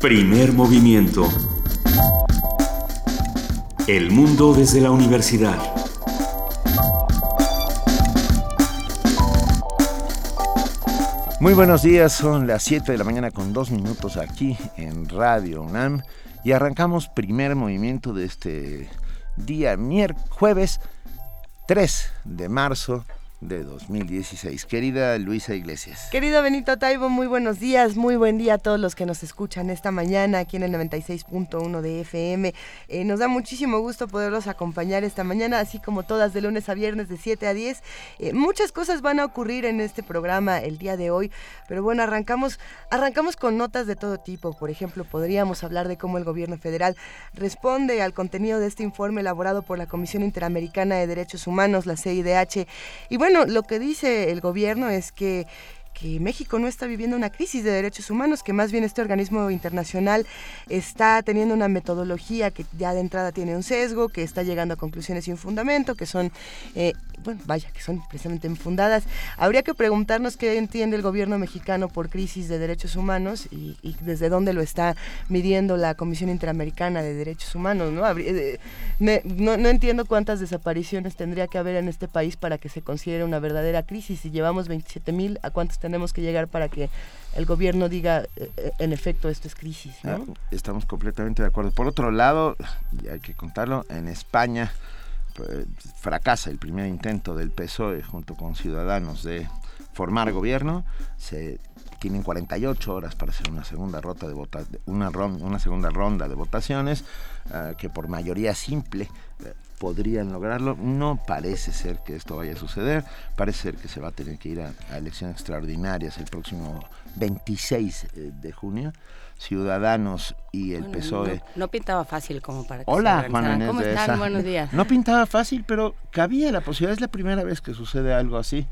Primer movimiento. El mundo desde la universidad. Muy buenos días, son las 7 de la mañana con dos minutos aquí en Radio UNAM y arrancamos primer movimiento de este día miércoles, jueves 3 de marzo de 2016. Querida Luisa Iglesias. Querido Benito Taibo, muy buenos días, muy buen día a todos los que nos escuchan esta mañana aquí en el 96.1 de FM. Eh, nos da muchísimo gusto poderlos acompañar esta mañana, así como todas de lunes a viernes de 7 a 10. Eh, muchas cosas van a ocurrir en este programa el día de hoy, pero bueno, arrancamos, arrancamos con notas de todo tipo. Por ejemplo, podríamos hablar de cómo el gobierno federal responde al contenido de este informe elaborado por la Comisión Interamericana de Derechos Humanos, la CIDH. Y bueno, bueno, lo que dice el gobierno es que que México no está viviendo una crisis de derechos humanos, que más bien este organismo internacional está teniendo una metodología que ya de entrada tiene un sesgo, que está llegando a conclusiones sin fundamento, que son, eh, bueno, vaya, que son precisamente infundadas. Habría que preguntarnos qué entiende el gobierno mexicano por crisis de derechos humanos y, desde dónde lo está midiendo la Comisión Interamericana de Derechos Humanos, ¿no? Eh, no, no entiendo cuántas desapariciones tendría que haber en este país para que se considere una verdadera crisis. Si llevamos 27 mil, ¿a cuántos tenemos? que llegar para que el gobierno diga, eh, eh, en efecto, esto es crisis. Ah, estamos completamente de acuerdo. Por otro lado, y hay que contarlo, en España pues, fracasa el primer intento del PSOE junto con Ciudadanos de formar gobierno. Se tienen 48 horas para hacer una segunda rota de vota una, una segunda ronda de votaciones ah, que por mayoría simple eh, podrían lograrlo. No parece ser que esto vaya a suceder. Parece ser que se va a tener que ir a, elecciones extraordinarias el próximo 26 eh, de junio. Ciudadanos y el PSOE. No, pintaba fácil como para que Hola, Juan ¿Cómo están? Buenos días. No pintaba fácil, pero cabía la posibilidad. Es la primera vez que sucede algo así.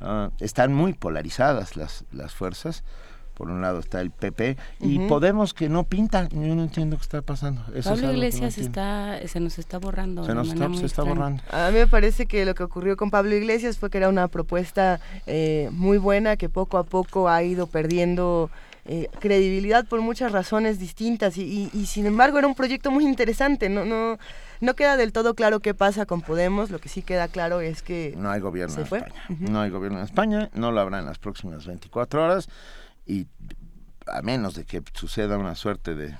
Ah, están muy polarizadas las, las fuerzas por un lado está el PP y Podemos que no pinta, yo no entiendo qué está pasando. Pablo Iglesias está, se nos está borrando. Se nos está, borrando. A mí me parece que lo que ocurrió con Pablo Iglesias fue que era una propuesta eh, muy buena que poco a poco ha ido perdiendo eh, credibilidad por muchas razones distintas y, sin embargo era un proyecto muy interesante. No, no, no queda del todo claro qué pasa con Podemos. Lo que sí queda claro es que no hay gobierno en España. No hay gobierno en España. No lo habrá en las próximas 24 horas y a menos de que suceda una suerte de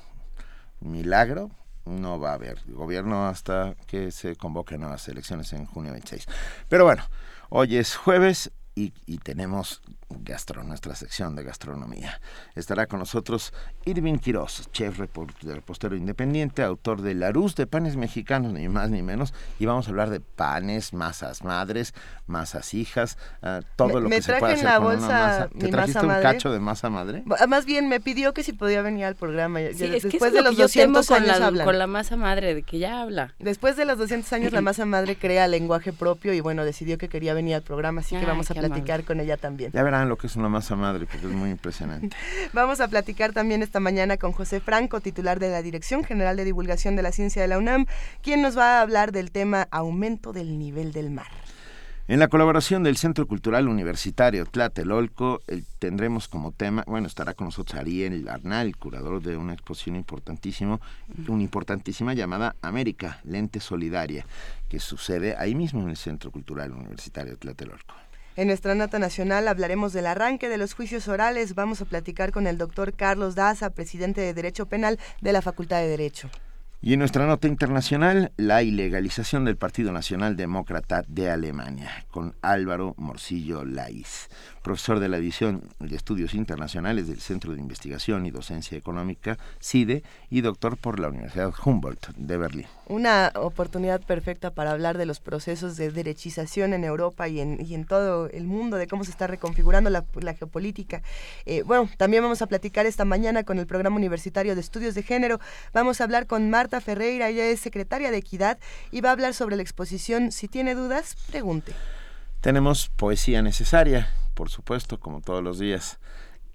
milagro, no va a haber gobierno hasta que se convoquen nuevas elecciones en junio 26. Pero bueno, hoy es jueves y, y tenemos gastro, nuestra sección de gastronomía. Estará con nosotros Irving Quiroz, chef repostero independiente, autor de Laruz de panes mexicanos, ni más ni menos, y vamos a hablar de panes, masas madres, masas hijas, uh, todo lo que se puede hacer la con bolsa una masa. ¿Te trajiste un cacho de masa madre? Más bien me pidió que si podía venir al programa. Sí, después de los 200 años con la, con la masa madre, de que ya habla. Después de los 200 años la masa madre crea lenguaje propio y bueno, decidió que quería venir al programa, así que vamos a platicar con ella también. Ya verán lo que es una masa madre, porque es muy impresionante. Vamos a platicar también esta mañana con José Franco, titular de la Dirección General de Divulgación de la Ciencia de la UNAM, quien nos va a hablar del tema aumento del nivel del mar. En la colaboración del Centro Cultural Universitario Tlatelolco tendremos como tema, bueno, estará con nosotros Ariel Arnal, curador de una exposición importantísimo, una importantísima llamada América, Lente Solidaria, que sucede ahí mismo en el Centro Cultural Universitario Tlatelolco. En nuestra nota nacional hablaremos del arranque de los juicios orales. Vamos a platicar con el doctor Carlos Daza, presidente de Derecho Penal de la Facultad de Derecho. Y en nuestra nota internacional, la ilegalización del Partido Nacional Demócrata de Alemania, con Álvaro Morcillo Laiz profesor de la División de Estudios Internacionales del Centro de Investigación y Docencia Económica, CIDE, y doctor por la Universidad Humboldt de Berlín. Una oportunidad perfecta para hablar de los procesos de derechización en Europa y en, y en todo el mundo, de cómo se está reconfigurando la, geopolítica. Eh, bueno, también vamos a platicar esta mañana con el Programa Universitario de Estudios de Género. Vamos a hablar con Marta Ferreira, ella es secretaria de Equidad y va a hablar sobre la exposición. Si tiene dudas, pregunte. Tenemos poesía necesaria por supuesto, como todos los días.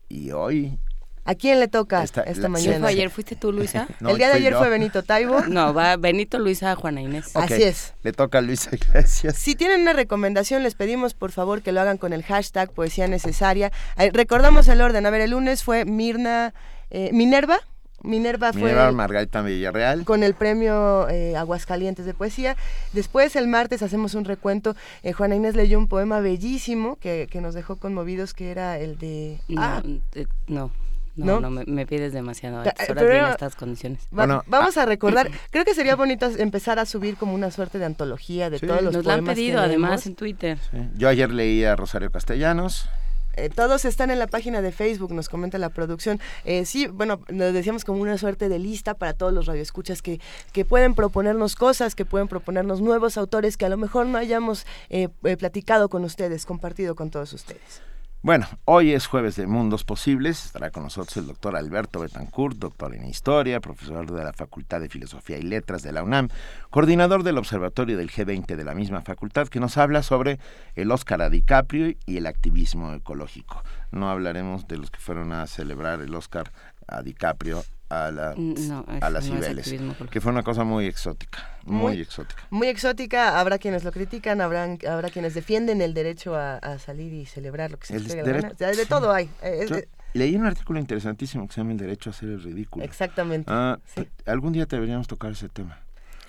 Y hoy ¿A quién le toca esta, mañana? ayer fuiste tú, Luisa? el día de ayer fue Benito Taibo. No, va Benito, Luisa, Juana Inés. Así es. Le toca a Luisa Gracias. Si tienen una recomendación, les pedimos por favor que lo hagan con el hashtag Poesía Necesaria. recordamos el orden. A ver, el lunes fue Mirna, eh, Minerva, Minerva fue Minerva Margarita Villarreal. con el premio eh, Aguascalientes de poesía. Después el martes hacemos un recuento. Eh, Juana Inés leyó un poema bellísimo que, que nos dejó conmovidos, que era el de... No, Ah, eh, no. No, no, me, me pides demasiado a Ta- estas horas pero- y en estas condiciones. va- Bueno, vamos a recordar. Creo que sería bonito empezar a subir como una suerte de antología de Sí. todos los Nos lo han pedido además en Twitter. Sí. Yo ayer leí a Rosario Castellanos. Eh, todos están en la página de Facebook, nos comenta la producción. Eh, sí, bueno, nos decíamos como una suerte de lista para todos los radioescuchas que, que pueden proponernos cosas, que pueden proponernos nuevos autores que a lo mejor no hayamos eh, eh, platicado con ustedes, compartido con todos ustedes. Bueno, hoy es jueves de Mundos Posibles. Estará con nosotros el doctor Alberto Betancourt, doctor en Historia, profesor de la Facultad de Filosofía y Letras de la UNAM, coordinador del Observatorio del G20 de la misma facultad, que nos habla sobre el Oscar a DiCaprio y el activismo ecológico. No hablaremos de los que fueron a celebrar el Oscar a DiCaprio a, la, No, a las no Cibeles, que fue una cosa muy exótica, muy, Muy- exótica. Muy exótica, habrá quienes lo critican, habrán, habrá quienes defienden el derecho a, a salir y celebrar lo que se El les gana. O sea, de todo hay. eh, Yo leí un artículo interesantísimo que se llama El derecho a hacer el ridículo. exactamente. Ah, sí. algún día deberíamos tocar ese tema.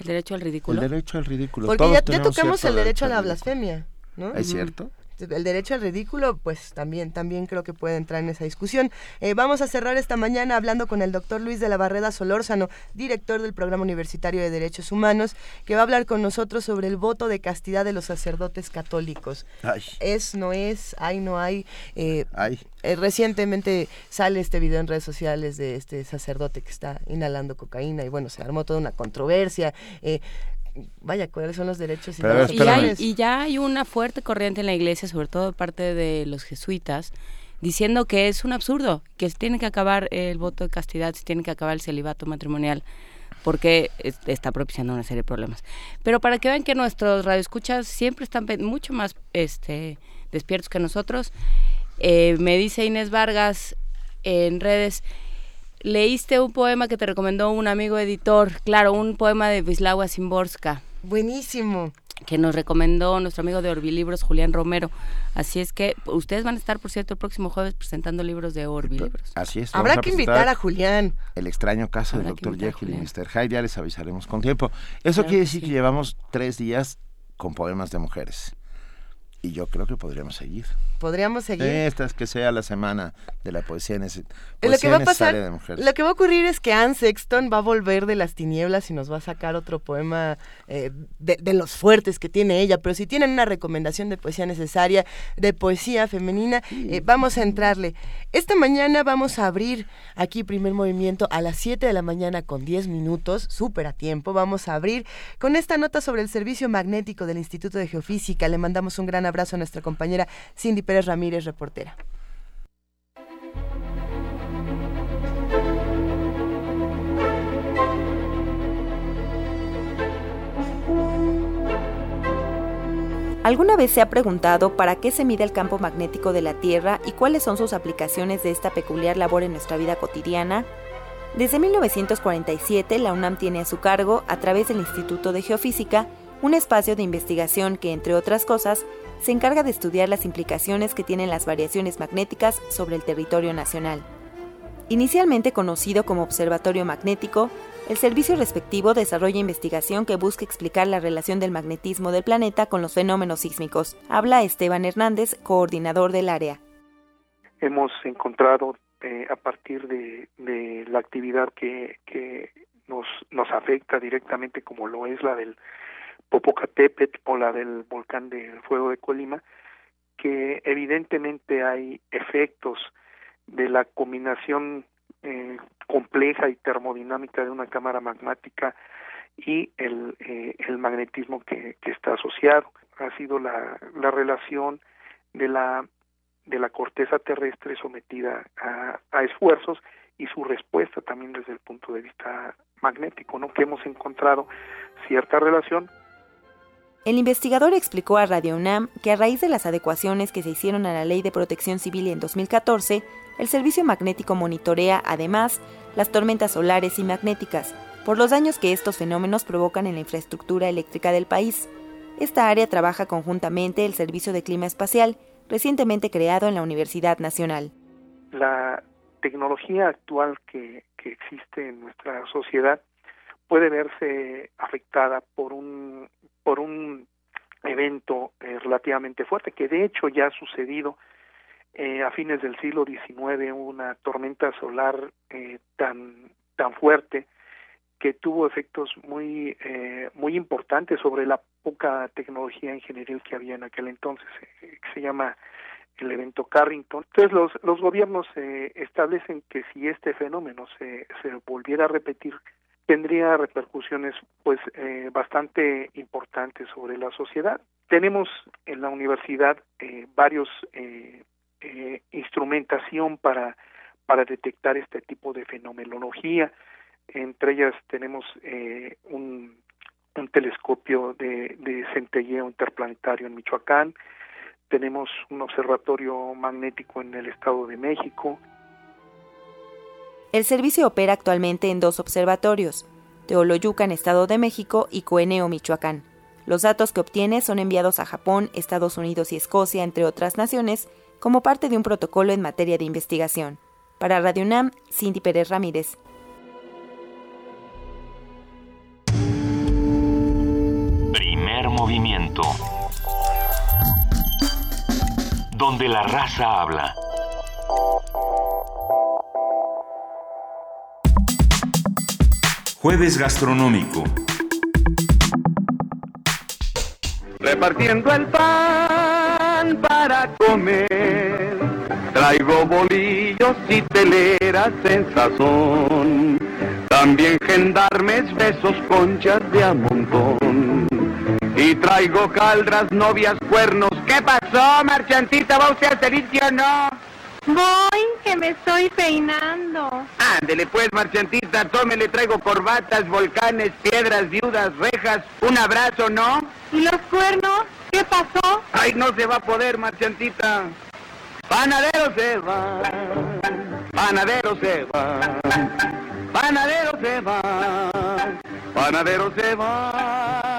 El derecho al ridículo. El derecho al ridículo. Porque Todos ya, ya tocamos el derecho a la blasfemia, ¿no? ¿Es cierto? El derecho al ridículo, pues también, también creo que puede entrar en esa discusión. Eh, vamos a cerrar esta mañana hablando con el doctor Luis de la Barreda Solórzano, director del Programa Universitario de Derechos Humanos, que va a hablar con nosotros sobre el voto de castidad de los sacerdotes católicos. Ay, Es, no es, hay, no hay. Eh, ay. eh, recientemente sale este video en redes sociales de este sacerdote que está inhalando cocaína y bueno, se armó toda una controversia. Vaya, ¿cuáles son los derechos y Pero Y, hay- y ya hay una fuerte corriente en la iglesia, sobre todo de parte de los jesuitas, diciendo que es un absurdo, que se tiene que acabar el voto de castidad, se tiene que acabar el celibato matrimonial, porque es- está propiciando una serie de problemas. Pero para que vean que nuestros radioescuchas siempre están mucho más este, despiertos que nosotros, eh, me dice Inés Vargas en redes, leíste un poema que te recomendó un amigo editor, claro, un poema de Wisława Szymborska Buenísimo. que nos recomendó nuestro amigo de Orbilibros, Julián Romero. Así es que ustedes van a estar, por cierto, el próximo jueves presentando libros de Orbilibros. Así es. Habrá a que invitar a Julián. El extraño caso del a Jekyll y. Mr. Hyde. Ya les avisaremos con tiempo. Eso Claro quiere decir que sí. llevamos tres días con poemas de mujeres. Y yo creo que podríamos seguir. Podríamos seguir. Esta es que sea la semana de la poesía, nece- Eh, lo poesía que va a pasar, necesaria de mujeres. lo que va a ocurrir es que Anne Sexton va a volver de las tinieblas y nos va a sacar otro poema eh, de, de los fuertes que tiene ella. Pero si tienen una recomendación de poesía necesaria, de poesía femenina, eh, vamos a entrarle. Esta mañana vamos a abrir aquí primer movimiento a las 7 de la mañana con 10 minutos, súper a tiempo. Vamos a abrir con esta nota sobre el servicio magnético del Instituto de Geofísica. Le mandamos un gran abrazo a nuestra compañera Cindy Pérez Ramírez, reportera. ¿Alguna vez se ha preguntado para qué se mide el campo magnético de la Tierra y cuáles son sus aplicaciones de esta peculiar labor en nuestra vida cotidiana? Desde 1947, la UNAM tiene a su cargo, a través del Instituto de Geofísica, un espacio de investigación que, entre otras cosas, se encarga de estudiar las implicaciones que tienen las variaciones magnéticas sobre el territorio nacional. Inicialmente conocido como Observatorio Magnético, el servicio respectivo desarrolla investigación que busca explicar la relación del magnetismo del planeta con los fenómenos sísmicos. Habla Esteban Hernández, coordinador del área. hemos encontrado eh, a partir de, la actividad que, nos afecta directamente como lo es la del Popocatépetl o la del volcán del fuego de Colima, que evidentemente hay efectos de la combinación eh, compleja y termodinámica de una cámara magmática y el, eh, magnetismo que, está asociado. Ha sido la, la relación de la de la corteza terrestre sometida a, a, esfuerzos y su respuesta también desde el punto de vista magnético, ¿no? Que hemos encontrado cierta relación. El investigador explicó a Radio UNAM que a raíz de las adecuaciones que se hicieron a la Ley de Protección Civil en 2014, el servicio magnético monitorea, además, las tormentas solares y magnéticas, por los daños que estos fenómenos provocan en la infraestructura eléctrica del país. Esta área trabaja conjuntamente el Servicio de Clima Espacial, recientemente creado en la Universidad Nacional. La tecnología actual que, que existe en nuestra sociedad puede verse afectada por un por un evento eh, relativamente fuerte que de hecho ya ha sucedido eh, a fines del siglo XIX una tormenta solar eh, tan tan fuerte que tuvo efectos muy muy importantes sobre la poca tecnología ingenieril que había en aquel entonces que se llama el evento Carrington. Entonces los, los gobiernos eh, establecen que si este fenómeno se, se volviera a repetir, tendría repercusiones pues eh, bastante importantes sobre la sociedad. Tenemos en la universidad eh, varios eh, eh, instrumentación para para detectar este tipo de fenomenología. Entre ellas tenemos un, un telescopio de, de centelleo interplanetario en Michoacán, tenemos un observatorio magnético en el Estado de México. El servicio opera actualmente en dos observatorios, Teoloyucan, Estado de México y Coeneo, Michoacán. Los datos que obtiene son enviados a Japón, Estados Unidos y Escocia, entre otras naciones, como parte de un protocolo en materia de investigación. Para Radio UNAM, Cindy Pérez Ramírez. Primer movimiento donde la raza habla. Jueves gastronómico. Repartiendo el pan para comer. Traigo bolillos y teleras en sazón. También gendarmes, besos, conchas de a montón. Y traigo caldras, novias, cuernos. ¿Qué pasó, marchantita? ¿Va usted al servicio o no? Voy, que me estoy peinando. Ándele pues, marchantita, tómele, traigo corbatas, volcanes, piedras, viudas, rejas, un abrazo, ¿no? ¿Y los cuernos? ¿Qué pasó? Ay, no se va a poder, marchantita. Panadero se va, panadero se va, panadero se va, panadero se va.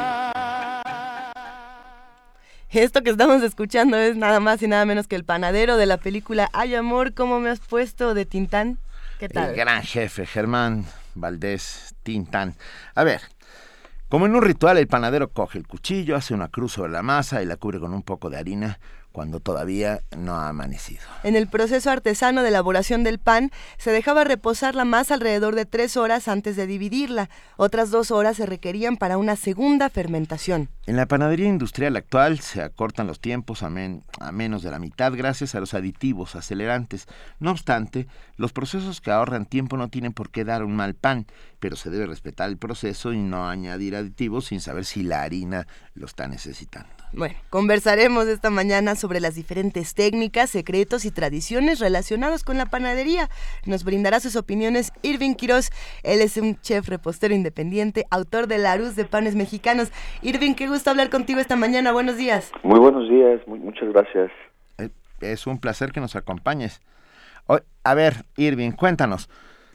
Esto que estamos escuchando es nada más y nada menos que el panadero de la película Ay Amor, ¿cómo me has puesto de Tintán? ¿Qué tal? El gran jefe, Germán Valdés Tintán. A ver, como en un ritual, el panadero coge el cuchillo, hace una cruz sobre la masa y la cubre con un poco de harina cuando todavía no ha amanecido. En el proceso artesano de elaboración del pan, se dejaba reposar la masa alrededor de tres horas antes de dividirla. Otras dos horas se requerían para una segunda fermentación. En la panadería industrial actual se acortan los tiempos a, men- a menos de la mitad gracias a los aditivos acelerantes. No obstante, los procesos que ahorran tiempo no tienen por qué dar un mal pan, pero se debe respetar el proceso y no añadir aditivos sin saber si la harina lo está necesitando. Bueno, conversaremos esta mañana sobre las diferentes técnicas, secretos y tradiciones relacionados con la panadería. Nos brindará sus opiniones Irving Quiroz. Él es un chef repostero independiente, autor de La Luz de Panes Mexicanos. Irving, qué gusto hablar contigo esta mañana. Buenos días. Muy buenos días, mu- muchas gracias. Eh, Es un placer que nos acompañes. O- a ver, Irving, cuéntanos.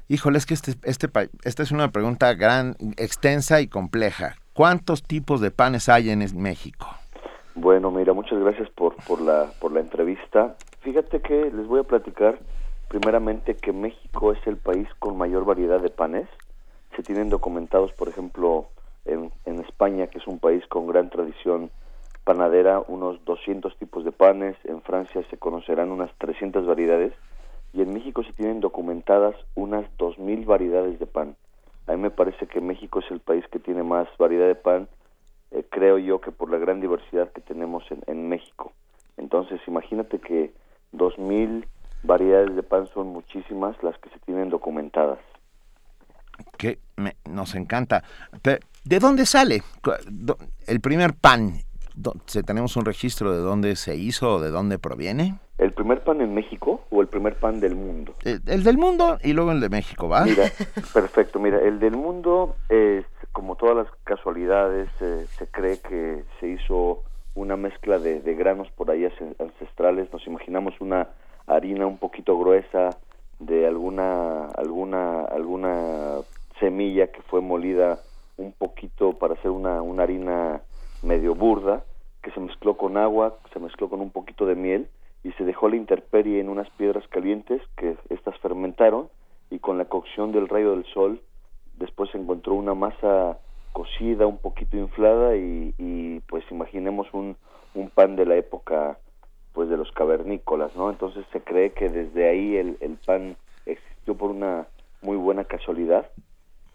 Híjole, es que este, este, pa- esta es una pregunta gran, extensa y compleja. ¿Cuántos tipos de panes hay en México? Bueno, mira, muchas gracias por, por, la, por la entrevista. Fíjate que les voy a platicar primeramente que México es el país con mayor variedad de panes. Se tienen documentados, por ejemplo, en, en España, que es un país con gran tradición panadera, unos 200 tipos de panes. En Francia se conocerán unas 300 variedades. Y en México se tienen documentadas unas 2.000 variedades de pan. A mí me parece que México es el país que tiene más variedad de pan eh, creo yo que por la gran diversidad que tenemos en, en México. Entonces, imagínate que 2.000 variedades de pan son muchísimas las que se tienen documentadas. Que me- nos encanta. ¿De dónde sale el primer pan? Do- ¿se- ¿Tenemos un registro de dónde se hizo o de dónde proviene? ¿El primer pan en México o el primer pan del mundo? El, el del mundo y luego el de México, ¿va? Mira, perfecto. Mira, el del mundo, es, como todas las casualidades, se cree que se hizo una mezcla de, granos por ahí ance- ancestrales. Nos imaginamos una harina un poquito gruesa de alguna alguna alguna semilla que fue molida un poquito para hacer una, una harina medio burda que se mezcló con agua, se mezcló con un poquito de miel y se dejó la intemperie en unas piedras calientes que estas fermentaron y con la cocción del rayo del sol después se encontró una masa cocida un poquito inflada y, y pues imaginemos un, pan de la época pues de los cavernícolas no entonces se cree que desde ahí el, pan existió por una muy buena casualidad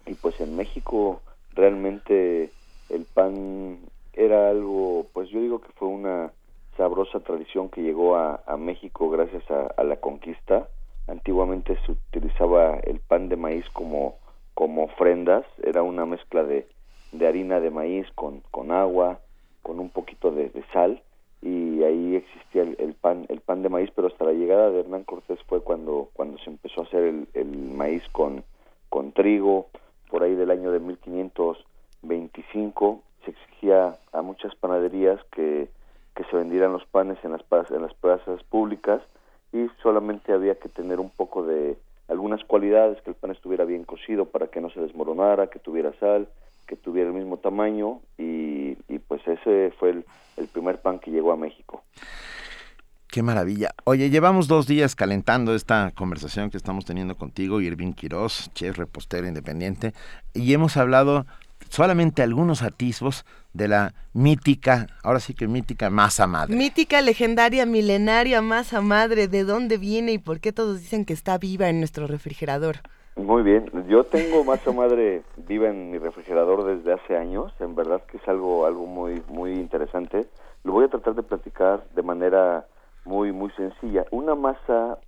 y pues en México realmente el pan era algo pues yo digo que fue una sabrosa tradición que llegó a, México gracias a la conquista. Antiguamente se utilizaba el pan de maíz como como ofrendas era una mezcla de, de harina de maíz con, con agua con un poquito de, sal y ahí existía el, el, pan el pan de maíz pero hasta la llegada de Hernán Cortés fue cuando cuando se empezó a hacer el, el maíz con con trigo. Por ahí del año de 1525 se exigía a muchas panaderías que, que se vendieran los panes en las en las plazas públicas y solamente había que tener un poco de algunas cualidades que el pan estuviera bien cocido para que no se desmoronara que tuviera sal que tuviera el mismo tamaño y, pues ese fue el, primer pan que llegó a México. Qué maravilla. Oye, llevamos dos días calentando esta conversación que estamos teniendo contigo, Irving Quiroz, chef repostero independiente, y hemos hablado solamente algunos atisbos de la mítica, ahora sí que mítica masa madre. Mítica, legendaria, milenaria masa madre, ¿de dónde viene y por qué todos dicen que está viva en nuestro refrigerador? Muy bien, yo tengo masa madre viva en mi refrigerador desde hace años, en verdad que es algo algo muy muy interesante. Lo voy a tratar de platicar de manera muy muy sencilla. Una masa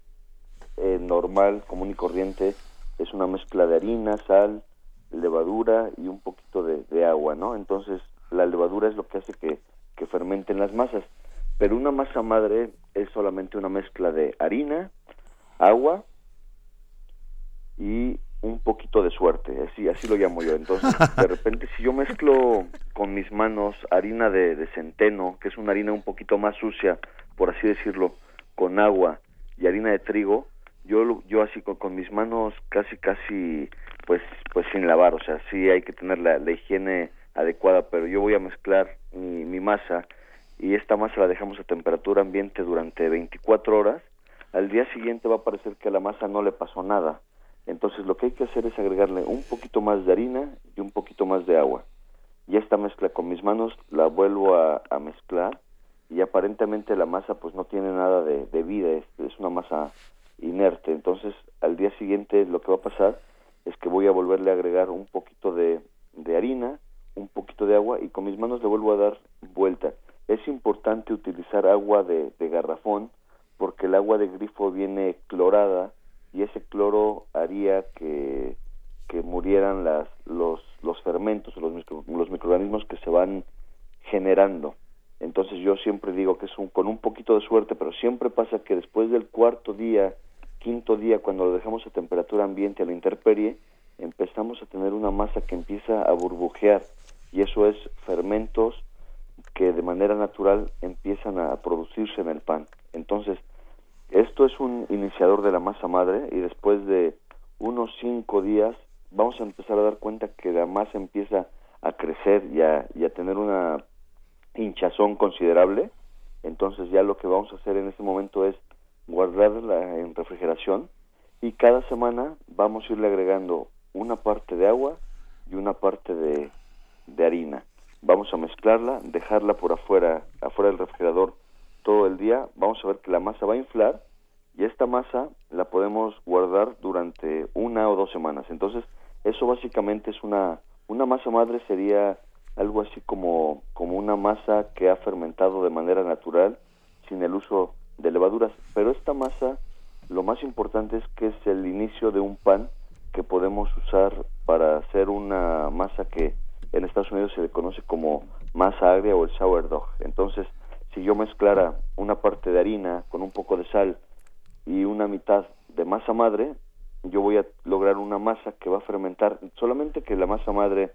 eh, normal, común y corriente es una mezcla de harina, sal, levadura y un poquito de, de agua, ¿no? Entonces la levadura es lo que hace que, que fermenten las masas. Pero una masa madre es solamente una mezcla de harina, agua y un poquito de suerte, así, así lo llamo yo. Entonces, de repente, si yo mezclo con mis manos harina de, de, centeno, que es una harina un poquito más sucia, por así decirlo, con agua y harina de trigo, yo, yo así con, con mis manos casi, casi, pues, pues sin lavar, o sea, sí hay que tener la, la higiene adecuada, pero yo voy a mezclar mi, masa y esta masa la dejamos a temperatura ambiente durante 24 horas. Al día siguiente va a parecer que a la masa no le pasó nada entonces lo que hay que hacer es agregarle un poquito más de harina y un poquito más de agua. Y esta mezcla con mis manos la vuelvo a, mezclar y aparentemente la masa pues no tiene nada de, vida, es, una masa inerte. Entonces al día siguiente lo que va a pasar es que voy a volverle a agregar un poquito de harina, un poquito de agua y con mis manos le vuelvo a dar vuelta. Es importante utilizar agua de, de garrafón porque el agua de grifo viene clorada y ese cloro haría que, que murieran las, los, los fermentos, los, micro, los microorganismos que se van generando. Entonces yo siempre digo que es un, con un poquito de suerte, pero siempre pasa que después del cuarto día, quinto día, cuando lo dejamos a temperatura ambiente a la intemperie, empezamos a tener una masa que empieza a burbujear y eso es fermentos que de manera natural empiezan a producirse en el pan. Entonces, esto es un iniciador de la masa madre y después de unos cinco días vamos a empezar a dar cuenta que la masa empieza a crecer y a, y a tener una hinchazón considerable. Entonces ya lo que vamos a hacer en este momento es guardarla en refrigeración y cada semana vamos a irle agregando una parte de agua y una parte de, de harina. Vamos a mezclarla, dejarla por afuera, afuera del refrigerador todo el día, vamos a ver que la masa va a inflar y esta masa la podemos guardar durante una o dos semanas. Entonces, eso básicamente es una, una masa madre sería algo así como, como una masa que ha fermentado de manera natural sin el uso de levaduras. Pero esta masa, lo más importante es que es el inicio de un pan que podemos usar para hacer una masa que en Estados Unidos se le conoce como masa agria o el sourdough. Entonces, si yo mezclara una parte de harina con un poco de sal y una mitad de masa madre, yo voy a lograr una masa que va a fermentar, solamente que la masa madre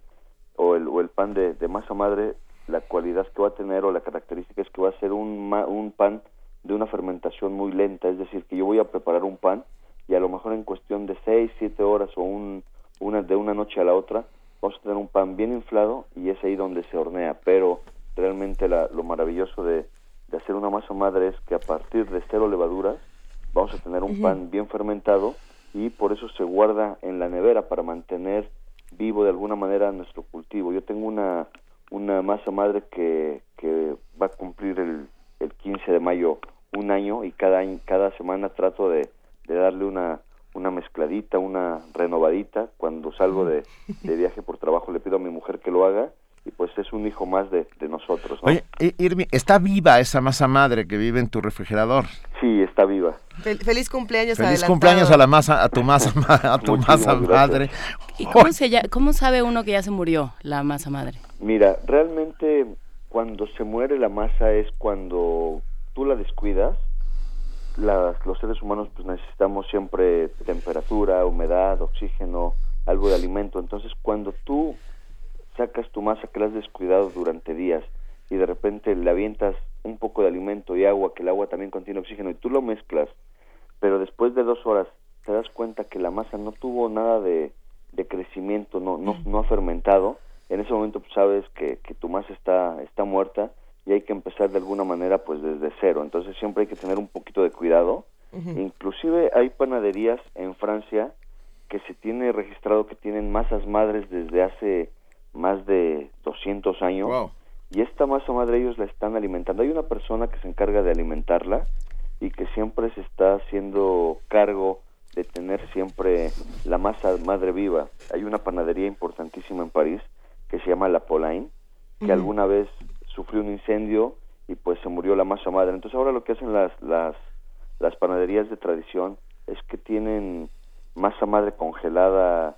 o el, o el pan de, masa madre, la cualidad que va a tener o la característica es que va a ser un, un pan de una fermentación muy lenta, es decir, que yo voy a preparar un pan y a lo mejor en cuestión de 6, 7 horas o un, una, de una noche a la otra, vamos a tener un pan bien inflado y es ahí donde se hornea, pero realmente la, lo maravilloso de, de, hacer una masa madre es que a partir de cero levaduras vamos a tener un uh -huh. pan bien fermentado y por eso se guarda en la nevera para mantener vivo de alguna manera nuestro cultivo. Yo tengo una, una masa madre que, que va a cumplir el, el 15 de mayo un año y cada, año, cada semana trato de, de darle una, una mezcladita, una renovadita. Cuando salgo de, de viaje por trabajo le pido a mi mujer que lo haga y pues es un hijo más de, de nosotros. ¿no? Oye, I- Irving, ¿está viva esa masa madre que vive en tu refrigerador? Sí, está viva. Fel- feliz cumpleaños Feliz adelantado. cumpleaños a la masa, a tu masa, ma- a tu Muchísimas masa gracias. madre. ¿Y cómo, se ya- cómo sabe uno que ya se murió la masa madre? Mira, realmente cuando se muere la masa es cuando tú la descuidas. Las, los seres humanos pues necesitamos siempre temperatura, humedad, oxígeno, algo de alimento. Entonces cuando tú sacas tu masa que la has descuidado durante días y de repente le avientas un poco de alimento y agua, que el agua también contiene oxígeno, y tú lo mezclas, pero después de dos horas te das cuenta que la masa no tuvo nada de, de crecimiento, no, no, no ha fermentado, en ese momento pues, sabes que, que tu masa está, está muerta y hay que empezar de alguna manera pues desde cero. Entonces siempre hay que tener un poquito de cuidado. Inclusive hay panaderías en Francia que se tiene registrado que tienen masas madres desde hace más de 200 años Wow. y esta masa madre ellos la están alimentando. Hay una persona que se encarga de alimentarla y que siempre se está haciendo cargo de tener siempre la masa madre viva. Hay una panadería importantísima en París que se llama La Polaine, que alguna vez sufrió un incendio y pues se murió la masa madre. Entonces ahora lo que hacen las, las, las panaderías de tradición es que tienen masa madre congelada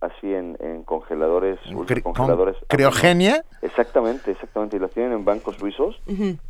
así en, en congeladores, Cri- ultracongeladores. con ¿Criogenia? Exactamente, exactamente. Y las tienen en bancos suizos.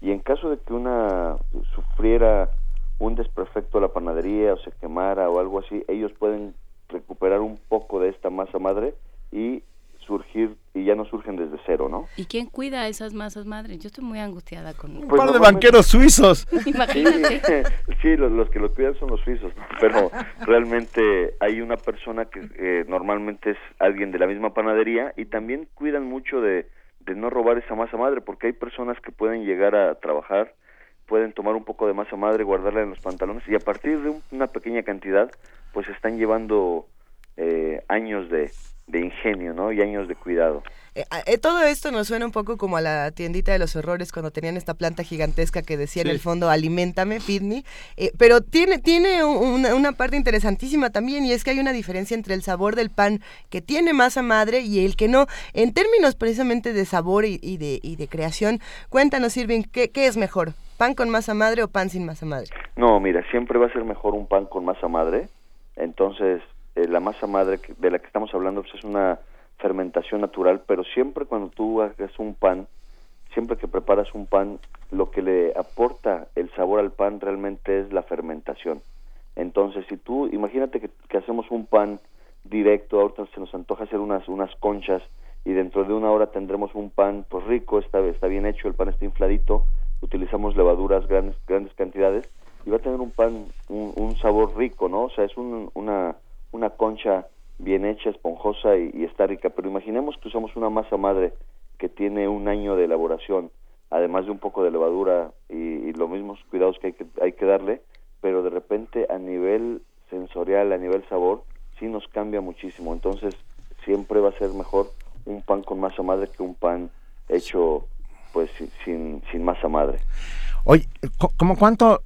Y en caso de que una sufriera un desperfecto a la panadería o se quemara o algo así, ellos pueden recuperar un poco de esta masa madre y surgir, y ya no surgen desde cero, ¿no? ¿Y quién cuida esas masas madres? Yo estoy muy angustiada con... Un Pues par de normalmente- banqueros suizos. Imagínate. sí, los, los que lo cuidan son los suizos, ¿no? pero realmente hay una persona que eh, normalmente es alguien de la misma panadería y también cuidan mucho de, de no robar esa masa madre, porque hay personas que pueden llegar a trabajar, pueden tomar un poco de masa madre, guardarla en los pantalones y a partir de un- una pequeña cantidad, pues están llevando eh, años de, de ingenio, ¿no? Y años de cuidado. Eh, eh, todo esto nos suena un poco como a la tiendita de los horrores cuando tenían esta planta gigantesca que decía en el fondo alimentame, feed me", eh, pero tiene, tiene un- una, una parte interesantísima también y es que hay una diferencia entre el sabor del pan que tiene masa madre y el que no. En términos precisamente de sabor y, y de, y de creación, cuéntanos Irving, ¿qué, ¿qué es mejor? ¿Pan con masa madre o pan sin masa madre? No, mira, siempre va a ser mejor un pan con masa madre. Entonces, eh, la masa madre de la que estamos hablando pues, es una fermentación natural, pero siempre cuando tú hagas un pan, siempre que preparas un pan, lo que le aporta el sabor al pan realmente es la fermentación. Entonces, si tú, imagínate que, que hacemos un pan directo, ahorita se nos antoja hacer unas, unas conchas y dentro de una hora tendremos un pan pues rico, está, está bien hecho, el pan está infladito, utilizamos levaduras grandes, grandes cantidades y va a tener un pan, un, un sabor rico, ¿no? O sea, es un- una, una concha bien hecha, esponjosa y, está rica, pero imaginemos que usamos una masa madre que tiene un año de elaboración, además de un poco de levadura y, los mismos cuidados que hay, que hay que darle, pero de repente a nivel sensorial, a nivel sabor, sí nos cambia muchísimo. Entonces, siempre va a ser mejor un pan con masa madre que un pan hecho pues si- sin, sin masa madre. Oye, ¿cómo cuánto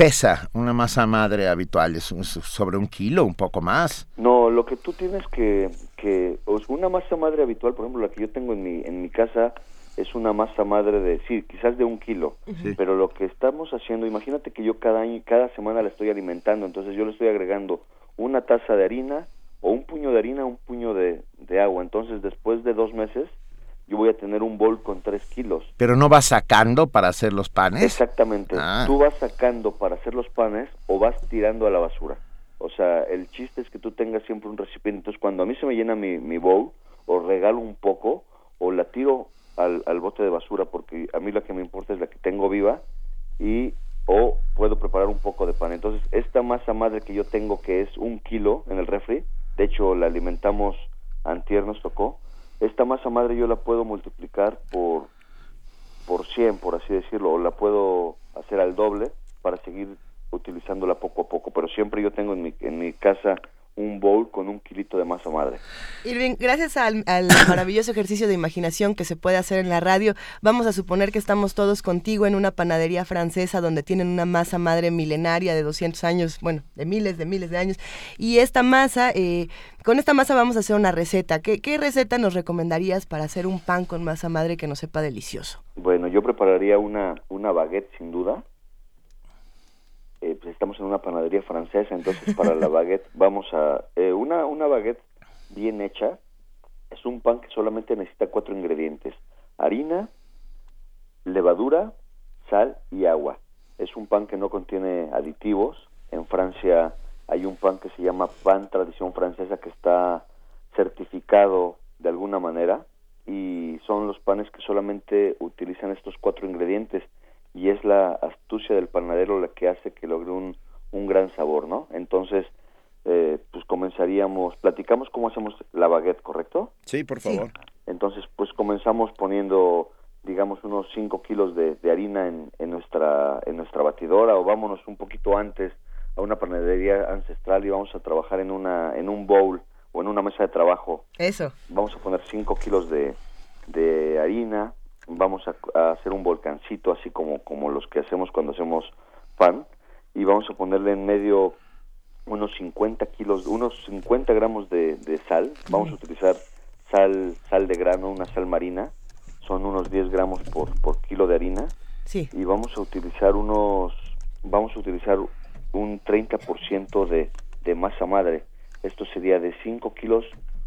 pesa una masa madre habitual? ¿Es un- sobre un kilo, un poco más? No, lo que tú tienes que, que una masa madre habitual, por ejemplo, la que yo tengo en mi, en mi casa, es una masa madre de, sí, quizás de un kilo, Sí. pero lo que estamos haciendo, imagínate que yo cada año, cada semana la estoy alimentando, entonces yo le estoy agregando una taza de harina o un puño de harina, un puño de, de agua, entonces después de dos meses yo voy a tener un bol con tres kilos. Pero no vas sacando para hacer los panes. Exactamente. Ah. Tú vas sacando para hacer los panes o vas tirando a la basura. O sea, el chiste es que tú tengas siempre un recipiente. Entonces, cuando a mí se me llena mi, mi bowl, o regalo un poco, o la tiro al, al bote de basura, porque a mí la que me importa es la que tengo viva, y o puedo preparar un poco de pan. Entonces, esta masa madre que yo tengo, que es un kilo en el refri, de hecho la alimentamos antier, nos tocó, esta masa madre yo la puedo multiplicar por por 100, por así decirlo, o la puedo hacer al doble para seguir utilizándola poco a poco, pero siempre yo tengo en mi, en mi casa un bowl con un kilito de masa madre. Irving, gracias al, maravilloso ejercicio de imaginación que se puede hacer en la radio, vamos a suponer que estamos todos contigo en una panadería francesa donde tienen una masa madre milenaria de 200 años, bueno, de miles, de miles de años, y esta masa, eh, con esta masa vamos a hacer una receta. ¿Qué, ¿Qué receta nos recomendarías para hacer un pan con masa madre que nos sepa delicioso? Bueno, yo prepararía una, una baguette sin duda eh, pues estamos en una panadería francesa, entonces para la baguette vamos a... Eh, una, una baguette bien hecha es un pan que solamente necesita cuatro ingredientes. Harina, levadura, sal y agua. Es un pan que no contiene aditivos. En Francia hay un pan que se llama pan tradición francesa que está certificado de alguna manera y son los panes que solamente utilizan estos cuatro ingredientes y es la astucia del panadero la que hace que logre un, un gran sabor, ¿no? Entonces, eh, pues comenzaríamos, platicamos cómo hacemos la baguette, ¿correcto? Sí, por favor. Entonces, pues comenzamos poniendo, digamos, unos 5 kilos de, harina en, en, nuestra, en nuestra batidora o vámonos un poquito antes a una panadería ancestral y vamos a trabajar en, una, en un bowl o en una mesa de trabajo. Eso. Vamos a poner 5 kilos de, de harina, vamos a, hacer un volcancito así como, como los que hacemos cuando hacemos pan y vamos a ponerle en medio unos 50 kilos, unos 50 gramos de, sal, vamos a utilizar sal, sal de grano, una sal marina, son unos 10 gramos por, por kilo de harina. Sí. y vamos a utilizar unos, vamos a utilizar un 30% de, de masa madre, esto sería de 5 kilos,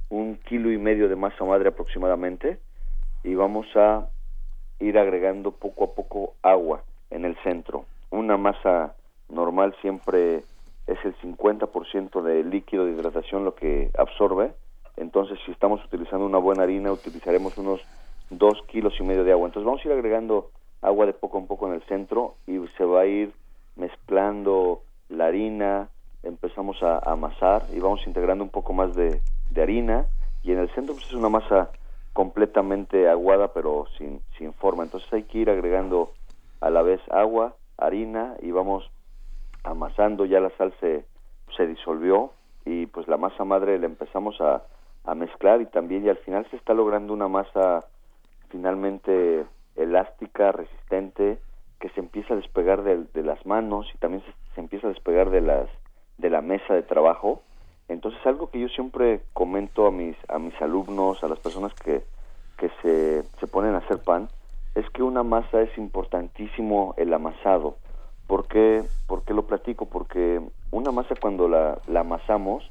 un kilo y medio de masa madre aproximadamente. Y vamos a ir agregando poco a poco agua en el centro. Una masa normal siempre es el 50% de líquido de hidratación lo que absorbe. Entonces, si estamos utilizando una buena harina, utilizaremos unos 2 kilos y medio de agua. Entonces, vamos a ir agregando agua de poco a poco en el centro y se va a ir mezclando la harina, empezamos a, amasar y vamos integrando un poco más de, de harina y en el centro pues es una masa completamente aguada pero sin, sin forma. Entonces hay que ir agregando a la vez agua, harina y vamos amasando, ya la sal se, se disolvió y pues la masa madre la empezamos a, a mezclar y también y al final se está logrando una masa finalmente elástica, resistente, que se empieza a despegar de, de las manos y también se, se, empieza a despegar de las de la mesa de trabajo entonces algo que yo siempre comento a mis a mis alumnos, a las personas que, que se, se ponen a hacer pan, es que una masa es importantísimo el amasado. ¿Por qué, ¿Por qué lo platico? Porque una masa cuando la, la amasamos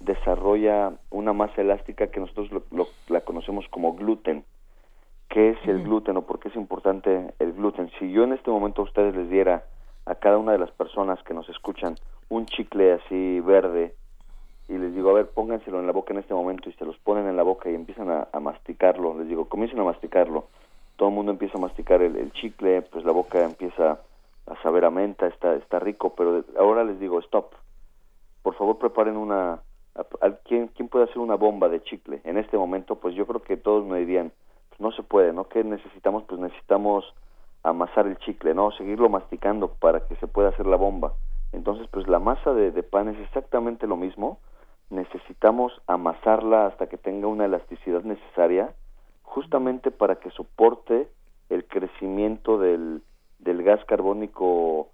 desarrolla una masa elástica que nosotros lo, la conocemos como gluten. ¿Qué es el gluten o por qué es importante el gluten? Si yo en este momento a ustedes les diera a cada una de las personas que nos escuchan un chicle así verde y les digo, a ver, pónganselo en la boca en este momento y se los ponen en la boca y empiezan a, masticarlo, les digo, comiencen a masticarlo, todo el mundo empieza a masticar el, chicle, pues la boca empieza a saber a menta, está, está rico, pero ahora les digo, stop, por favor preparen una, ¿quién, ¿quién puede hacer una bomba de chicle? En este momento, pues yo creo que todos me dirían, pues no se puede, ¿no? ¿Qué necesitamos? Pues necesitamos amasar el chicle, ¿no? Seguirlo masticando para que se pueda hacer la bomba. Entonces, pues la masa de pan es exactamente lo mismo, necesitamos amasarla hasta que tenga una elasticidad necesaria, justamente para que soporte el crecimiento del, del gas carbónico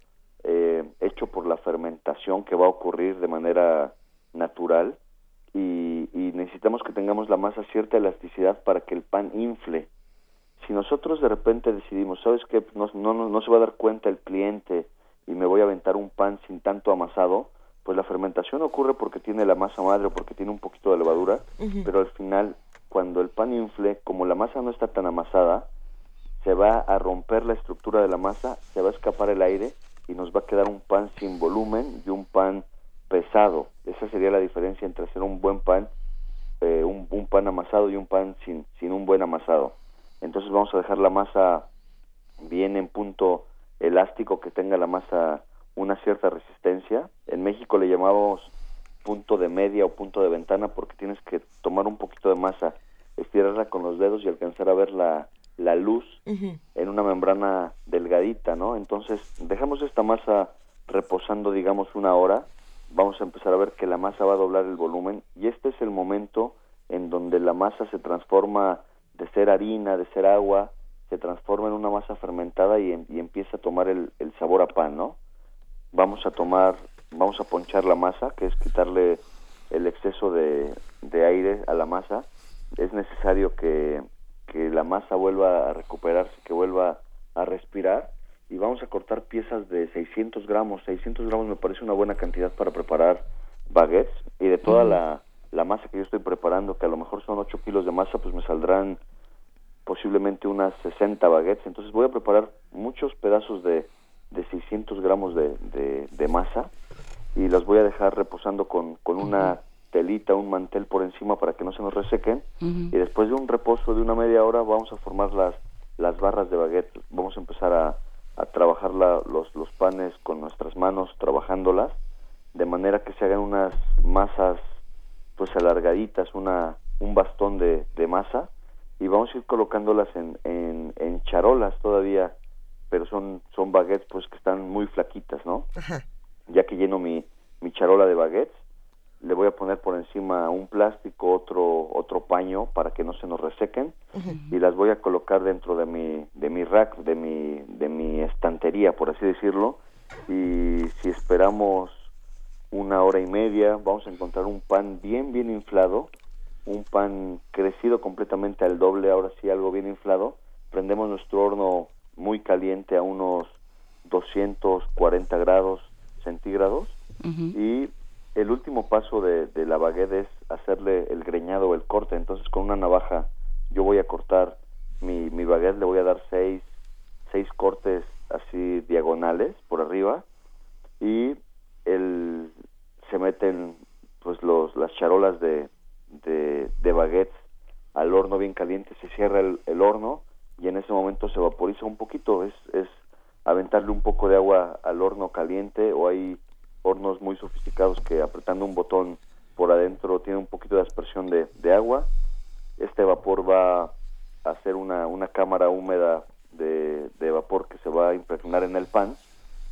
eh, hecho por la fermentación que va a ocurrir de manera natural y, y, necesitamos que tengamos la masa cierta elasticidad para que el pan infle. Si nosotros de repente decidimos, ¿sabes qué? No, no, no se va a dar cuenta el cliente y me voy a aventar un pan sin tanto amasado, pues la fermentación ocurre porque tiene la masa madre o porque tiene un poquito de levadura, pero al final cuando el pan infle, como la masa no está tan amasada, se va a romper la estructura de la masa, se va a escapar el aire y nos va a quedar un pan sin volumen y un pan pesado. Esa sería la diferencia entre hacer un buen pan, eh, un, un, pan amasado y un pan sin, sin un buen amasado. Entonces vamos a dejar la masa bien en punto elástico, que tenga la masa una cierta resistencia. En México le llamamos punto de media o punto de ventana porque tienes que tomar un poquito de masa, estirarla con los dedos y alcanzar a ver la, la luz en una membrana delgadita, ¿no? Entonces dejamos esta masa reposando, digamos, una hora, vamos a empezar a ver que la masa va a doblar el volumen y este es el momento en donde la masa se transforma de ser harina, de ser agua, se transforma en una masa fermentada y, y empieza a tomar el, el, sabor a pan, ¿no? Vamos a tomar, vamos a ponchar la masa, que es quitarle el exceso de, de aire a la masa. Es necesario que, que la masa vuelva a recuperarse, que vuelva a respirar y vamos a cortar piezas de 600 gramos. 600 gramos me parece una buena cantidad para preparar baguettes y de toda la, la, masa que yo estoy preparando, que a lo mejor son 8 kilos de masa, pues me saldrán posiblemente unas 60 baguettes. Entonces voy a preparar muchos pedazos de, de 600 gramos de, de, de, masa y las voy a dejar reposando con, con una telita, un mantel por encima para que no se nos resequen. Uh -huh. Y después de un reposo de una media hora vamos a formar las, las barras de baguette. Vamos a empezar a, a trabajar la, los, los panes con nuestras manos, trabajándolas, de manera que se hagan unas masas pues alargaditas, una, un bastón de, de masa, y vamos a ir colocándolas en, en, en, charolas todavía, pero son, son baguettes pues que están muy flaquitas, ¿no? Ajá. Ya que lleno mi, mi charola de baguettes, le voy a poner por encima un plástico, otro otro paño para que no se nos resequen uh -huh. y las voy a colocar dentro de mi de mi rack, de mi de mi estantería, por así decirlo. Y si esperamos una hora y media, vamos a encontrar un pan bien bien inflado, un pan crecido completamente al doble, ahora sí algo bien inflado. Prendemos nuestro horno muy caliente a unos 240 grados centígrados uh -huh. y el último paso de, de, la baguette es hacerle el greñado o el corte. Entonces, con una navaja, yo voy a cortar mi, mi baguette, le voy a dar seis, seis cortes así diagonales por arriba y el, se meten pues los, las charolas de, de, de baguettes al horno bien caliente, se cierra el, el, horno y en ese momento se vaporiza un poquito, es, es aventarle un poco de agua al horno caliente o hay hornos muy sofisticados que apretando un botón por adentro tiene un poquito de aspersión de, de agua. Este vapor va a hacer una, una cámara húmeda de, de, vapor que se va a impregnar en el pan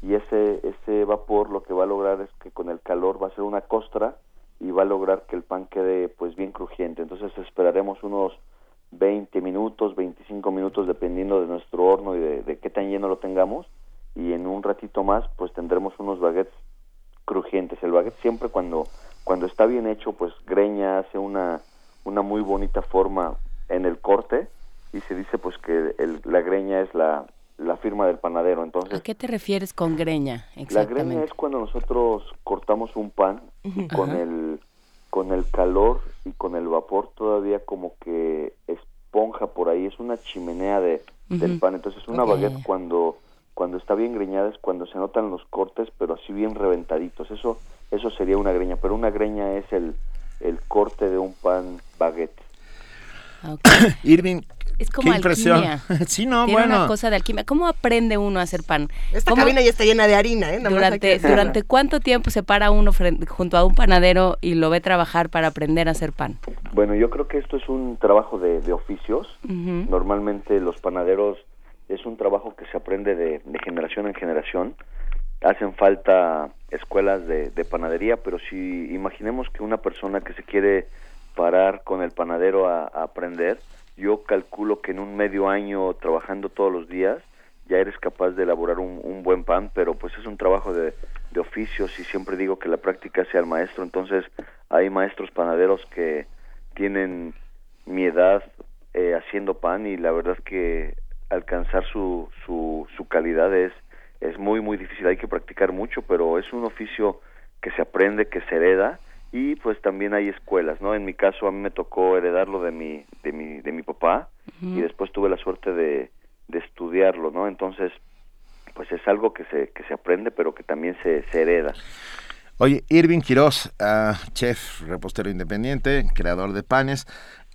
y ese, ese vapor lo que va a lograr es que con el calor va a ser una costra y va a lograr que el pan quede pues bien crujiente. Entonces esperaremos unos 20 minutos, 25 minutos dependiendo de nuestro horno y de, de qué tan lleno lo tengamos y en un ratito más pues tendremos unos baguettes crujientes. El baguette siempre cuando cuando está bien hecho, pues greña, hace una una muy bonita forma en el corte y se dice pues que el, la greña es la, la firma del panadero. Entonces, ¿A qué te refieres con greña? La greña es cuando nosotros cortamos un pan y con el con el calor y con el vapor todavía como que esponja por ahí, es una chimenea de, uh -huh. del pan. Entonces una okay. baguette cuando cuando está bien greñada es cuando se notan los cortes, pero así bien reventaditos. Eso eso sería una greña, pero una greña es el, el corte de un pan baguette. Okay. Irving, es como qué impresión. sí, no, Tiene bueno. una cosa de alquimia. ¿Cómo aprende uno a hacer pan? Esta ¿Cómo? cabina ya está llena de harina, ¿eh? durante, durante cuánto tiempo se para uno frente, junto a un panadero y lo ve trabajar para aprender a hacer pan? Bueno, yo creo que esto es un trabajo de, de oficios. Uh -huh. Normalmente los panaderos es un trabajo que se aprende de, de generación en generación. Hacen falta escuelas de, de, panadería, pero si imaginemos que una persona que se quiere parar con el panadero a, a, aprender, yo calculo que en un medio año trabajando todos los días ya eres capaz de elaborar un, buen pan, pero pues es un trabajo de, de, oficios y siempre digo que la práctica sea el maestro, entonces hay maestros panaderos que tienen mi edad eh, haciendo pan y la verdad que alcanzar su, su, su calidad es, es muy, muy difícil. Hay que practicar mucho, pero es un oficio que se aprende, que se hereda y pues también hay escuelas, ¿no? En mi caso a mí me tocó heredarlo de mi, de mi, de mi papá uh -huh. y después tuve la suerte de, de estudiarlo, ¿no? Entonces, pues es algo que se, que se aprende, pero que también se, se hereda. Oye, Irving Quiroz, uh, chef, repostero independiente, creador de panes,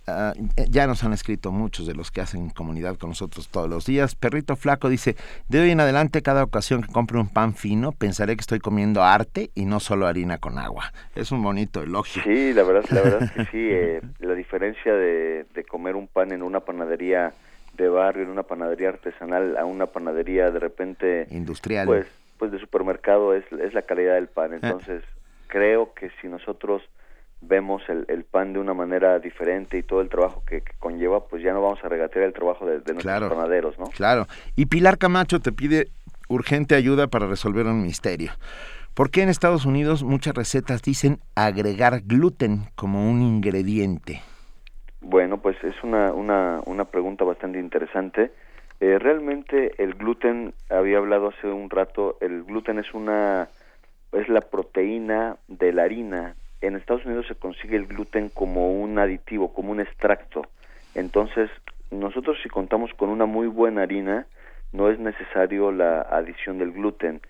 Uh, ya nos han escrito muchos de los que hacen comunidad con nosotros todos los días. Perrito Flaco dice, de hoy en adelante, cada ocasión que compre un pan fino, pensaré que estoy comiendo arte y no solo harina con agua. Es un bonito elogio. Sí, la verdad, la verdad es que sí. Eh, la diferencia de, de, comer un pan en una panadería de barrio, en una panadería artesanal, a una panadería de repente... Industrial. Pues, pues de supermercado es, es la calidad del pan. Entonces, creo que si nosotros vemos el, el, pan de una manera diferente y todo el trabajo que, conlleva, pues ya no vamos a regatear el trabajo de, nuestros panaderos, ¿no? Claro. Y Pilar Camacho te pide urgente ayuda para resolver un misterio. ¿Por qué en Estados Unidos muchas recetas dicen agregar gluten como un ingrediente? Bueno, pues es una, una, una pregunta bastante interesante. Eh, realmente el gluten, había hablado hace un rato, el gluten es una es la proteína de la harina. En Estados Unidos se consigue el gluten como un aditivo, como un extracto. Entonces, nosotros si contamos con una muy buena harina, no es necesario la adición del gluten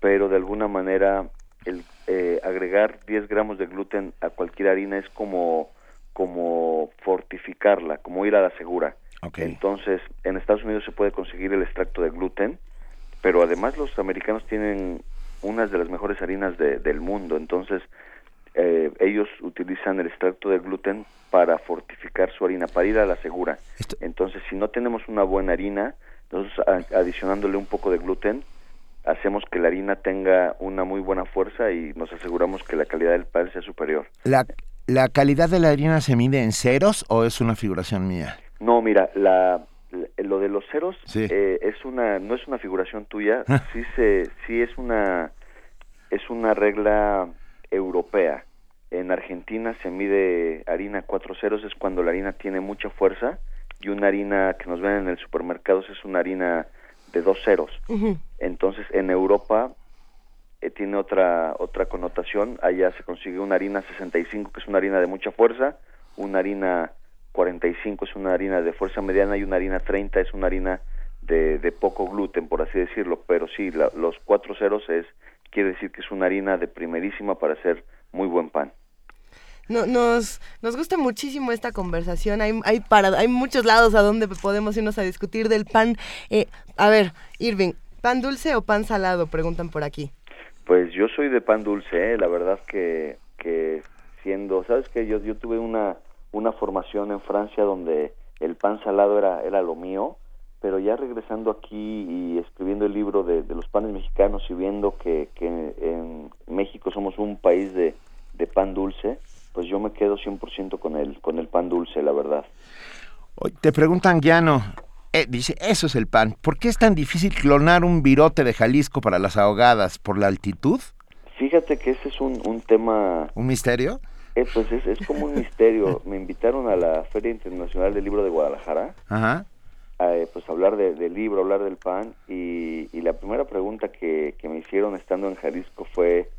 pero de alguna manera el eh, agregar 10 gramos de gluten a cualquier harina es como como fortificarla, como ir a la segura. Entonces, en Estados Unidos se puede conseguir el extracto de gluten, pero además los americanos tienen unas de las mejores harinas del mundo, entonces eh, ellos utilizan el extracto de gluten para fortificar su harina, para ir a la segura. Entonces, si no tenemos una buena harina, entonces adicionándole un poco de gluten, hacemos que la harina tenga una muy buena fuerza y nos aseguramos que la calidad del pan sea superior. ¿La, la calidad de la harina se mide en ceros o es una figuración mía? No, mira, la, lo de los ceros eh, es una no es una figuración tuya, sí se sí es una es una regla europea. En Argentina se mide harina cuatro ceros es cuando la harina tiene mucha fuerza y una harina que nos ven en el supermercado es una harina de dos ceros. Entonces, en Europa eh, tiene otra otra connotación. Allá se consigue una harina 65, que es una harina de mucha fuerza, una harina 45 es una harina de fuerza mediana y una harina 30 es una harina de, de poco gluten, por así decirlo. Pero sí, los cuatro ceros es quiere decir que es una harina de primerísima para hacer muy buen pan nos, nos gusta muchísimo esta conversación. Hay, hay, para, hay muchos lados a donde podemos irnos a discutir del pan. Eh, a ver, Irving, ¿pan dulce o pan salado? Preguntan por aquí. Pues yo soy de pan dulce, ¿eh? la verdad que, que siendo, ¿sabes que Yo, yo tuve una, una formación en Francia donde el pan salado era, era lo mío, pero ya regresando aquí y escribiendo el libro de, de los panes mexicanos y viendo que, que en México somos un país de, de pan dulce, pues yo me quedo 100% con el, con el pan dulce, la verdad. Te preguntan, Llano, eh, dice, eso es el pan. ¿Por qué es tan difícil clonar un virote de Jalisco para las ahogadas? ¿Por la altitud? Fíjate que ese es un, un tema... ¿Un misterio? Eh, pues es, es, como un misterio. me invitaron a la Feria Internacional del Libro de Guadalajara. Ajá. A, eh, pues hablar del libro, hablar del pan. Y, y la primera pregunta que, que, me hicieron estando en Jalisco fue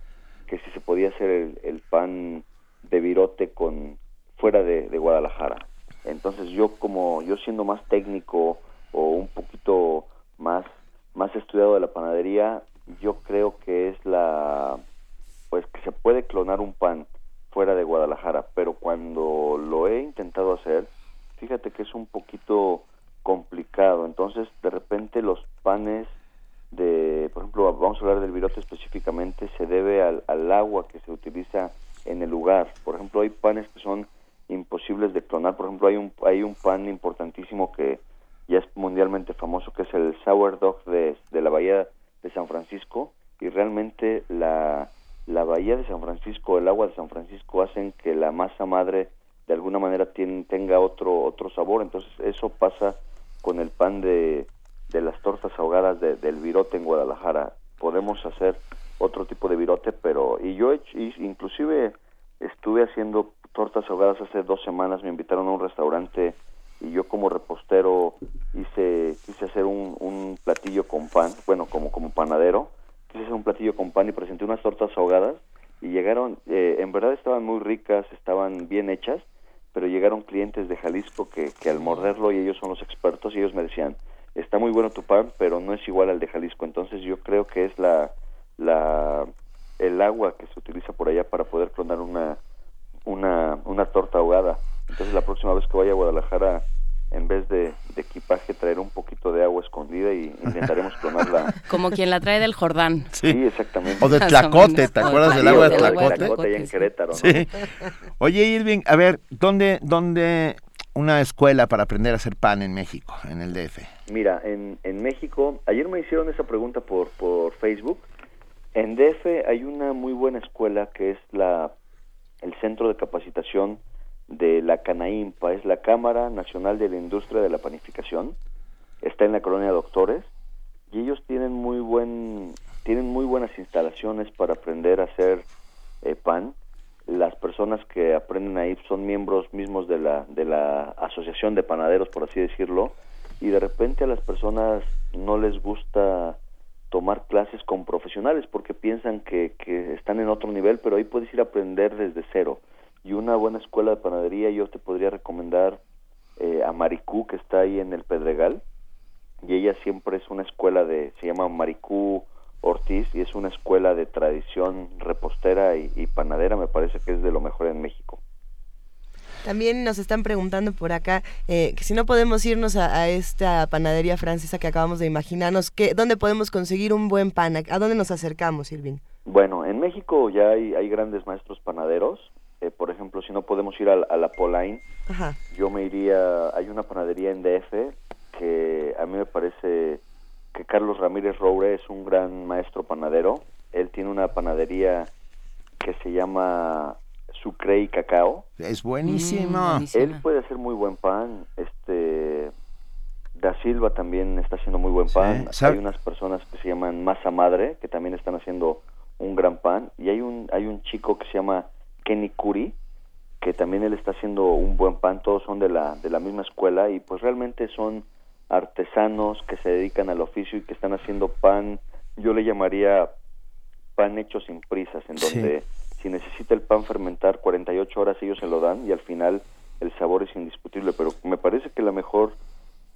que si se podía hacer el, el pan de virote con fuera de, Guadalajara. Entonces yo como yo siendo más técnico o un poquito más más estudiado de la panadería, yo creo que es la pues que se puede clonar un pan fuera de Guadalajara, pero cuando lo he intentado hacer, fíjate que es un poquito complicado. Entonces, de repente los panes de, por ejemplo, vamos a hablar del virote específicamente, se debe al, al agua que se utiliza en el lugar. Por ejemplo, hay panes que son imposibles de clonar. Por ejemplo, hay un, hay un pan importantísimo que ya es mundialmente famoso, que es el sourdough de, de la bahía de San Francisco. Y realmente la, la bahía de San Francisco, el agua de San Francisco hacen que la masa madre de alguna manera tenga otro, otro sabor. Entonces eso pasa con el pan de, de las tortas ahogadas del virote en Guadalajara. Podemos hacer otro tipo de virote, pero y yo inclusive estuve haciendo tortas ahogadas hace dos semanas, me invitaron a un restaurante y yo como repostero hice quise hacer un, un platillo con pan, bueno como como panadero, quise hacer un platillo con pan y presenté unas tortas ahogadas y llegaron, eh, en verdad estaban muy ricas, estaban bien hechas, pero llegaron clientes de Jalisco que, que al morderlo y ellos son los expertos y ellos me decían, está muy bueno tu pan, pero no es igual al de Jalisco, entonces yo creo que es la la el agua que se utiliza por allá para poder clonar una una, una torta ahogada. Entonces la próxima vez que vaya a Guadalajara, en vez de, equipaje, traer un poquito de agua escondida y intentaremos clonarla. Como quien la trae del Jordán. Sí, exactamente. O de Tlacote, ¿te acuerdas del agua de Tlacote? Tlacote en Querétaro. Sí. Oye, Irving, a ver, ¿dónde, ¿dónde una escuela para aprender a hacer pan en México, en el DF? Mira, en, en México, ayer me hicieron esa pregunta por, por Facebook En DF hay una muy buena escuela que es la el Centro de Capacitación de la CANAIMPA, es la Cámara Nacional de la Industria de la Panificación. Está en la colonia Doctores y ellos tienen muy buen tienen muy buenas instalaciones para aprender a hacer eh, pan. Las personas que aprenden ahí son miembros mismos de la de la Asociación de Panaderos, por así decirlo, y de repente a las personas no les gusta tomar clases con profesionales porque piensan que, que están en otro nivel, pero ahí puedes ir a aprender desde cero. Y una buena escuela de panadería, yo te podría recomendar eh, a Maricú, que está ahí en el Pedregal, y ella siempre es una escuela de, se llama Maricú Ortiz, y es una escuela de tradición repostera y, y panadera, me parece que es de lo mejor en México. También nos están preguntando por acá eh, que si no podemos irnos a, a esta panadería francesa que acabamos de imaginarnos, que, ¿dónde podemos conseguir un buen pan? ¿A dónde nos acercamos, Irving? Bueno, en México ya hay, hay grandes maestros panaderos. Eh, por ejemplo, si no podemos ir a, a la Polain, Ajá. yo me iría, hay una panadería en DF que a mí me parece que Carlos Ramírez Roure es un gran maestro panadero. Él tiene una panadería que se llama Sucre y Cacao. Es buenísimo. Mm, buenísimo. Él puede hacer muy buen pan. Este Da Silva también está haciendo muy buen pan. Hay unas personas que se llaman Masa Madre que también están haciendo un gran pan y hay un hay un chico que se llama Kenny Curi que también él está haciendo un buen pan. Todos son de la de la misma escuela y pues realmente son artesanos que se dedican al oficio y que están haciendo pan. Yo le llamaría pan hecho sin prisas, en Sí. Si necesita el pan fermentar 48 horas ellos se lo dan y al final el sabor es indiscutible, pero me parece que la mejor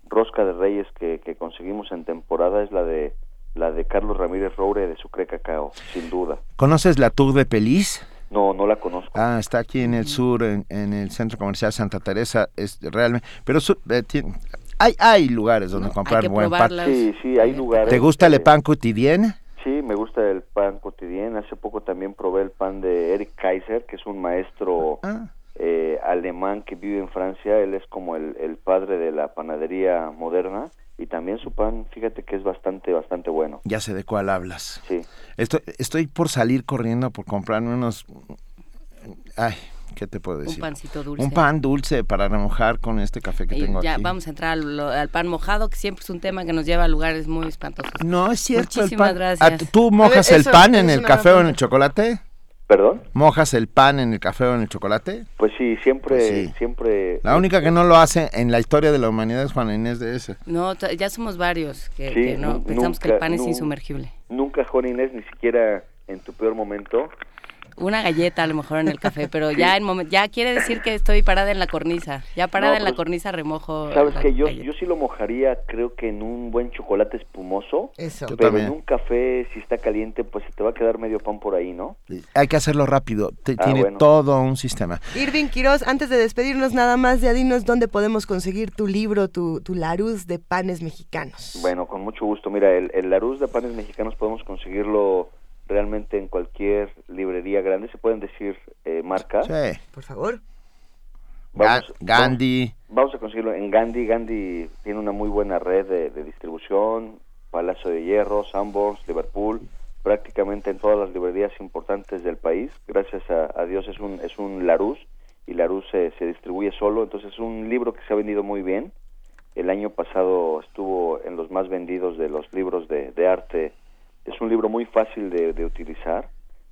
rosca de reyes que, que conseguimos en temporada es la de la de Carlos Ramírez Roure de Sucre Cacao, sin duda. ¿Conoces la Tour de Pelis? No, no la conozco. Ah, está aquí en el sur, en, en el centro comercial Santa Teresa, es realmente, pero su- eh, hay hay lugares donde No, hay comprar que buen pan. Sí, sí, hay lugares. ¿Te gusta el pan quotidien? Sí, me gusta el pan cotidiano. Hace poco también probé el pan de Eric Kaiser, que es un maestro Ah, eh, alemán que vive en Francia. Él es como el, el padre de la panadería moderna. Y también su pan, fíjate que es bastante, bastante bueno. ya sé de cuál hablas. Sí. Estoy, estoy por salir corriendo por comprarme unos... Ay, ¿qué te puedo Un decir? pancito dulce. Un pan dulce para remojar con este café que Y tengo ya aquí. vamos a entrar al, al pan mojado, que siempre es un tema que nos lleva a lugares muy espantosos. No, es cierto. el Muchísimas pan- gracias. Ah, ¿Tú mojas ver, el pan en el café o en el chocolate? ¿Perdón? ¿Mojas el pan en el café o en el chocolate? Pues sí, siempre, Pues sí. siempre... La única que no lo hace en la historia de la humanidad es Juana Inés de ese. No, ya somos varios que, Sí, que no pensamos que nunca- el pan es insumergible. Nunca, Juan Inés, ni siquiera en tu peor momento. Una galleta a lo mejor en el café, pero ya en momen- ya quiere decir que estoy parada en la cornisa. Ya parada No, en la pues, cornisa remojo. Sabes que yo, galleta. yo sí lo mojaría, creo que en un buen chocolate espumoso. Eso. Pero también. en un café, si está caliente, pues se te va a quedar medio pan por ahí, ¿no? Hay que hacerlo rápido. Te- Ah, tiene bueno. todo un sistema. Irving Quiroz, antes de despedirnos nada más, ya dinos dónde podemos conseguir tu libro, tu, tu Laruz de panes mexicanos. Bueno, con mucho gusto. Mira, el, el Laruz de panes mexicanos podemos conseguirlo realmente en cualquier librería grande. Se pueden decir eh, marcas. Sí. Por favor. Vamos- Ga- Gandhi. Vamos a conseguirlo en Gandhi. Gandhi tiene una muy buena red de, de distribución. Palacio de Hierro, Sanborns, Liverpool, prácticamente en todas las librerías importantes del país. Gracias a, a Dios es un, es un Larus y Larus se, se distribuye solo. Entonces es un libro que se ha vendido muy bien. El año pasado estuvo en los más vendidos de los libros de, de arte. Es un libro muy fácil de, de utilizar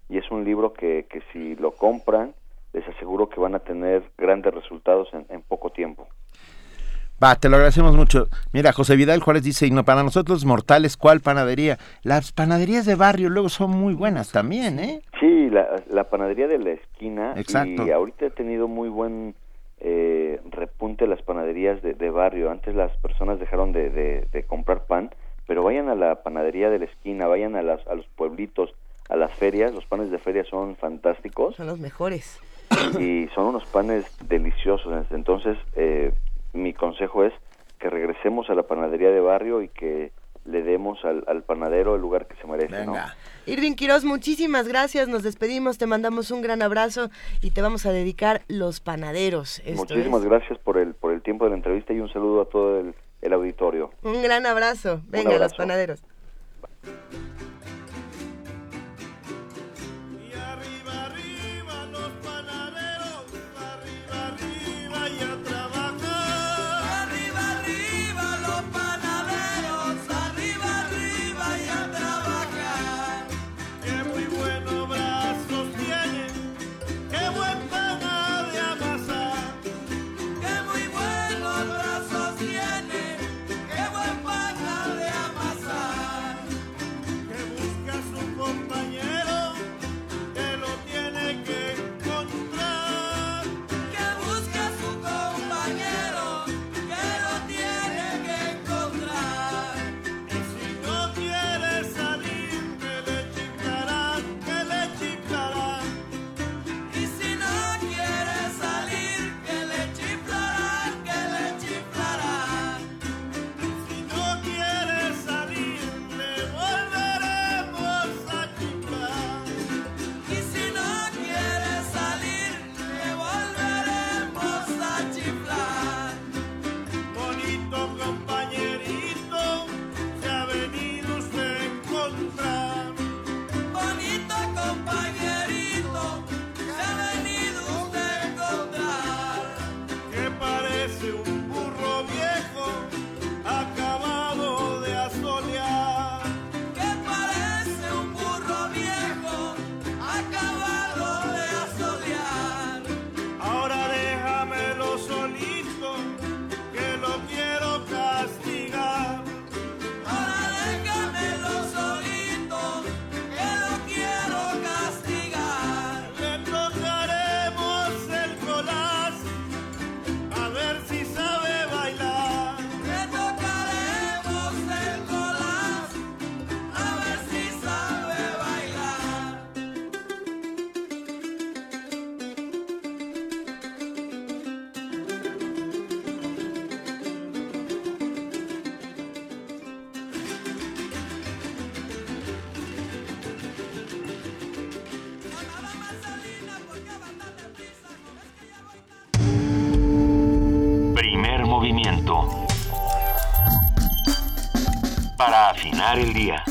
y es un libro que, que si lo compran les aseguro que van a tener grandes resultados en, en poco tiempo. Va, te lo agradecemos mucho. Mira, José Vidal Juárez dice, y no, para nosotros mortales, ¿cuál panadería? Las panaderías de barrio luego son muy buenas también, ¿eh? Sí, la, la panadería de la esquina. Exacto. Y ahorita he tenido muy buen eh, repunte las panaderías de, de barrio. Antes las personas dejaron de, de- de comprar pan, pero vayan a la panadería de la esquina, vayan a, las, a los pueblitos, a las ferias. Los panes de feria son fantásticos Son los mejores. y son unos panes deliciosos. Entonces, eh, mi consejo es que regresemos a la panadería de barrio y que le demos al, al panadero el lugar que se merece. ¿no? Venga. Irving Quiroz, muchísimas gracias. Nos despedimos, te mandamos un gran abrazo y te vamos a dedicar Los Panaderos. Esto Muchísimas es. gracias por el, por el tiempo de la entrevista y un saludo a todo el, el auditorio. Un gran abrazo. Venga, abrazo. Los Panaderos. El día.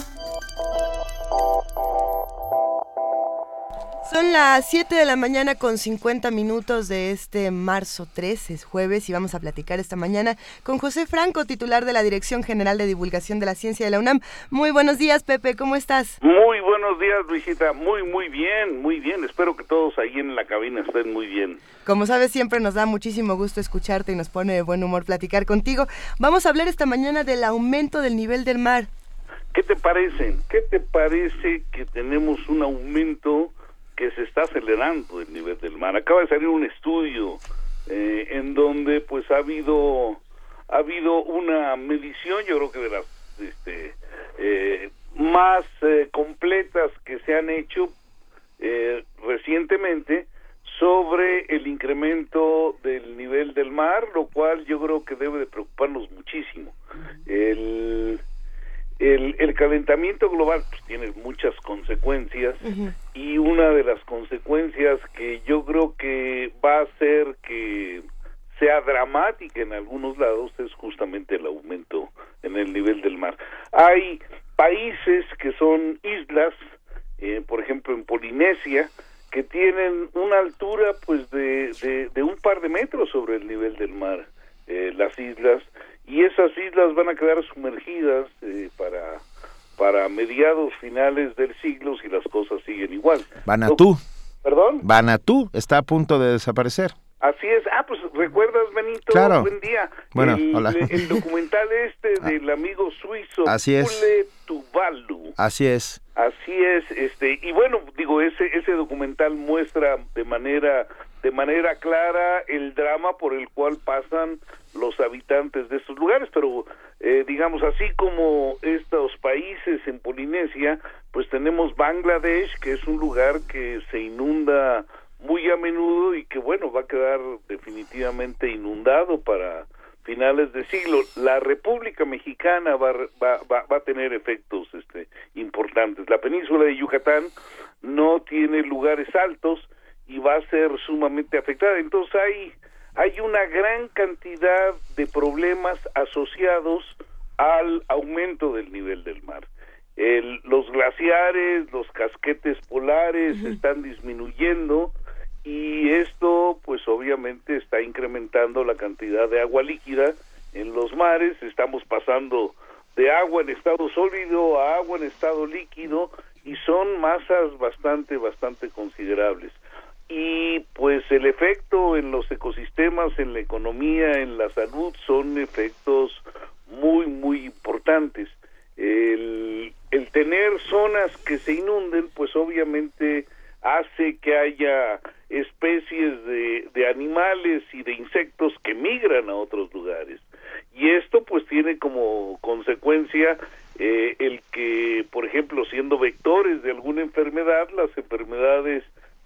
Son las 7 de la mañana con 50 minutos de este marzo 3, es jueves, y vamos a platicar esta mañana con José Franco, titular de la Dirección General de Divulgación de la Ciencia de la UNAM. Muy buenos días, Pepe, ¿cómo estás? Muy buenos días, Luisita. Muy, muy bien, muy bien. Espero que todos ahí en la cabina estén muy bien. Como sabes, siempre nos da muchísimo gusto escucharte y nos pone de buen humor platicar contigo. Vamos a hablar esta mañana del aumento del nivel del mar. ¿Qué te parece? ¿Qué te parece que tenemos un aumento que se está acelerando el nivel del mar. Acaba de salir un estudio eh, en donde pues ha habido ha habido una medición, yo creo que de las este, eh, más eh, completas que se han hecho recientemente sobre el incremento del nivel del mar, lo cual yo creo que debe de preocuparnos muchísimo. El el, calentamiento global pues, tiene muchas consecuencias y una de las consecuencias que yo creo que va a hacer que sea dramática en algunos lados es justamente el aumento en el nivel del mar. Hay países que son islas, eh, por ejemplo en Polinesia, que tienen una altura pues de, de, un par de metros sobre el nivel del mar, eh, las islas, y esas islas van a quedar sumergidas eh, para para mediados finales del siglo si las cosas siguen igual. Vanatú. ¿Perdón? Vanatú está a punto de desaparecer. Así es. Ah, pues recuerdas, Benito. Claro. Buen día. Bueno, el, hola. el documental este ah. del amigo suizo. Así es. Tuvalu. Así es. Así es. Este y bueno, digo ese ese documental muestra de manera de manera clara el drama por el cual pasan los habitantes de estos lugares, pero eh, digamos así como estos países en Polinesia, pues tenemos Bangladesh, que es un lugar que se inunda muy a menudo y que bueno, va a quedar definitivamente inundado para finales de siglo. La República Mexicana va, va, va, va a tener efectos este, importantes. La península de Yucatán no tiene lugares altos y va a ser sumamente afectada. Entonces hay hay una gran cantidad de problemas asociados al aumento del nivel del mar. los glaciares, los casquetes polares están disminuyendo y esto pues obviamente está incrementando la cantidad de agua líquida en los mares, estamos pasando de agua en estado sólido a agua en estado líquido y son masas bastante, bastante considerables y pues el efecto en los ecosistemas, en la economía, en la salud son efectos muy, muy importantes. El, tener zonas que se inunden, pues obviamente hace que haya especies de, de animales y de insectos que migran a otros lugares. Y esto pues tiene como consecuencia eh, el que, por ejemplo, siendo vectores de alguna enfermedad, las enfermedades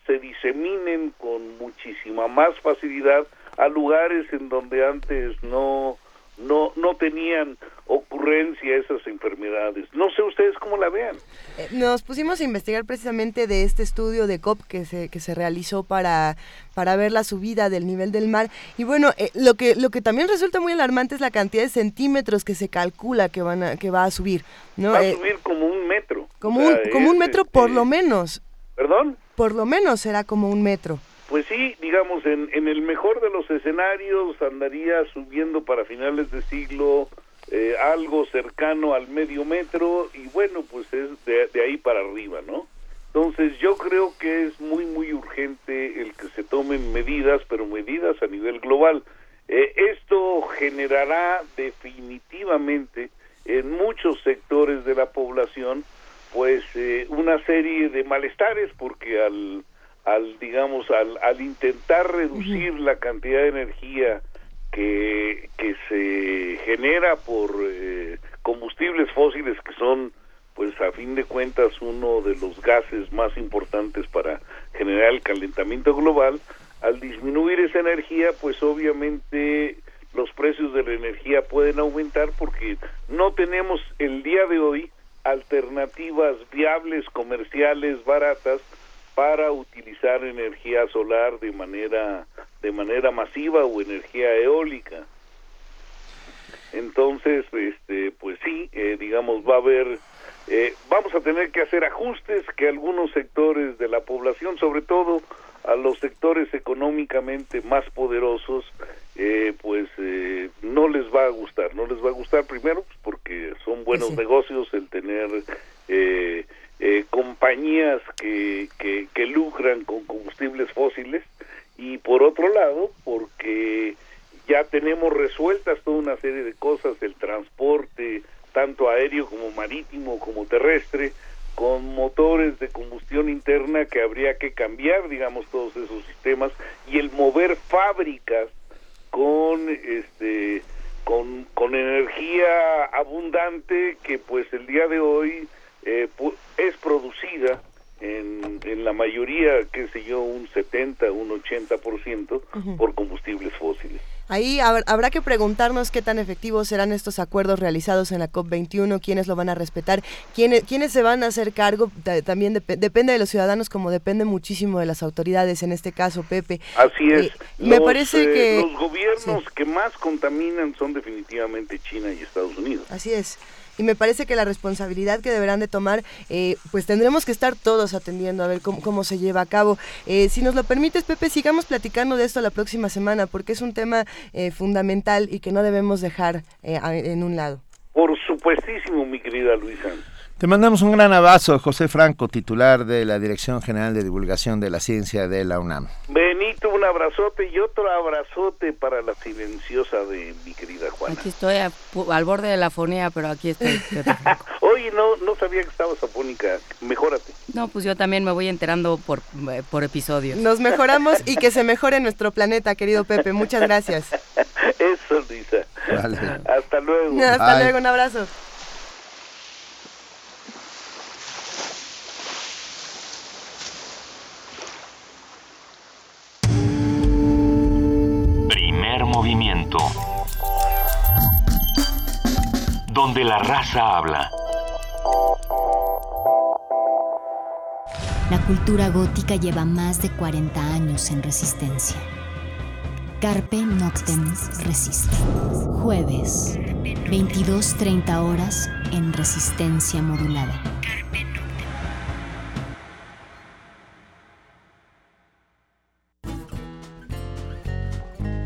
se diseminen con muchísima más facilidad a lugares en donde antes no no no tenían ocurrencia esas enfermedades. No sé ustedes cómo la vean. Eh, nos pusimos a investigar precisamente de este estudio de COP que se, que se realizó para, para ver la subida del nivel del mar. Y bueno, eh, lo, que, lo que también resulta muy alarmante es la cantidad de centímetros que se calcula que, van a, que va a subir. ¿no? Va a eh, subir como un metro. Como, un, como un metro por lo menos. ¿Perdón? Por lo menos será como un metro. Pues sí, digamos, en, en el mejor de los escenarios andaría subiendo para finales de siglo eh, algo cercano al medio metro y bueno, pues es de, ahí para arriba, ¿no? Entonces yo creo que es muy, muy urgente el que se tomen medidas, pero medidas a nivel global. Eh, esto generará definitivamente en muchos sectores de la población pues eh, una serie de malestares porque al, al digamos al, al intentar reducir la cantidad de energía que, que se genera por eh, combustibles fósiles que son pues a fin de cuentas uno de los gases más importantes para generar el calentamiento global al disminuir esa energía pues obviamente los precios de la energía pueden aumentar porque no tenemos el día de hoy alternativas viables, comerciales, baratas para utilizar energía solar de manera de manera masiva o energía eólica. Entonces, este, pues sí, eh, digamos, va a haber, eh, vamos a tener que hacer ajustes que algunos sectores de la población, sobre todo a los sectores económicamente más poderosos, eh, pues eh, no les va a gustar, no les va a gustar primero pues, porque son buenos Sí. negocios el tener eh, eh, compañías que, que, que lucran con combustibles fósiles y por otro lado porque ya tenemos resueltas toda una serie de cosas, el transporte tanto aéreo como marítimo como terrestre, con motores de combustión interna que habría que cambiar, digamos, todos esos sistemas y el mover fábricas con este con, con energía abundante que pues el día de hoy eh, es producida en, en la mayoría, qué sé yo, un 70, un 80% Ujú. por combustibles fósiles. Ahí hab- habrá que preguntarnos qué tan efectivos serán estos acuerdos realizados en la COP21, quiénes lo van a respetar, quiénes, quiénes se van a hacer cargo, Ta- también dep- depende de los ciudadanos como depende muchísimo de las autoridades, en este caso Pepe. Así es. Eh, me Los, parece eh, que... los gobiernos que más contaminan son definitivamente China y Estados Unidos. Así es. Y me parece que la responsabilidad que deberán de tomar, eh, pues tendremos que estar todos atendiendo a ver cómo, cómo se lleva a cabo. Eh, si nos lo permites, Pepe, sigamos platicando de esto la próxima semana, porque es un tema eh, fundamental y que no debemos dejar eh, en un lado. Por supuestísimo, mi querida Luisa. Te mandamos un gran abrazo, José Franco, titular de la Dirección General de Divulgación de la Ciencia de la UNAM. Benito, un abrazote y otro abrazote para la silenciosa de mi querida Juana. Aquí estoy a- al borde de la fonía, pero aquí estoy. Oye, no, no sabía que estabas afónica. Mejórate. No, pues yo también me voy enterando por, eh, por episodios. Nos mejoramos y que se mejore nuestro planeta, querido Pepe. Muchas gracias. Eso, Luisa. Vale. Hasta luego. Hasta Bye. luego, un abrazo. Primer movimiento. Donde la raza habla. La cultura gótica lleva más de 40 años en resistencia. Carpe Noctem Resiste. Jueves, 22.30 horas en resistencia modulada.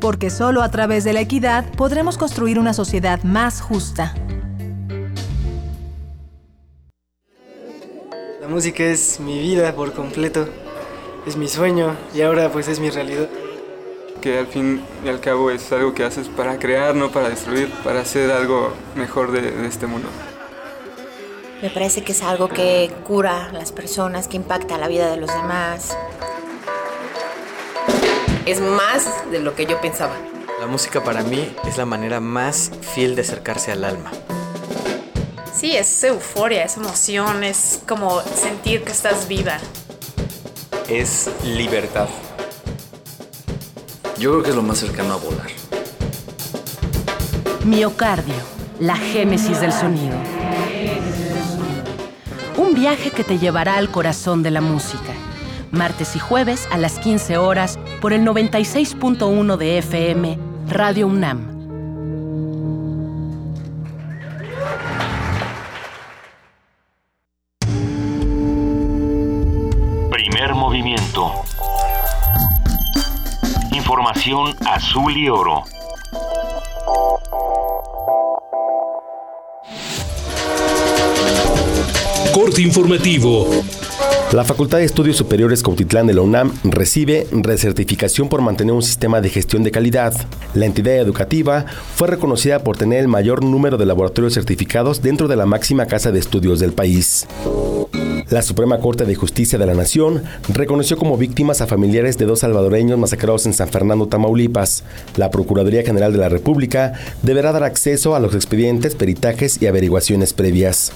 Porque solo a través de la equidad podremos construir una sociedad más justa. La música es mi vida por completo, es mi sueño y ahora pues es mi realidad. Que al fin y al cabo es algo que haces para crear, no para destruir, para hacer algo mejor de, de este mundo. Me parece que es algo que cura a las personas, que impacta la vida de los demás. Es más de lo que yo pensaba. La música para mí es la manera más fiel de acercarse al alma. Sí, es euforia, es emoción, es como sentir que estás viva. Es libertad. Yo creo que es lo más cercano a volar. Miocardio, la génesis del sonido. Un viaje que te llevará al corazón de la música. Martes y jueves a las 15 horas por el 96.1 de FM, Radio UNAM. Primer movimiento. Información azul y oro. Corte informativo. La Facultad de Estudios Superiores Cautitlán de la UNAM recibe recertificación por mantener un sistema de gestión de calidad. La entidad educativa fue reconocida por tener el mayor número de laboratorios certificados dentro de la máxima casa de estudios del país. La Suprema Corte de Justicia de la Nación reconoció como víctimas a familiares de dos salvadoreños masacrados en San Fernando, Tamaulipas. La Procuraduría General de la República deberá dar acceso a los expedientes, peritajes y averiguaciones previas.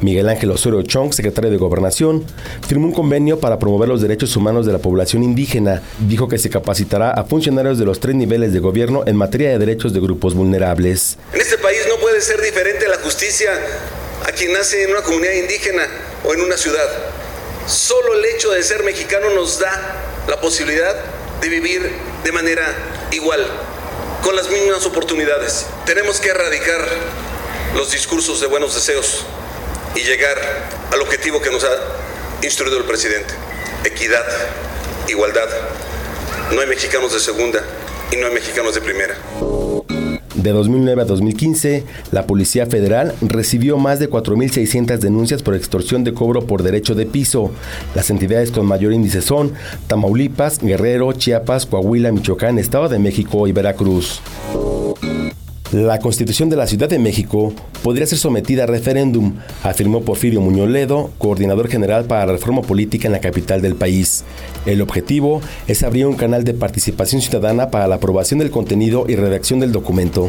Miguel Ángel Osorio Chong, secretario de Gobernación, firmó un convenio para promover los derechos humanos de la población indígena. Dijo que se capacitará a funcionarios de los tres niveles de gobierno en materia de derechos de grupos vulnerables. En este país no puede ser diferente la justicia a quien nace en una comunidad indígena o en una ciudad. Solo el hecho de ser mexicano nos da la posibilidad de vivir de manera igual, con las mismas oportunidades. Tenemos que erradicar los discursos de buenos deseos y llegar al objetivo que nos ha instruido el presidente. Equidad, igualdad. No hay mexicanos de segunda y no hay mexicanos de primera. De 2009 a 2015, la Policía Federal recibió más de 4.600 denuncias por extorsión de cobro por derecho de piso. Las entidades con mayor índice son Tamaulipas, Guerrero, Chiapas, Coahuila, Michoacán, Estado de México y Veracruz. La Constitución de la Ciudad de México podría ser sometida a referéndum, afirmó Porfirio Muñoz Ledo, coordinador general para la reforma política en la capital del país. El objetivo es abrir un canal de participación ciudadana para la aprobación del contenido y redacción del documento.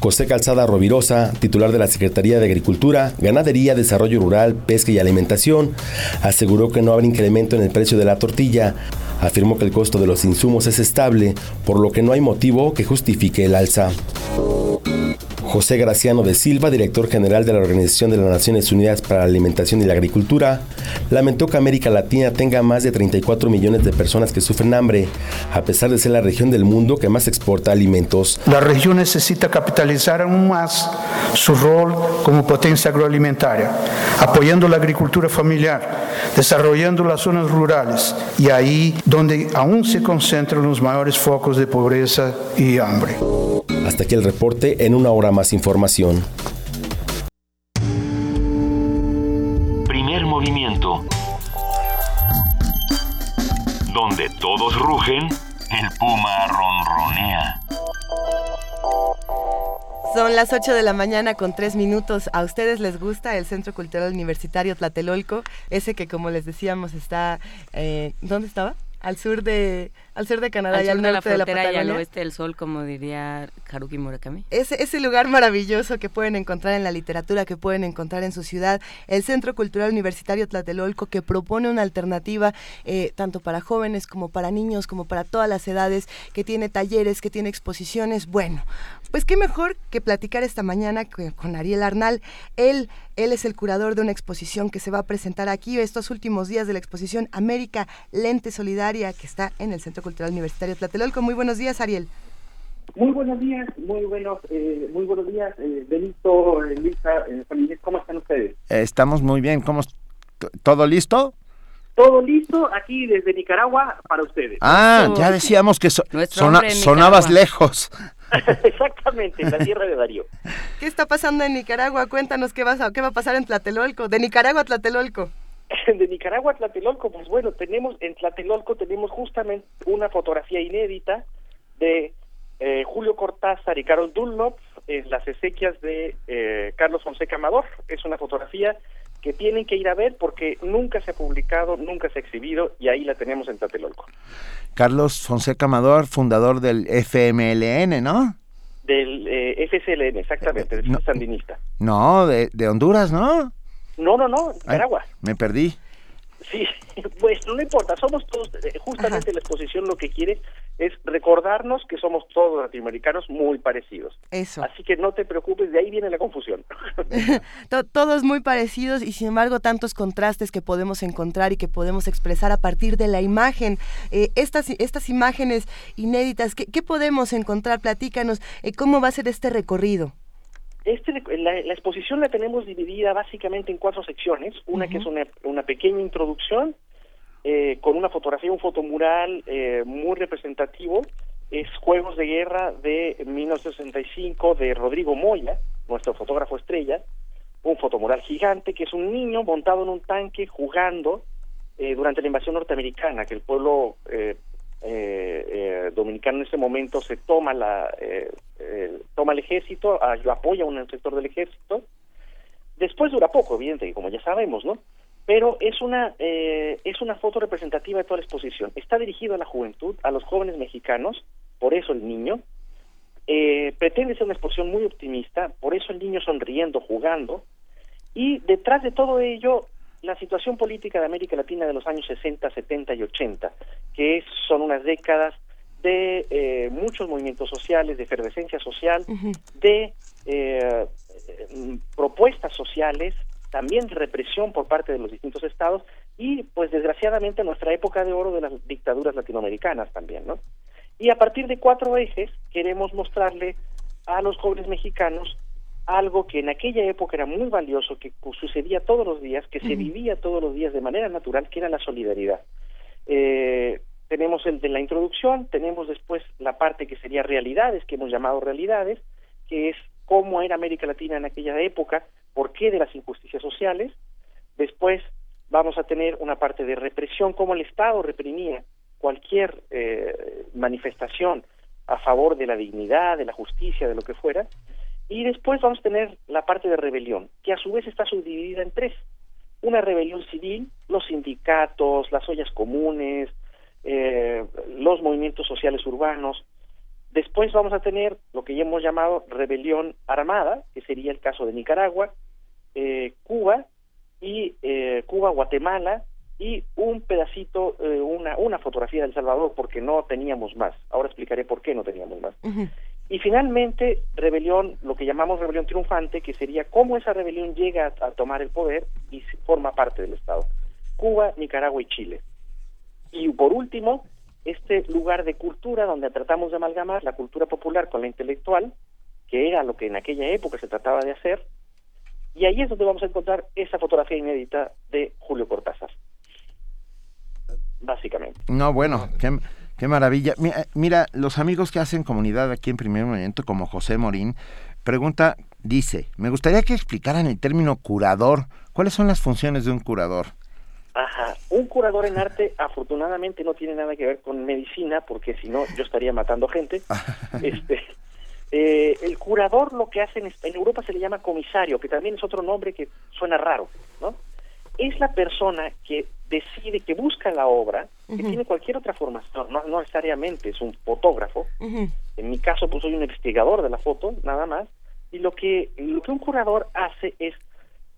José Calzada Rovirosa, titular de la Secretaría de Agricultura, Ganadería, Desarrollo Rural, Pesca y Alimentación, aseguró que no habrá incremento en el precio de la tortilla. Afirmó que el costo de los insumos es estable, por lo que no hay motivo que justifique el alza. José Graciano de Silva, director general de la Organización de las Naciones Unidas para la Alimentación y la Agricultura, lamentó que América Latina tenga más de 34 millones de personas que sufren hambre, a pesar de ser la región del mundo que más exporta alimentos. La región necesita capitalizar aún más su rol como potencia agroalimentaria, apoyando la agricultura familiar, desarrollando las zonas rurales y ahí donde aún se concentran los mayores focos de pobreza y hambre. Hasta aquí el reporte, en una hora más información. Primer movimiento. Donde todos rugen, el puma ronronea. Son las 8 de la mañana con 3 minutos. ¿A ustedes les gusta el Centro Cultural Universitario Tlatelolco? Ese que, como les decíamos, está... Eh, ¿Dónde estaba? Al sur de, al sur de Canadá al y al de norte de la frontera y al oeste del sol, como diría Haruki Murakami. Ese, ese lugar maravilloso que pueden encontrar en la literatura, que pueden encontrar en su ciudad, el Centro Cultural Universitario Tlatelolco, que propone una alternativa eh, tanto para jóvenes como para niños, como para todas las edades, que tiene talleres, que tiene exposiciones. Bueno, pues qué mejor que platicar esta mañana con, Ariel Arnal. Él, él es el curador de una exposición que se va a presentar aquí estos últimos días de la exposición América Lente Solidaria, que está en el Centro Cultural Universitario Tlatelolco. Muy buenos días, Ariel. Muy buenos días, muy buenos, eh, muy buenos días, eh, Benito, eh, Luisa, eh, ¿cómo están ustedes? Eh, estamos muy bien. ¿Cómo ¿Todo listo? Todo listo aquí desde Nicaragua para ustedes. Ah, ya decíamos que so- sonabas lejos. Exactamente, la tierra de Darío. ¿Qué está pasando en Nicaragua? Cuéntanos qué, vas a- qué va a pasar en Tlatelolco. De Nicaragua a Tlatelolco. De Nicaragua a Tlatelolco, pues bueno, tenemos en Tlatelolco tenemos justamente una fotografía inédita de eh, Julio Cortázar y Carol Dunlop en las exequias de eh, Carlos Fonseca Amador. Es una fotografía que tienen que ir a ver porque nunca se ha publicado, nunca se ha exhibido y ahí la tenemos en Tlatelolco. Carlos Fonseca Amador, fundador del FMLN, ¿no? Del eh, FSLN, exactamente, del Sandinista. No, de, de Honduras, ¿no? No, no, no, Ay, Nicaragua. me perdí. Sí, pues no importa, somos todos, eh, justamente la exposición lo que quiere es recordarnos que somos todos latinoamericanos muy parecidos. Eso. Así que no te preocupes, de ahí viene la confusión. To- Todos muy parecidos y sin embargo tantos contrastes que podemos encontrar y que podemos expresar a partir de la imagen. Eh, estas, estas imágenes inéditas, ¿qué, qué podemos encontrar? Platícanos, eh, ¿cómo va a ser este recorrido? Este, la, la exposición la tenemos dividida básicamente en cuatro secciones. Una que es una, una pequeña introducción eh, con una fotografía, un fotomural eh, muy representativo. Es Juegos de Guerra de 1965 de Rodrigo Moya, nuestro fotógrafo estrella. Un fotomural gigante que es un niño montado en un tanque jugando eh, durante la invasión norteamericana, que el pueblo eh, eh, eh, dominicano en ese momento se toma la toma el ejército, a- apoya un sector del ejército. Después dura poco, evidente, como ya sabemos, ¿no? Pero es una eh, es una foto representativa de toda la exposición. Está dirigido a la juventud, a los jóvenes mexicanos, por eso el niño. Eh, pretende ser una exposición muy optimista, por eso el niño sonriendo, jugando. Y detrás de todo ello, la situación política de América Latina de los años 60, 70 y 80, que son unas décadas de eh, muchos movimientos sociales, de efervescencia social, de eh, propuestas sociales, también represión por parte de los distintos estados y, pues, desgraciadamente, nuestra época de oro de las dictaduras latinoamericanas también, ¿no? Y a partir de cuatro ejes queremos mostrarle a los jóvenes mexicanos algo que en aquella época era muy valioso, que pues, sucedía todos los días, que se vivía todos los días de manera natural, que era la solidaridad. Eh, tenemos el de la introducción, tenemos después la parte que sería realidades, que hemos llamado realidades, que es cómo era América Latina en aquella época, por qué de las injusticias sociales. Después vamos a tener una parte de represión, cómo el Estado reprimía cualquier eh, manifestación a favor de la dignidad, de la justicia, de lo que fuera. Y después vamos a tener la parte de rebelión, que a su vez está subdividida en tres. Una rebelión civil, los sindicatos, las ollas comunes, eh, los movimientos sociales urbanos. Después vamos a tener lo que ya hemos llamado rebelión armada, que sería el caso de Nicaragua, eh, Cuba y eh, Cuba, Guatemala y un pedacito, eh, una, una fotografía de El Salvador, porque no teníamos más. Ahora explicaré por qué no teníamos más. Y finalmente, rebelión, lo que llamamos rebelión triunfante, que sería cómo esa rebelión llega a, a tomar el poder y forma parte del Estado. Cuba, Nicaragua y Chile. Y por último, este lugar de cultura donde tratamos de amalgamar la cultura popular con la intelectual, que era lo que en aquella época se trataba de hacer, y ahí es donde vamos a encontrar esa fotografía inédita de Julio Cortázar. Básicamente. No, bueno, qué, qué maravilla. Mira, mira, los amigos que hacen comunidad aquí en Primer Movimiento, como José Morín, pregunta, dice, me gustaría que explicaran el término curador. ¿Cuáles son las funciones de un curador? Ajá. Un curador en arte afortunadamente no tiene nada que ver con medicina, porque si no yo estaría matando gente. este, eh, el curador lo que hacen, en Europa se le llama comisario, que también es otro nombre que suena raro, ¿no? Es la persona que decide, que busca la obra, que tiene cualquier otra formación, no, no necesariamente es un fotógrafo, en mi caso pues soy un investigador de la foto, nada más, y lo que, lo que un curador hace es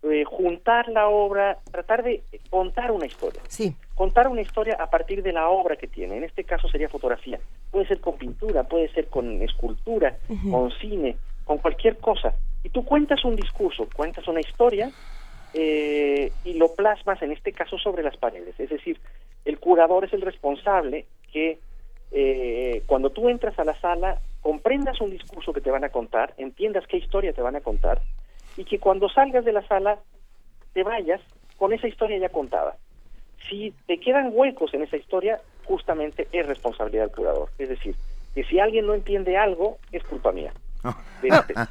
eh, juntar la obra, tratar de contar una historia. Sí. Contar una historia a partir de la obra que tiene. En este caso sería fotografía. Puede ser con pintura, puede ser con escultura, con cine, con cualquier cosa. Y tú cuentas un discurso, cuentas una historia eh, y lo plasmas, en este caso, sobre las paredes. Es decir, el curador es el responsable que eh, cuando tú entras a la sala comprendas un discurso que te van a contar, entiendas qué historia te van a contar y que cuando salgas de la sala te vayas con esa historia ya contada. Si te quedan huecos en esa historia, justamente es responsabilidad del curador. Es decir, que si alguien no entiende algo, es culpa mía.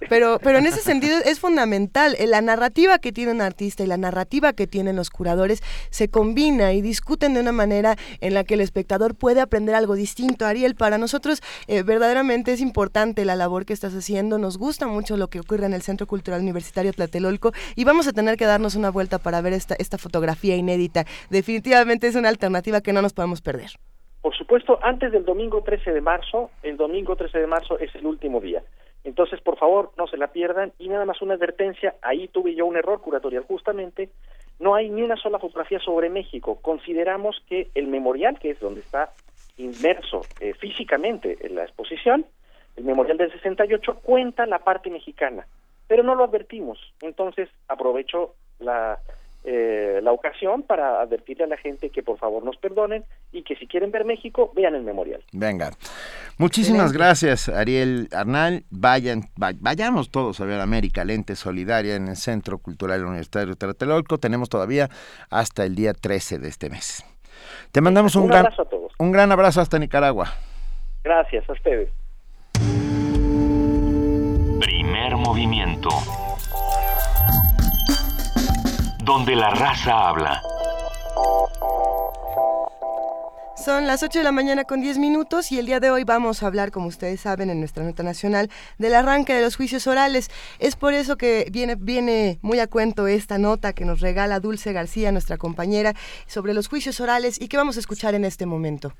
Pero, pero en ese sentido es fundamental. eh, La narrativa que tiene un artista y la narrativa que tienen los curadores se combina y discuten de una manera en la que el espectador puede aprender algo distinto. Ariel, para nosotros eh, verdaderamente es importante la labor que estás haciendo. Nos gusta mucho lo que ocurre en el Centro Cultural Universitario Tlatelolco y vamos a tener que darnos una vuelta para ver esta, esta fotografía inédita. Definitivamente es una alternativa que no nos podemos perder. Por supuesto, antes del domingo 13 de marzo, el domingo 13 de marzo es el último día. Entonces, por favor, no se la pierdan. Y nada más una advertencia, ahí tuve yo un error curatorial justamente. No hay ni una sola fotografía sobre México. Consideramos que el memorial, que es donde está inmerso eh, físicamente en la exposición, el memorial del 68 cuenta la parte mexicana, pero no lo advertimos. Entonces aprovecho la, eh, la ocasión para advertirle a la gente que por favor nos perdonen y que si quieren ver México, vean el memorial. Venga. Muchísimas gracias, Ariel Arnal. Vayan, vayamos todos a ver América Lente Solidaria en el Centro Cultural Universitario Tlatelolco. Tenemos todavía hasta el día 13 de este mes. Te mandamos un, Un gran abrazo a todos. un gran abrazo hasta Nicaragua. Gracias a ustedes. Primer movimiento. Donde la raza habla. Son las 8 de la mañana con 10 minutos y el día de hoy vamos a hablar, como ustedes saben, en nuestra nota nacional, del arranque de los juicios orales. Es por eso que viene, viene muy a cuento esta nota que nos regala Dulce García, nuestra compañera, sobre los juicios orales y que vamos a escuchar en este momento.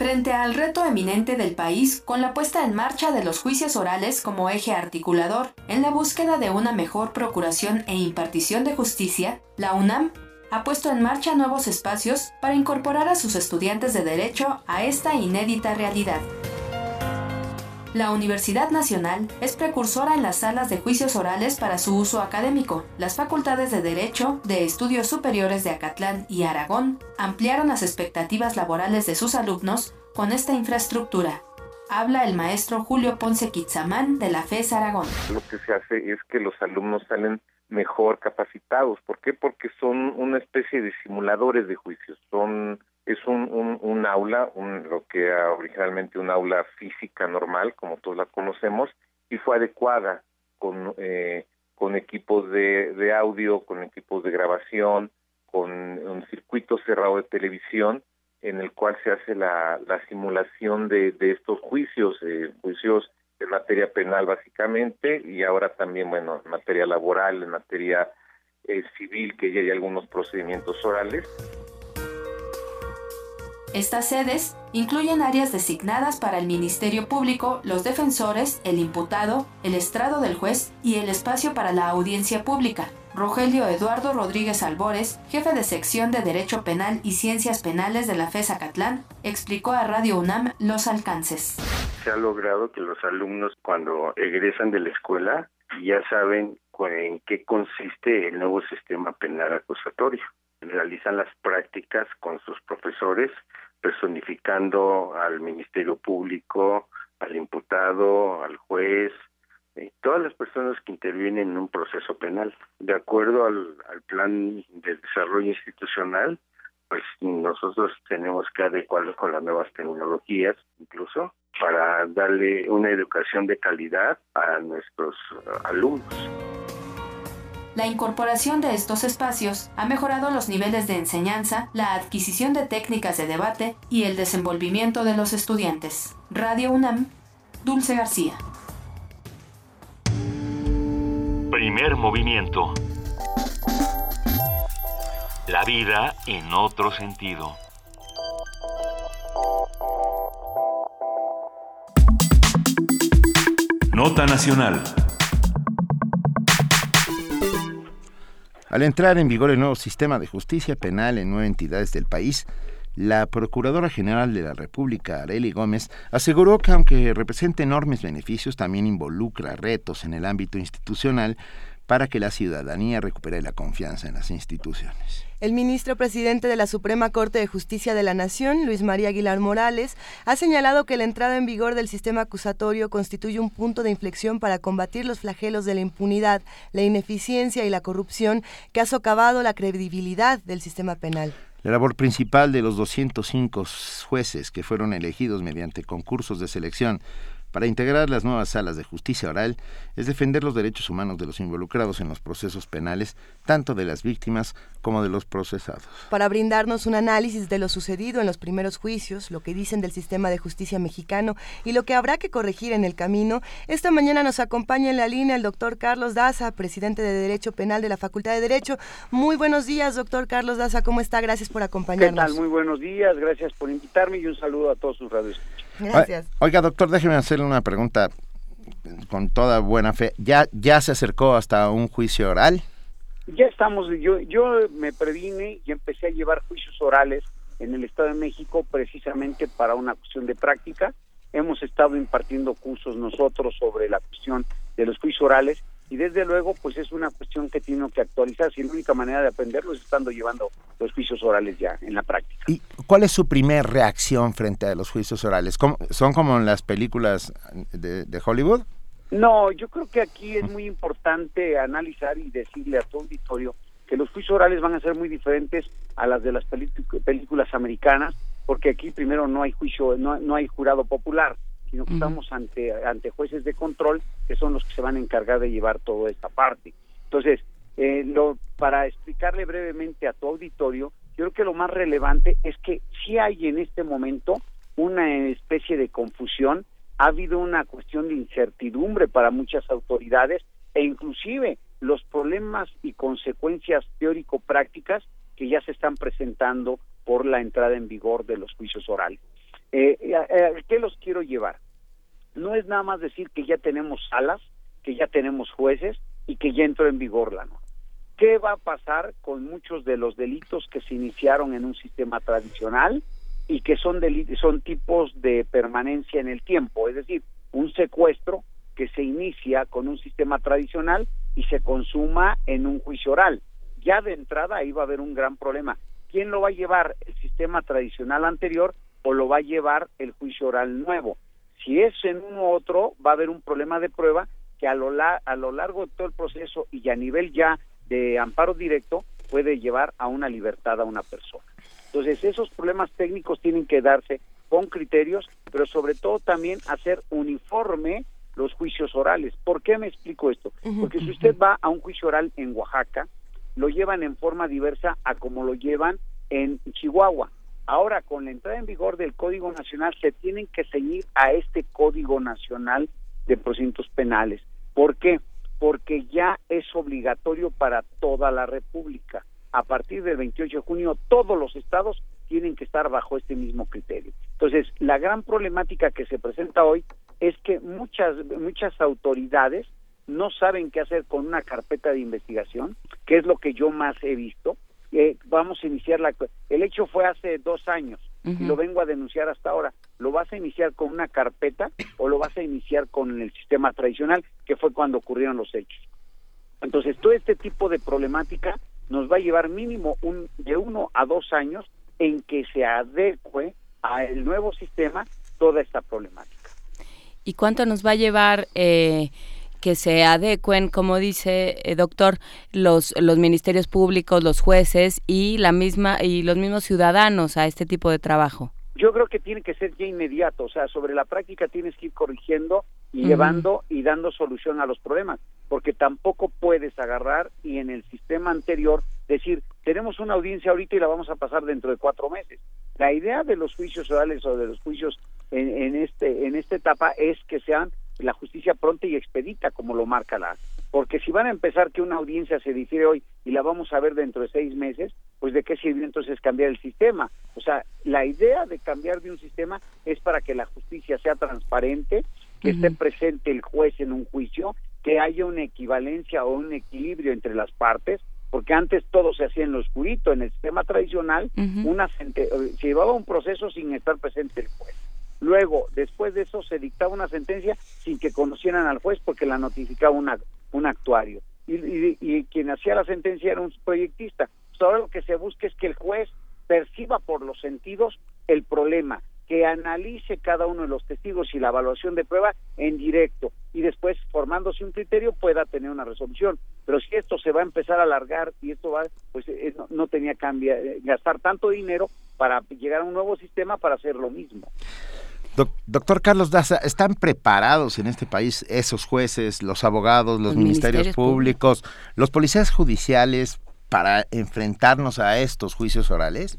Frente al reto eminente del país con la puesta en marcha de los juicios orales como eje articulador en la búsqueda de una mejor procuración e impartición de justicia, la UNAM ha puesto en marcha nuevos espacios para incorporar a sus estudiantes de derecho a esta inédita realidad. La Universidad Nacional es precursora en las salas de juicios orales para su uso académico. Las facultades de Derecho, de Estudios Superiores de Acatlán y Aragón ampliaron las expectativas laborales de sus alumnos con esta infraestructura. Habla el maestro Julio Ponce Quizamán de la FES Aragón. Lo que se hace es que los alumnos salen mejor capacitados. ¿Por qué? Porque son una especie de simuladores de juicios. Son es un, un, aula, un, lo que era originalmente un aula física normal, como todos la conocemos, y fue adecuada con, eh, con equipos de, de audio, con equipos de grabación, con un circuito cerrado de televisión, en el cual se hace la, la simulación de, de estos juicios, eh, juicios en materia penal básicamente, y ahora también, bueno, en materia laboral, en materia eh, civil, que ya hay algunos procedimientos orales. Estas sedes incluyen áreas designadas para el Ministerio Público, los defensores, el imputado, el estrado del juez y el espacio para la audiencia pública. Rogelio Eduardo Rodríguez Albores, jefe de sección de Derecho Penal y Ciencias Penales de la FES Acatlán, explicó a Radio UNAM los alcances. Se ha logrado que los alumnos cuando egresan de la escuela ya saben en qué consiste el nuevo sistema penal acusatorio. Realizan las prácticas con sus profesores personificando al Ministerio Público, al imputado, al juez, y todas las personas que intervienen en un proceso penal. De acuerdo al, al plan de desarrollo institucional, pues nosotros tenemos que adecuarlo con las nuevas tecnologías, incluso para darle una educación de calidad a nuestros uh, alumnos. La incorporación de estos espacios ha mejorado los niveles de enseñanza, la adquisición de técnicas de debate y el desenvolvimiento de los estudiantes. Radio UNAM, Dulce García. Primer movimiento. La vida en otro sentido. Nota Nacional. Al entrar en vigor el nuevo sistema de justicia penal en nueve entidades del país, la Procuradora General de la República, Arely Gómez, aseguró que aunque representa enormes beneficios, también involucra retos en el ámbito institucional para que la ciudadanía recupere la confianza en las instituciones. El ministro presidente de la Suprema Corte de Justicia de la Nación, Luis María Aguilar Morales, ha señalado que la entrada en vigor del sistema acusatorio constituye un punto de inflexión para combatir los flagelos de la impunidad, la ineficiencia y la corrupción que ha socavado la credibilidad del sistema penal. La labor principal de los 205 jueces que fueron elegidos mediante concursos de selección para integrar las nuevas salas de justicia oral es defender los derechos humanos de los involucrados en los procesos penales, tanto de las víctimas como de los procesados. Para brindarnos un análisis de lo sucedido en los primeros juicios, lo que dicen del sistema de justicia mexicano y lo que habrá que corregir en el camino, esta mañana nos acompaña en la línea el doctor Carlos Daza, presidente de Derecho Penal de la Facultad de Derecho. Muy buenos días, doctor Carlos Daza, ¿cómo está? Gracias por acompañarnos. ¿Qué tal? Muy buenos días, gracias por invitarme y un saludo a todos sus radios. Gracias. Oiga, doctor, déjeme hacerle una pregunta con toda buena fe. ¿Ya, ya se acercó hasta un juicio oral? Ya estamos, yo, yo me previne y empecé a llevar juicios orales en el Estado de México precisamente para una cuestión de práctica. Hemos estado impartiendo cursos nosotros sobre la cuestión de los juicios orales y desde luego pues es una cuestión que tiene que actualizarse y la única manera de aprenderlo es estando llevando los juicios orales ya en la práctica. ¿Y cuál es su primer reacción frente a los juicios orales? ¿Cómo- ¿Son como en las películas de, de Hollywood? No, yo creo que aquí es muy importante analizar y decirle a tu auditorio que los juicios orales van a ser muy diferentes a las de las películas americanas, porque aquí primero no hay juicio, no, no hay jurado popular, sino que estamos ante, ante jueces de control que son los que se van a encargar de llevar toda esta parte. Entonces, eh, lo, para explicarle brevemente a tu auditorio, yo creo que lo más relevante es que sí hay en este momento una especie de confusión, ha habido una cuestión de incertidumbre para muchas autoridades e inclusive los problemas y consecuencias teórico-prácticas que ya se están presentando por la entrada en vigor de los juicios orales. Eh, eh, ¿A qué los quiero llevar? No es nada más decir que ya tenemos salas, que ya tenemos jueces y que ya entró en vigor la norma. ¿Qué va a pasar con muchos de los delitos que se iniciaron en un sistema tradicional y que son, son tipos de permanencia en el tiempo? Es decir, un secuestro que se inicia con un sistema tradicional y se consuma en un juicio oral. Ya de entrada ahí va a haber un gran problema. ¿Quién lo va a llevar? ¿El sistema tradicional anterior o lo va a llevar el juicio oral nuevo? Si es en uno u otro, va a haber un problema de prueba que a lo, la- a lo largo de todo el proceso y a nivel ya de amparo directo puede llevar a una libertad a una persona. Entonces, esos problemas técnicos tienen que darse con criterios, pero sobre todo también hacer uniforme los juicios orales. ¿Por qué me explico esto? Porque si usted va a un juicio oral en Oaxaca, lo llevan en forma diversa a como lo llevan en Chihuahua. Ahora, con la entrada en vigor del Código Nacional, se tienen que ceñir a este Código Nacional de Procedimientos Penales. ¿Por qué? Porque ya es obligatorio para toda la República. A partir del 28 de junio, todos los estados tienen que estar bajo este mismo criterio. Entonces, la gran problemática que se presenta hoy es que muchas, muchas autoridades no saben qué hacer con una carpeta de investigación, que es lo que yo más he visto. Eh, vamos a iniciar la... El hecho fue hace dos años y lo vengo a denunciar hasta ahora. ¿Lo vas a iniciar con una carpeta o lo vas a iniciar con el sistema tradicional, que fue cuando ocurrieron los hechos? Entonces, todo este tipo de problemática nos va a llevar mínimo un, de uno a dos años en que se adecue al nuevo sistema toda esta problemática. ¿Y cuánto nos va a llevar eh, que se adecuen, como dice eh, doctor, los los ministerios públicos, los jueces y la misma y los mismos ciudadanos a este tipo de trabajo? Yo creo que tiene que ser ya inmediato, o sea, sobre la práctica tienes que ir corrigiendo y llevando y dando solución a los problemas, porque tampoco puedes agarrar y en el sistema anterior decir, tenemos una audiencia ahorita y la vamos a pasar dentro de cuatro meses. La idea de los juicios orales o de los juicios en, en este en esta etapa es que sean la justicia pronta y expedita, como lo marca la porque si van a empezar que una audiencia se difiere hoy y la vamos a ver dentro de seis meses, pues de qué sirve entonces cambiar el sistema. O sea, la idea de cambiar de un sistema es para que la justicia sea transparente, que esté presente el juez en un juicio, que haya una equivalencia o un equilibrio entre las partes, porque antes todo se hacía en lo oscurito, en el sistema tradicional, una eh, se llevaba un proceso sin estar presente el juez. Luego, después de eso, se dictaba una sentencia sin que conocieran al juez porque la notificaba un actuario. Y, quien hacía la sentencia era un proyectista. Pues ahora lo que se busca es que el juez perciba por los sentidos el problema, que analice cada uno de los testigos y la evaluación de prueba en directo y después formándose un criterio pueda tener una resolución. Pero si esto se va a empezar a alargar y esto va, pues eh, no, no tenía cambia, eh, gastar tanto dinero para llegar a un nuevo sistema para hacer lo mismo. Doc- doctor Carlos Daza, ¿están preparados en este país esos jueces, los abogados, los, Los ministerios, ministerios públicos, los policías judiciales para enfrentarnos a estos juicios orales?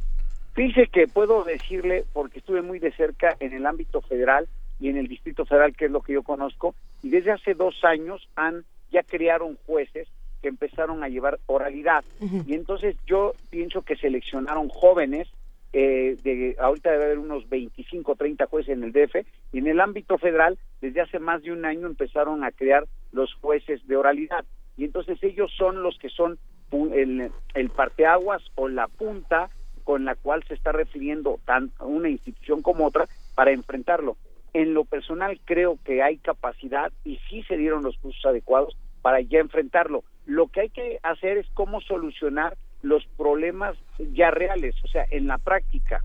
Fíjese que puedo decirle, porque estuve muy de cerca en el ámbito federal y en el Distrito Federal, que es lo que yo conozco, y desde hace dos años han ya crearon jueces que empezaron a llevar oralidad. Y entonces yo pienso que seleccionaron jóvenes, eh, de ahorita debe haber unos 25, 30 jueces en el DF, y en el ámbito federal, desde hace más de un año empezaron a crear los jueces de oralidad. Y entonces ellos son los que son el, el parteaguas o la punta con la cual se está refiriendo tan una institución como otra para enfrentarlo. En lo personal creo que hay capacidad y sí se dieron los cursos adecuados para ya enfrentarlo. Lo que hay que hacer es cómo solucionar los problemas ya reales, o sea, en la práctica.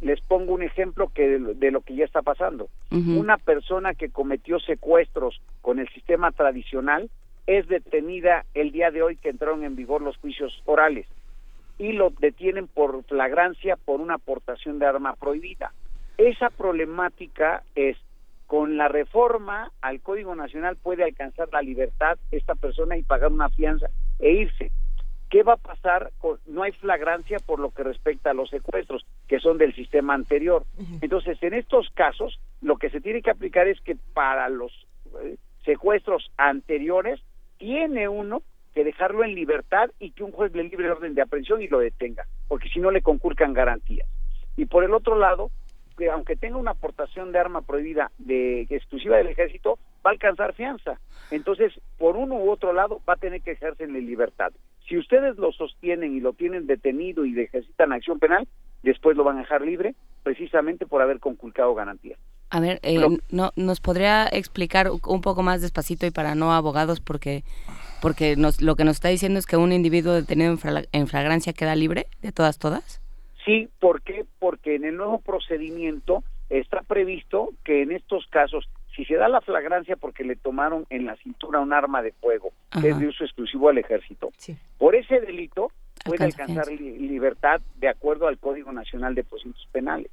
Les pongo un ejemplo que de, lo- de lo que ya está pasando. Una persona que cometió secuestros con el sistema tradicional es detenida el día de hoy que entraron en vigor los juicios orales y lo detienen por flagrancia por una aportación de arma prohibida. Esa problemática es con la reforma al Código Nacional puede alcanzar la libertad esta persona y pagar una fianza e irse. ¿Qué va a pasar? con- no hay flagrancia por lo que respecta a los secuestros, que son del sistema anterior. Entonces, en estos casos, lo que se tiene que aplicar es que para los eh, secuestros anteriores, tiene uno que dejarlo en libertad y que un juez le libre orden de aprehensión y lo detenga, porque si no le conculcan garantías. Y por el otro lado, que aunque tenga una aportación de arma prohibida de exclusiva del ejército, va a alcanzar fianza. Entonces, por uno u otro lado, va a tener que ejercer en libertad. Si ustedes lo sostienen y lo tienen detenido y ejercitan acción penal, después lo van a dejar libre, precisamente por haber conculcado garantías. A ver, eh, no, ¿nos podría explicar un poco más despacito y para no abogados? Porque, porque nos, lo que nos está diciendo es que un individuo detenido en flagrancia queda libre de todas, todas. Sí, ¿por qué? Porque en el nuevo procedimiento está previsto que en estos casos, si se da la flagrancia porque le tomaron en la cintura un arma de fuego, que es de uso exclusivo al ejército, por ese delito puede Alcanza alcanzar li- libertad de acuerdo al Código Nacional de Procedimientos Penales.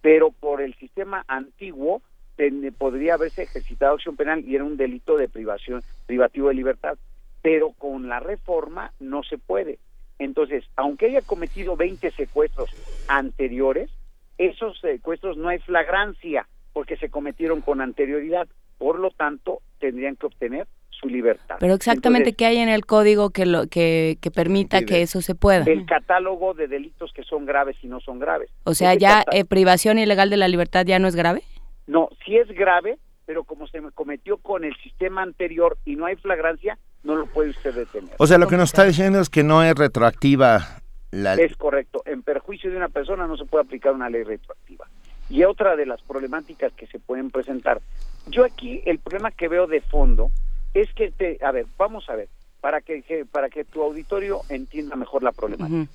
Pero por el sistema antiguo ten- podría haberse ejercitado acción penal y era un delito de privación privativo de libertad. Pero con la reforma no se puede. Entonces, aunque haya cometido 20 secuestros anteriores, esos secuestros no hay flagrancia porque se cometieron con anterioridad. Por lo tanto, tendrían que obtener su libertad. Pero exactamente Entonces, qué hay en el código que lo que, que permita que eso se pueda. el catálogo de delitos que son graves y no son graves. O sea, ya eh, privación ilegal de la libertad ya no es grave. No, sí es grave, pero como se me cometió con el sistema anterior y no hay flagrancia, no lo puede usted detener. O sea, lo que nos está diciendo es que no es retroactiva la... Es correcto. En perjuicio de una persona no se puede aplicar una ley retroactiva. Y otra de las problemáticas que se pueden presentar. Yo aquí el problema que veo de fondo es que, te, a ver, vamos a ver, para que, para que tu auditorio entienda mejor la problemática.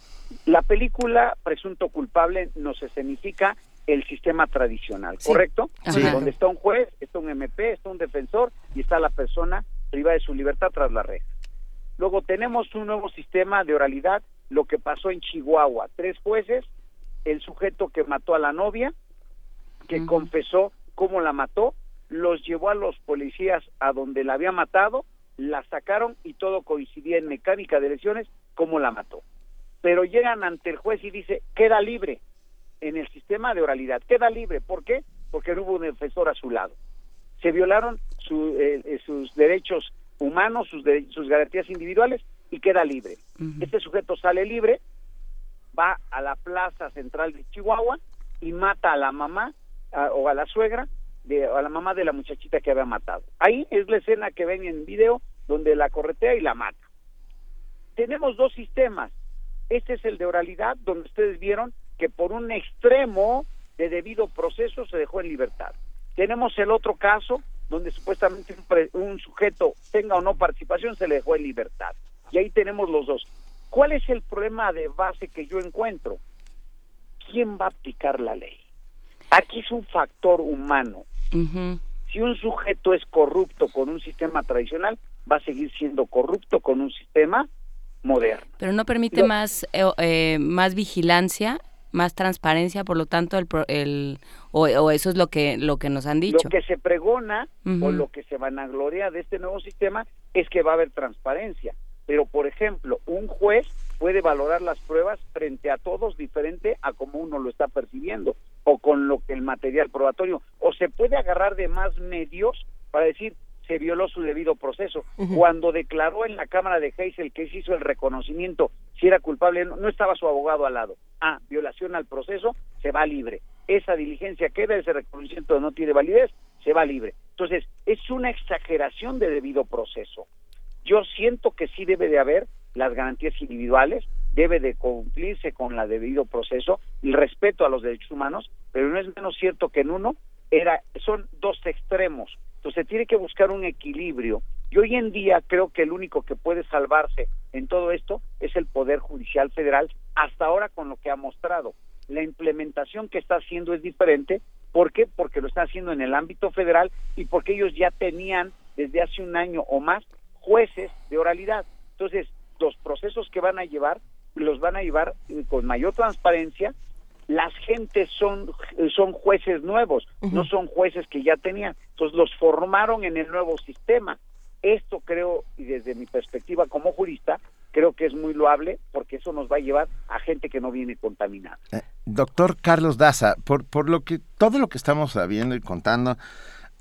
La película Presunto Culpable nos escenifica el sistema tradicional, Sí. ¿correcto? Sí. Donde está un juez, está un MP, está un defensor y está la persona privada de su libertad tras la reja. Luego tenemos un nuevo sistema de oralidad, lo que pasó en Chihuahua. Tres jueces, el sujeto que mató a la novia, que confesó cómo la mató, los llevó a los policías a donde la había matado, la sacaron y todo coincidía en mecánica de lesiones cómo la mató. Pero llegan ante el juez y dice, queda libre en el sistema de oralidad, queda libre. ¿Por qué? Porque no hubo un defensor a su lado. Se violaron su- eh, eh, sus derechos humanos, sus, sus garantías individuales y queda libre. Este sujeto sale libre, va a la plaza central de Chihuahua y mata a la mamá o a la suegra de a la mamá de la muchachita que había matado. Ahí es la escena que ven en video donde la corretea y la mata. Tenemos dos sistemas. Este es el de oralidad, donde ustedes vieron que por un extremo de debido proceso se dejó en libertad. Tenemos el otro caso, donde supuestamente un, un sujeto tenga o no participación, se le dejó en libertad. Y ahí tenemos los dos. ¿Cuál es el problema de base que yo encuentro? ¿Quién va a aplicar la ley? Aquí es un factor humano. Si un sujeto es corrupto con un sistema tradicional, va a seguir siendo corrupto con un sistema moderno. Pero no permite más eh, eh, más vigilancia, más transparencia, por lo tanto el, el o, o eso es lo que lo que nos han dicho. Lo que se pregona o lo que se vanagloria de este nuevo sistema es que va a haber transparencia. Pero, por ejemplo, un juez puede valorar las pruebas frente a todos diferente a como uno lo está percibiendo o con lo que el material probatorio o se puede agarrar de más medios para decir se violó su debido proceso. Cuando declaró en la Cámara de Heysel que se hizo el reconocimiento si era culpable, no, no estaba su abogado al lado. Ah, violación al proceso, se va libre. Esa diligencia queda, ese reconocimiento no tiene validez, se va libre. Entonces, es una exageración de debido proceso. Yo siento que sí debe de haber las garantías individuales, debe de cumplirse con la debido proceso, el respeto a los derechos humanos, pero no es menos cierto que en uno era son dos extremos. Entonces tiene que buscar un equilibrio. Y hoy en día creo que el único que puede salvarse en todo esto es el Poder Judicial Federal, hasta ahora con lo que ha mostrado. La implementación que está haciendo es diferente. ¿Por qué? Porque lo está haciendo en el ámbito federal y porque ellos ya tenían desde hace un año o más jueces de oralidad. Entonces, los procesos que van a llevar los van a llevar con mayor transparencia. Las gentes son, son jueces nuevos, no son jueces que ya tenían. Entonces los formaron en el nuevo sistema. Esto creo, y desde mi perspectiva como jurista, creo que es muy loable porque eso nos va a llevar a gente que no viene contaminada. Eh, doctor Carlos Daza, por, por lo que todo lo que estamos sabiendo y contando,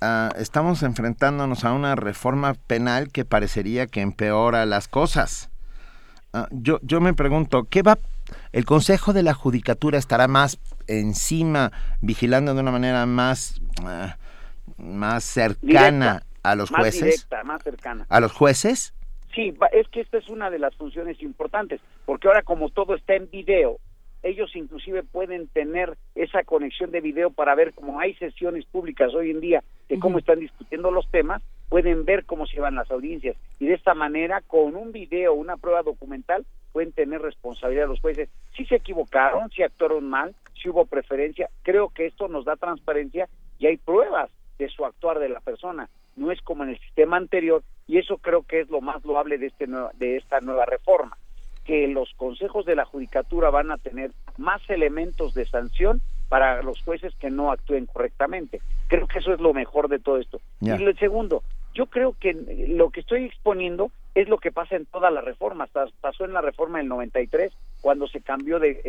ah, estamos enfrentándonos a una reforma penal que parecería que empeora las cosas. Ah, yo, yo me pregunto, ¿qué va? ¿El Consejo de la Judicatura estará más encima, vigilando de una manera más, ah, más cercana a los más jueces? Directa, más cercana. ¿A los jueces? Sí, es que esta es una de las funciones importantes, porque ahora como todo está en video, ellos inclusive pueden tener esa conexión de video para ver cómo hay sesiones públicas hoy en día de cómo están discutiendo los temas, pueden ver cómo se van las audiencias y de esta manera con un video, una prueba documental, pueden tener responsabilidad los jueces. Si se equivocaron, si actuaron mal, si hubo preferencia, creo que esto nos da transparencia y hay pruebas de su actuar de la persona. No es como en el sistema anterior y eso creo que es lo más loable de, este nueva- de esta nueva reforma que los consejos de la judicatura van a tener más elementos de sanción para los jueces que no actúen correctamente. Creo que eso es lo mejor de todo esto. Y lo segundo, yo creo que lo que estoy exponiendo es lo que pasa en todas las reformas. Pas- Pasó en la reforma del 93 cuando se cambió de,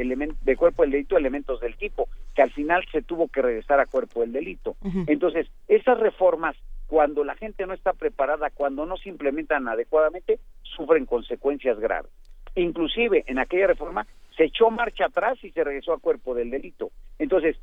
de cuerpo del delito a elementos del tipo, que al final se tuvo que regresar a cuerpo del delito. Entonces, esas reformas, cuando la gente no está preparada, cuando no se implementan adecuadamente, sufren consecuencias graves. Inclusive en aquella reforma se echó marcha atrás y se regresó a cuerpo del delito. Entonces,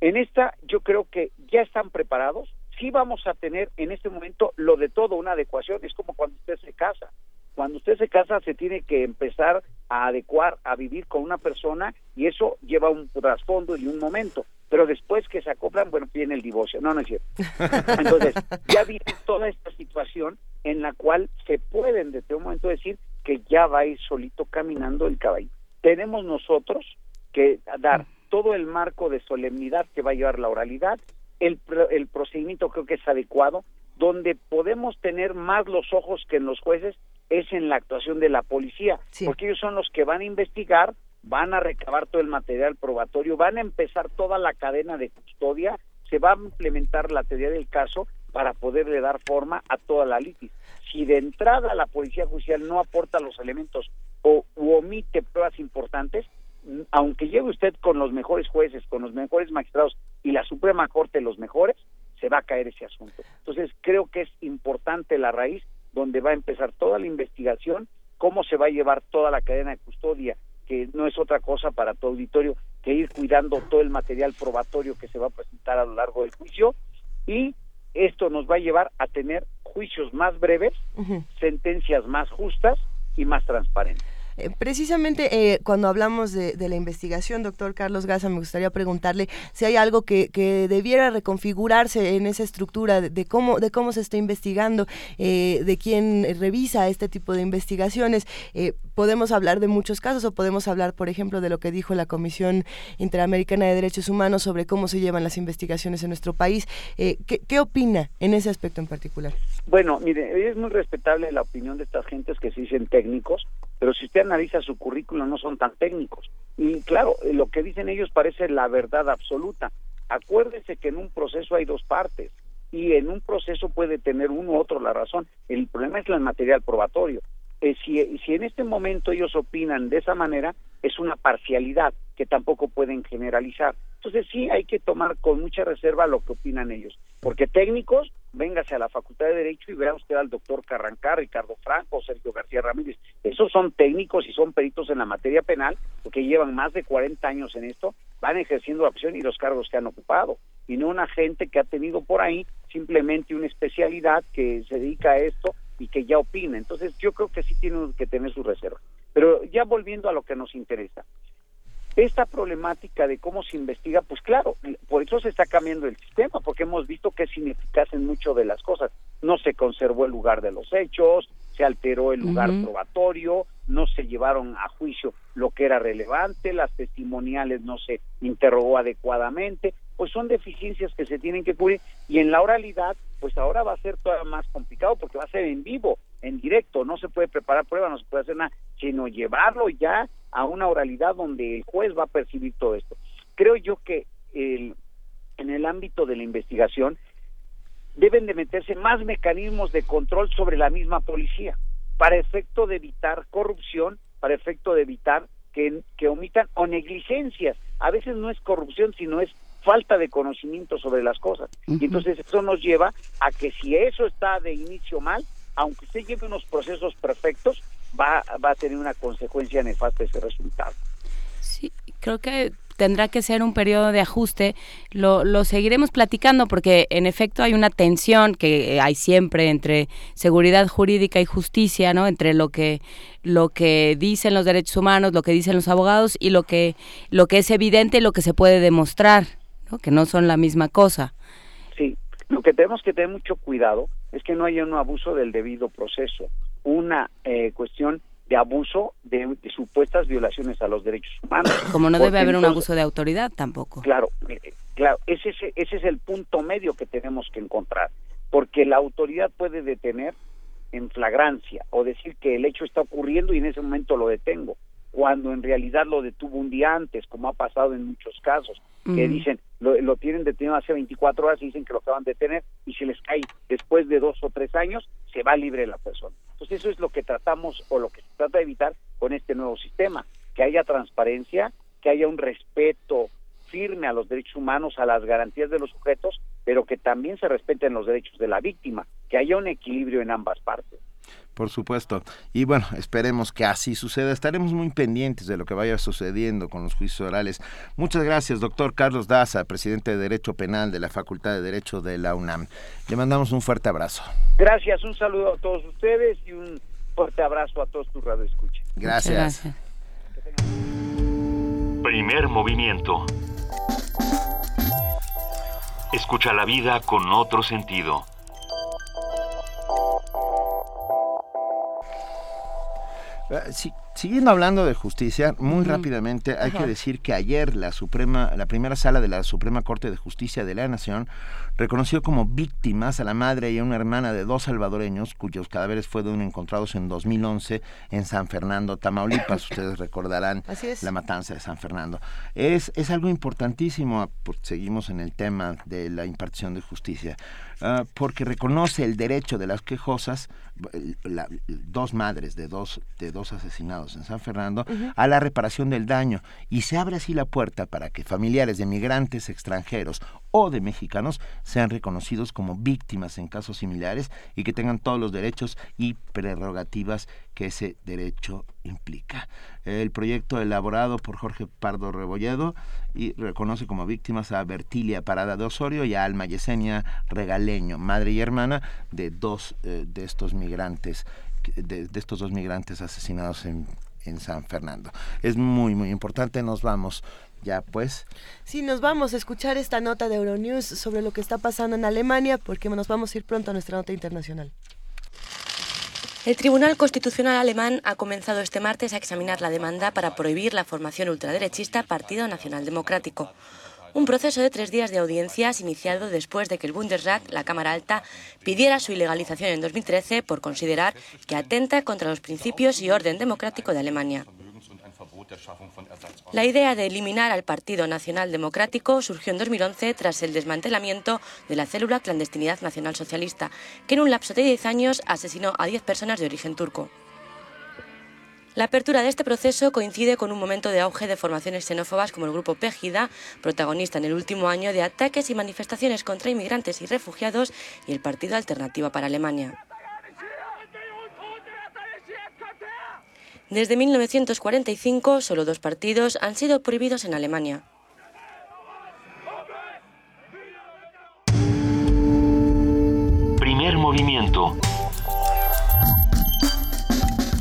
en esta yo creo que ya están preparados. Sí vamos a tener en este momento lo de todo, una adecuación. Es como cuando usted se casa. Cuando usted se casa se tiene que empezar a adecuar, a vivir con una persona y eso lleva un trasfondo y un momento. Pero después que se acoplan, bueno, viene el divorcio. No, no es cierto. Entonces, ya viene toda esta situación en la cual se pueden desde un momento decir que ya va a ir solito caminando el caballo. Tenemos nosotros que dar todo el marco de solemnidad que va a llevar la oralidad, el, el procedimiento creo que es adecuado, donde podemos tener más los ojos que en los jueces es en la actuación de la policía, porque ellos son los que van a investigar, van a recabar todo el material probatorio, van a empezar toda la cadena de custodia, se va a implementar la teoría del caso para poderle dar forma a toda la litis. Si de entrada la policía judicial no aporta los elementos o u omite pruebas importantes, aunque llegue usted con los mejores jueces, con los mejores magistrados y la Suprema Corte los mejores, se va a caer ese asunto. Entonces, creo que es importante la raíz donde va a empezar toda la investigación, cómo se va a llevar toda la cadena de custodia, que no es otra cosa para tu auditorio que ir cuidando todo el material probatorio que se va a presentar a lo largo del juicio y esto nos va a llevar a tener juicios más breves, sentencias más justas y más transparentes. Eh, Precisamente eh, cuando hablamos de, de la investigación, doctor Carlos Gaza, me gustaría preguntarle si hay algo que, debiera reconfigurarse en esa estructura de, de cómo de cómo se está investigando, eh, de quién revisa este tipo de investigaciones. Eh, podemos hablar de muchos casos o podemos hablar, por ejemplo, de lo que dijo la Comisión Interamericana de Derechos Humanos sobre cómo se llevan las investigaciones en nuestro país. Eh, ¿qué, ¿Qué opina en ese aspecto en particular? Bueno, mire, es muy respetable la opinión de estas gentes que se dicen técnicos, pero si usted analiza su currículum no son tan técnicos. Y claro, lo que dicen ellos parece la verdad absoluta. Acuérdese que en un proceso hay dos partes y en un proceso puede tener uno u otro la razón. El problema es el material probatorio. Eh, si, si en este momento ellos opinan de esa manera, es una parcialidad que tampoco pueden generalizar. Entonces sí hay que tomar con mucha reserva lo que opinan ellos, porque técnicos, véngase a la Facultad de Derecho y vea usted al doctor Carrancar, Ricardo Franco, Sergio García Ramírez. Esos son técnicos y son peritos en la materia penal, porque llevan más de 40 años en esto, van ejerciendo la opción y los cargos que han ocupado, y no una gente que ha tenido por ahí simplemente una especialidad que se dedica a esto y que ya opina. Entonces yo creo que sí tiene que tener su reserva. Pero ya volviendo a lo que nos interesa, esta problemática de cómo se investiga, pues claro, por eso se está cambiando el sistema, porque hemos visto que es ineficaz en mucho de las cosas. No se conservó el lugar de los hechos, se alteró el lugar probatorio, no se llevaron a juicio lo que era relevante, las testimoniales no se interrogó adecuadamente, pues son deficiencias que se tienen que cubrir y en la oralidad, pues ahora va a ser todavía más complicado porque va a ser en vivo, en directo, no se puede preparar prueba, no se puede hacer nada, sino llevarlo ya a una oralidad donde el juez va a percibir todo esto. Creo yo que el, en el ámbito de la investigación deben de meterse más mecanismos de control sobre la misma policía para efecto de evitar corrupción, para efecto de evitar que, que omitan o negligencias. A veces no es corrupción, sino es falta de conocimiento sobre las cosas. Y entonces eso nos lleva a que si eso está de inicio mal, aunque usted lleve unos procesos perfectos, va, va a tener una consecuencia nefasta ese resultado. creo que tendrá que ser un periodo de ajuste. Lo, lo seguiremos platicando porque en efecto hay una tensión que hay siempre entre seguridad jurídica y justicia, ¿no? Entre lo que lo que dicen los derechos humanos, lo que dicen los abogados y lo que lo que es evidente y lo que se puede demostrar, ¿no? Que no son la misma cosa. Sí, lo que tenemos que tener mucho cuidado es que no haya un abuso del debido proceso, una eh, cuestión de abuso de, de supuestas violaciones a los derechos humanos. Como no Porque debe haber un entonces- abuso de autoridad tampoco. Claro, claro, ese es, ese es el punto medio que tenemos que encontrar, porque la autoridad puede detener en flagrancia o decir que el hecho está ocurriendo y en ese momento lo detengo, cuando en realidad lo detuvo un día antes, como ha pasado en muchos casos, que dicen, lo, lo tienen detenido hace 24 horas y dicen que lo acaban de detener y se les cae después de dos o tres años, se va libre la persona. Entonces eso es lo que tratamos o lo que se trata de evitar con este nuevo sistema, que haya transparencia, que haya un respeto firme a los derechos humanos, a las garantías de los sujetos, pero que también se respeten los derechos de la víctima, que haya un equilibrio en ambas partes. Por supuesto. Y bueno, esperemos que así suceda. Estaremos muy pendientes de lo que vaya sucediendo con los juicios orales. Muchas gracias, doctor Carlos Daza, presidente de Derecho Penal de la Facultad de Derecho de la UNAM. Le mandamos un fuerte abrazo. Gracias, un saludo a todos ustedes y un fuerte abrazo a todos tus radioescuchas. Gracias. Primer movimiento. Escucha la vida con otro sentido. Sí, siguiendo hablando de justicia, muy rápidamente hay Ajá. que decir que ayer la Suprema, la primera sala de la Suprema Corte de Justicia de la Nación reconoció como víctimas a la madre y a una hermana de dos salvadoreños cuyos cadáveres fueron encontrados en 2011 en San Fernando, Tamaulipas. Ustedes recordarán la matanza de San Fernando. Es, es algo importantísimo, porque seguimos en el tema de la impartición de justicia, ah, porque reconoce el derecho de las quejosas, la- dos madres de dos, de dos asesinados en San Fernando, a la reparación del daño y se abre así la puerta para que familiares de migrantes extranjeros o de mexicanos sean reconocidos como víctimas en casos similares y que tengan todos los derechos y prerrogativas que ese derecho implica. El proyecto elaborado por Jorge Pardo Rebolledo y reconoce como víctimas a Bertilia Parada de Osorio y a Alma Yesenia Regaleño, madre y hermana de dos eh, de estos migrantes de, de estos dos migrantes asesinados en, en San Fernando. Es muy, muy importante. Nos vamos ya pues. Sí, nos vamos a escuchar esta nota de Euronews sobre lo que está pasando en Alemania porque nos vamos a ir pronto a nuestra nota internacional. El Tribunal Constitucional alemán ha comenzado este martes a examinar la demanda para prohibir la formación ultraderechista Partido Nacional Democrático. Un proceso de tres días de audiencias iniciado después de que el Bundesrat, la Cámara Alta, pidiera su ilegalización en 2013 por considerar que atenta contra los principios y orden democrático de Alemania. La idea de eliminar al Partido Nacional Democrático surgió en 2011 tras el desmantelamiento de la célula Clandestinidad Nacional Socialista, que en un lapso de 10 años asesinó a 10 personas de origen turco. La apertura de este proceso coincide con un momento de auge de formaciones xenófobas como el grupo Pegida, protagonista en el último año de ataques y manifestaciones contra inmigrantes y refugiados, y el Partido Alternativa para Alemania. Desde 1945, solo dos partidos han sido prohibidos en Alemania. Primer movimiento.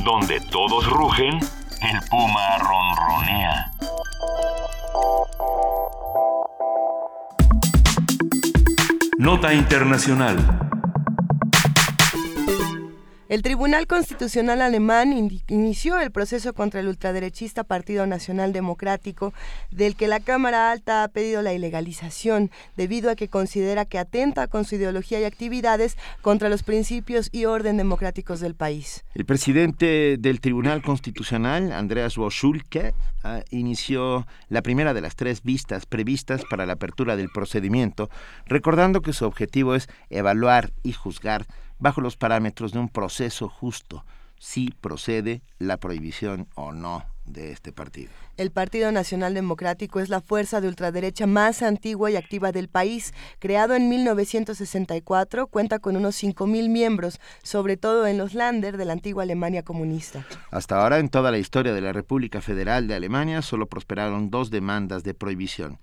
Donde todos rugen, el puma ronronea. Nota Internacional. El Tribunal Constitucional alemán inició el proceso contra el ultraderechista Partido Nacional Democrático, del que la Cámara Alta ha pedido la ilegalización, debido a que considera que atenta con su ideología y actividades contra los principios y orden democráticos del país. El presidente del Tribunal Constitucional, Andreas Woschulke, ah, inició la primera de las tres vistas previstas para la apertura del procedimiento, recordando que su objetivo es evaluar y juzgar bajo los parámetros de un proceso justo, si procede la prohibición o no de este partido. El Partido Nacional Democrático es la fuerza de ultraderecha más antigua y activa del país. Creado en 1964, cuenta con unos 5.000 miembros, sobre todo en los Länder de la antigua Alemania comunista. Hasta ahora, en toda la historia de la República Federal de Alemania, solo prosperaron dos demandas de prohibición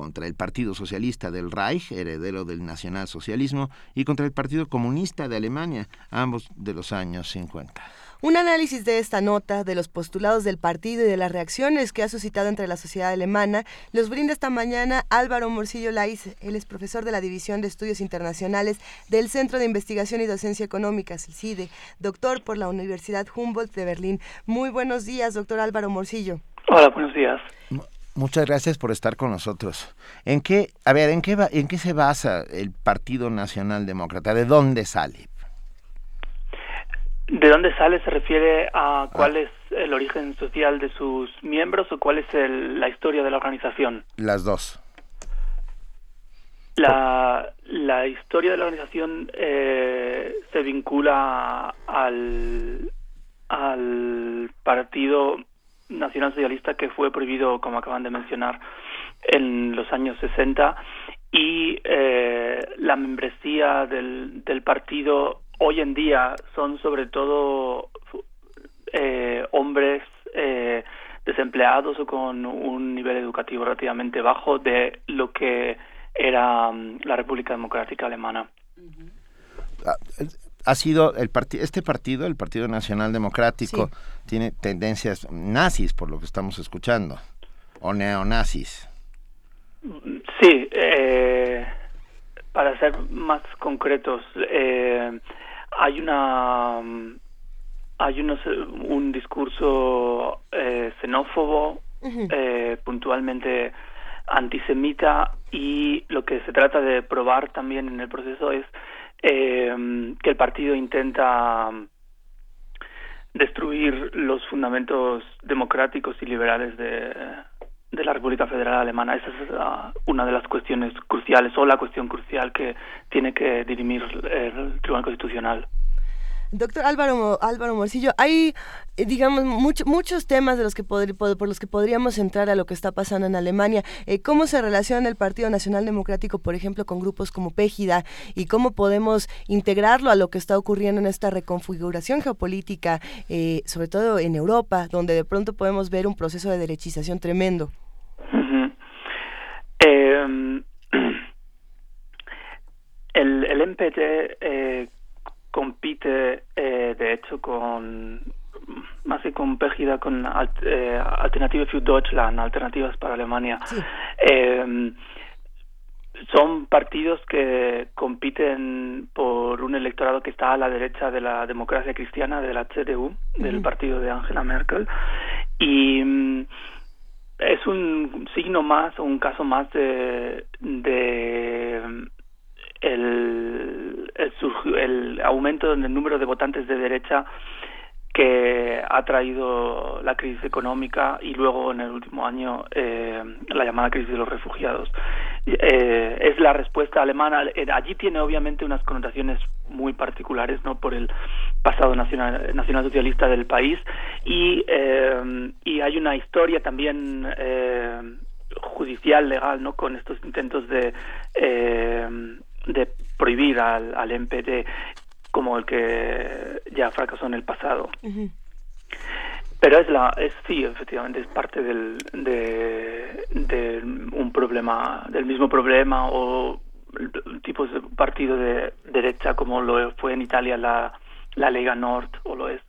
contra el Partido Socialista del Reich, heredero del nacionalsocialismo, y contra el Partido Comunista de Alemania, ambos de los años 50. Un análisis de esta nota, de los postulados del partido y de las reacciones que ha suscitado entre la sociedad alemana, los brinda esta mañana Álvaro Morcillo Laiz. Él es profesor de la División de Estudios Internacionales del Centro de Investigación y Docencia Económicas, el CIDE, doctor por la Universidad Humboldt de Berlín. Muy buenos días, doctor Álvaro Morcillo. Hola, buenos días. Muchas gracias por estar con nosotros. ¿En qué, a ver, en qué, en qué se basa el Partido Nacional Demócrata? ¿De dónde sale? ¿De dónde sale se refiere a cuál es el origen social de sus miembros o cuál es la historia de la organización? Las dos. La, la historia de la organización eh, se vincula al, al partido nacional socialista que fue prohibido, como acaban de mencionar, en los años 60 y eh, la membresía del, del partido hoy en día son sobre todo eh, hombres eh, desempleados o con un nivel educativo relativamente bajo de lo que era mm, la República Democrática Alemana ha sido el este partido, el Partido Nacional Democrático, tiene tendencias nazis por lo que estamos escuchando, o neonazis. Sí, eh, para ser más concretos, eh, hay una hay unos, un discurso eh, xenófobo, puntualmente antisemita y lo que se trata de probar también en el proceso es eh, que el partido intenta destruir los fundamentos democráticos y liberales de, la República Federal Alemana. Esa es uh, una de las cuestiones cruciales o la cuestión crucial que tiene que dirimir el Tribunal Constitucional. Doctor Álvaro, Álvaro Morcillo, hay, eh, digamos, muchos temas de los que por, los que podríamos entrar a lo que está pasando en Alemania. Eh, ¿Cómo se relaciona el Partido Nacional Democrático, por ejemplo, con grupos como Pégida y cómo podemos integrarlo a lo que está ocurriendo en esta reconfiguración geopolítica, eh, sobre todo en Europa, donde de pronto podemos ver un proceso de derechización tremendo? Em, el, el MPT compite eh, de hecho con más que con Pégida con eh, Alternative für Deutschland, Alternativas para Alemania. Eh, son partidos que compiten por un electorado que está a la derecha de la democracia cristiana, de la CDU, del partido de Angela Merkel. Y mm, es un signo más, un caso más de, de el, el, el aumento del número de votantes de derecha que ha traído la crisis económica y luego en el último año eh, la llamada crisis de los refugiados. Eh, es la respuesta alemana. Eh, allí tiene obviamente unas connotaciones muy particulares no por el pasado nacional, nacional socialista del país y, eh, y hay una historia también judicial legal no con estos intentos de de prohibir al, al MPD como el que ya fracasó en el pasado. Pero es la, es sí, efectivamente es parte del, de, un problema, del mismo problema o tipos de partido de derecha como lo fue en Italia la, la Lega Nord o lo es.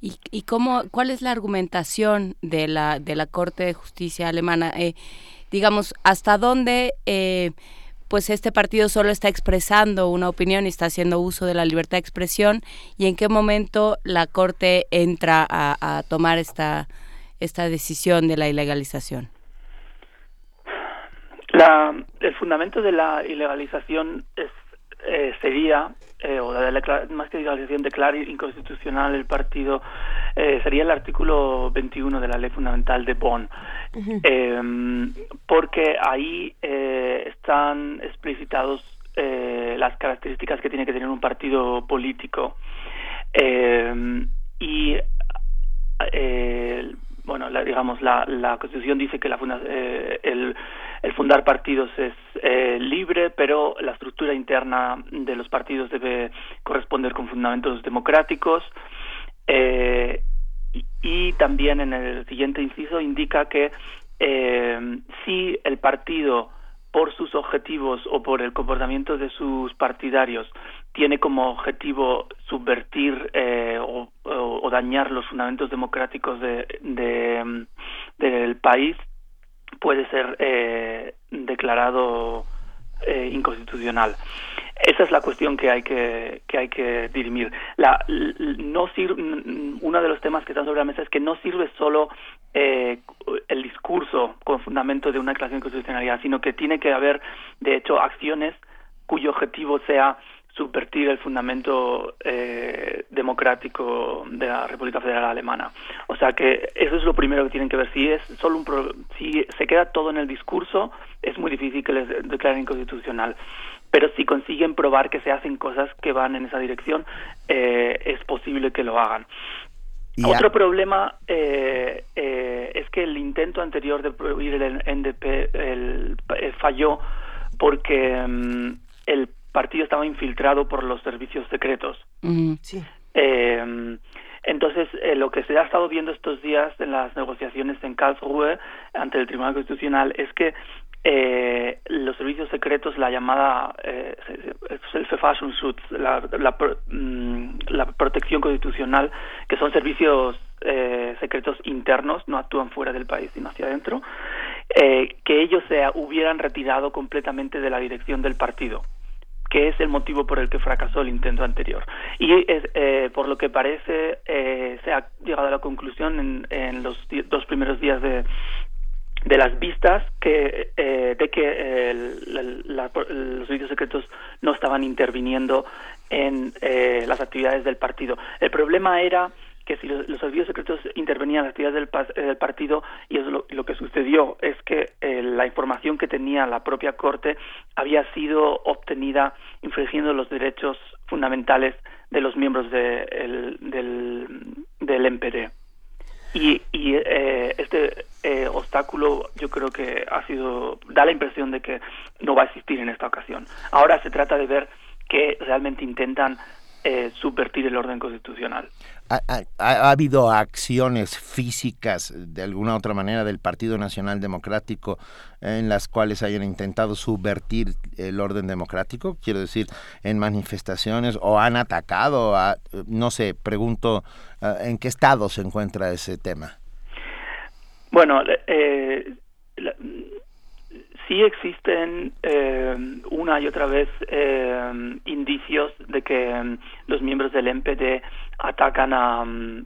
¿Y, y cómo, cuál es la argumentación de la, de la Corte de Justicia alemana? Eh, digamos, ¿hasta dónde eh, pues este partido solo está expresando una opinión y está haciendo uso de la libertad de expresión? ¿Y en qué momento la Corte entra a, tomar esta, esta decisión de la ilegalización? La, el fundamento de la ilegalización es, eh, sería, eh, o la de más que ilegalización, declarar inconstitucional el partido, eh, sería el artículo 21 de la ley fundamental de Bonn, eh, porque ahí eh, están explicitados eh, las características que tiene que tener un partido político. Eh, y bueno, la, digamos, la, la Constitución dice que la funda, eh, el, fundar partidos es eh, libre, pero la estructura interna de los partidos debe corresponder con fundamentos democráticos. Eh, y, y, también en el siguiente inciso indica que eh, si el partido por sus objetivos o por el comportamiento de sus partidarios tiene como objetivo subvertir eh, o, dañar los fundamentos democráticos de, de, del país, puede ser eh, declarado eh, inconstitucional. Esa es la cuestión que hay que, que hay que dirimir. La, no sirve, uno de los temas que están sobre la mesa es que no sirve solo eh, el discurso con fundamento de una declaración de constitucionalidad, sino que tiene que haber, de hecho, acciones cuyo objetivo sea subvertir el fundamento eh, democrático de la República Federal Alemana. O sea que eso es lo primero que tienen que ver. Si es solo un pro, si se queda todo en el discurso, es muy difícil que les declaren inconstitucional. Pero si consiguen probar que se hacen cosas que van en esa dirección, eh, es posible que lo hagan. Y Otro a... problema eh, eh, es que el intento anterior de prohibir el NDP el, falló porque um, el partido estaba infiltrado por los servicios secretos. Mm, sí. Eh, entonces, eh, lo que se ha estado viendo estos días en las negociaciones en Karlsruhe ante el Tribunal Constitucional es que eh, los servicios secretos, la llamada eh, la, la, mm, la, protección constitucional, que son servicios eh, secretos internos, no actúan fuera del país, sino hacia adentro, eh, que ellos se hubieran retirado completamente de la dirección del partido que es el motivo por el que fracasó el intento anterior. Y es, eh, por lo que parece, eh, se ha llegado a la conclusión en, en los dos primeros días de, de las vistas que eh, de que el, la, los servicios secretos no estaban interviniendo en eh, las actividades del partido. El problema era que si los, servicios secretos intervenían en las actividades del, del partido y es lo, que sucedió es que eh, la información que tenía la propia corte había sido obtenida infringiendo los derechos fundamentales de los miembros de, el, del, del MPD. Y, y eh, este eh, obstáculo yo creo que ha sido, da la impresión de que no va a existir en esta ocasión. Ahora se trata de ver que realmente intentan eh, subvertir el orden constitucional. ¿Ha, ha, ¿Ha, habido acciones físicas de alguna otra manera del Partido Nacional Democrático en las cuales hayan intentado subvertir el orden democrático? Quiero decir, en manifestaciones o han atacado, a, no sé, pregunto, ¿en qué estado se encuentra ese tema? Bueno, eh, la, sí existen eh, una y otra vez eh, indicios de que um, los miembros del MPD atacan a, um,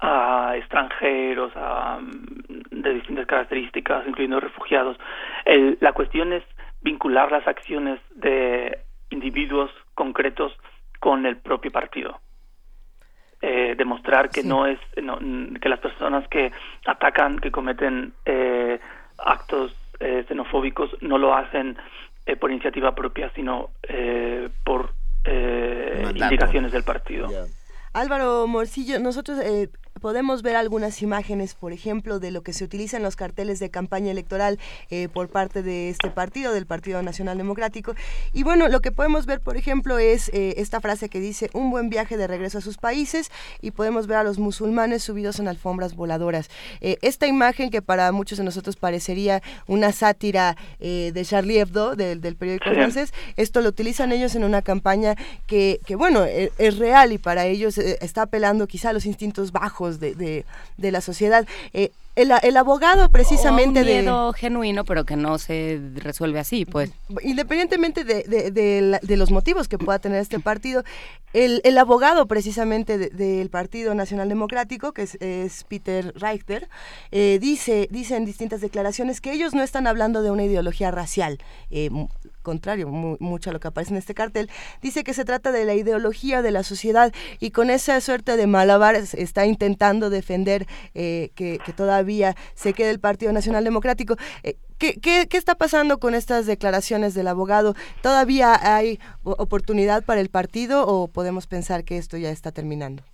a extranjeros a, um, de distintas características, incluyendo refugiados. El, la cuestión es vincular las acciones de individuos concretos con el propio partido. Eh, demostrar que sí. no es no, que las personas que atacan que cometen eh, actos eh, xenofóbicos no lo hacen eh, por iniciativa propia, sino eh, por indicaciones del partido. Yeah. Álvaro Morcillo, nosotros podemos ver algunas imágenes, por ejemplo, de lo que se utiliza en los carteles de campaña electoral eh, por parte de este partido, del Partido Nacional Democrático. Y bueno, lo que podemos ver, por ejemplo, es eh, esta frase que dice un buen viaje de regreso a sus países y podemos ver a los musulmanes subidos en alfombras voladoras. Eh, esta imagen que para muchos de nosotros parecería una sátira de Charlie Hebdo, del, periódico francés, esto lo utilizan ellos en una campaña que, que bueno, es, es real y para ellos está apelando quizá a los instintos bajos de, de, de la sociedad. Eh, el, el, abogado precisamente un miedo genuino pero que no se resuelve así pues independientemente de, de, de, los motivos que pueda tener este partido el, el abogado precisamente del Partido Nacional Democrático que es, Peter Reichter eh, dice dice en distintas declaraciones que ellos no están hablando de una ideología racial eh, contrario mucho a lo que aparece en este cartel, dice que se trata de la ideología de la sociedad y con esa suerte de malabares está intentando defender eh, que, todavía se quede el Partido Nacional Democrático. Eh, ¿Qué, qué, está pasando con estas declaraciones del abogado? ¿Todavía hay oportunidad para el partido o podemos pensar que esto ya está terminando?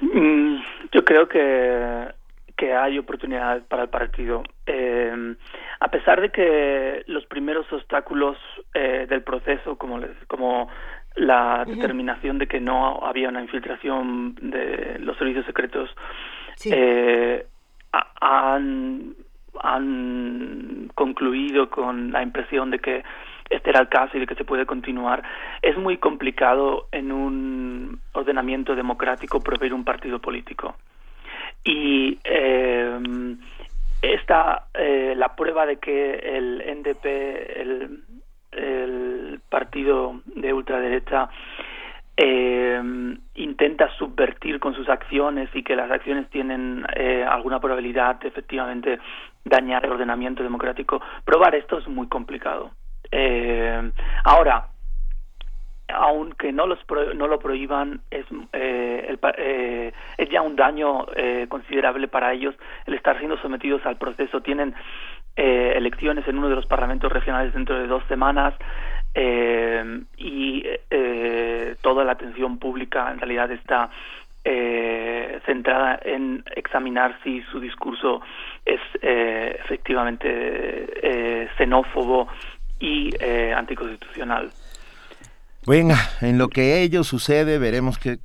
Mm, yo creo que que hay oportunidad para el partido. Eh, a pesar de que los primeros obstáculos eh, del proceso, como, les, como la determinación de que no había una infiltración de los servicios secretos, eh, han, han concluido con la impresión de que este era el caso y de que se puede continuar, es muy complicado en un ordenamiento democrático proveer un partido político. Y eh, esta eh, la prueba de que el NDP el, el partido de ultraderecha eh, intenta subvertir con sus acciones y que las acciones tienen eh, alguna probabilidad de efectivamente dañar el ordenamiento democrático probar esto es muy complicado. Eh, ahora aunque no los no lo prohíban es eh, eh, es ya un daño eh, considerable para ellos el estar siendo sometidos al proceso tienen elecciones en uno de los parlamentos regionales dentro de dos semanas y toda la atención pública en realidad está centrada en examinar si su discurso es efectivamente xenófobo y anticonstitucional. Venga, en lo que ello sucede, veremos qué,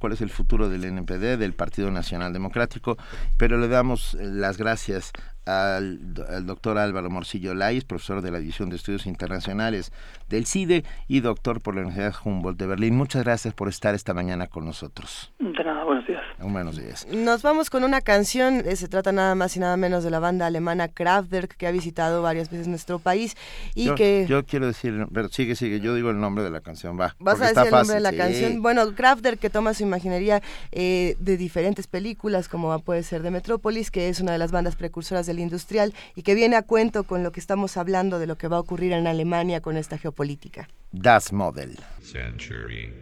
cuál es el futuro del NPD, del Partido Nacional Democrático, pero le damos las gracias al, doctor Álvaro Morcillo Lais, profesor de la División de Estudios Internacionales del CIDE y doctor por la Universidad Humboldt de Berlín. Muchas gracias por estar esta mañana con nosotros. De nada, buenos días. Buenos días. Nos vamos con una canción, eh, se trata nada más y nada menos de la banda alemana Kraftwerk, que ha visitado varias veces nuestro país y que... Yo quiero decir, pero sigue, sigue, yo digo el nombre de la canción, va. Vas a decir el nombre de la canción. Bueno, Kraftwerk que toma su imaginería eh, de diferentes películas, como puede ser de Metrópolis, que es una de las bandas precursoras del industrial y que viene a cuento con lo que estamos hablando de lo que va a ocurrir en Alemania con esta geopolítica. Das Model. century.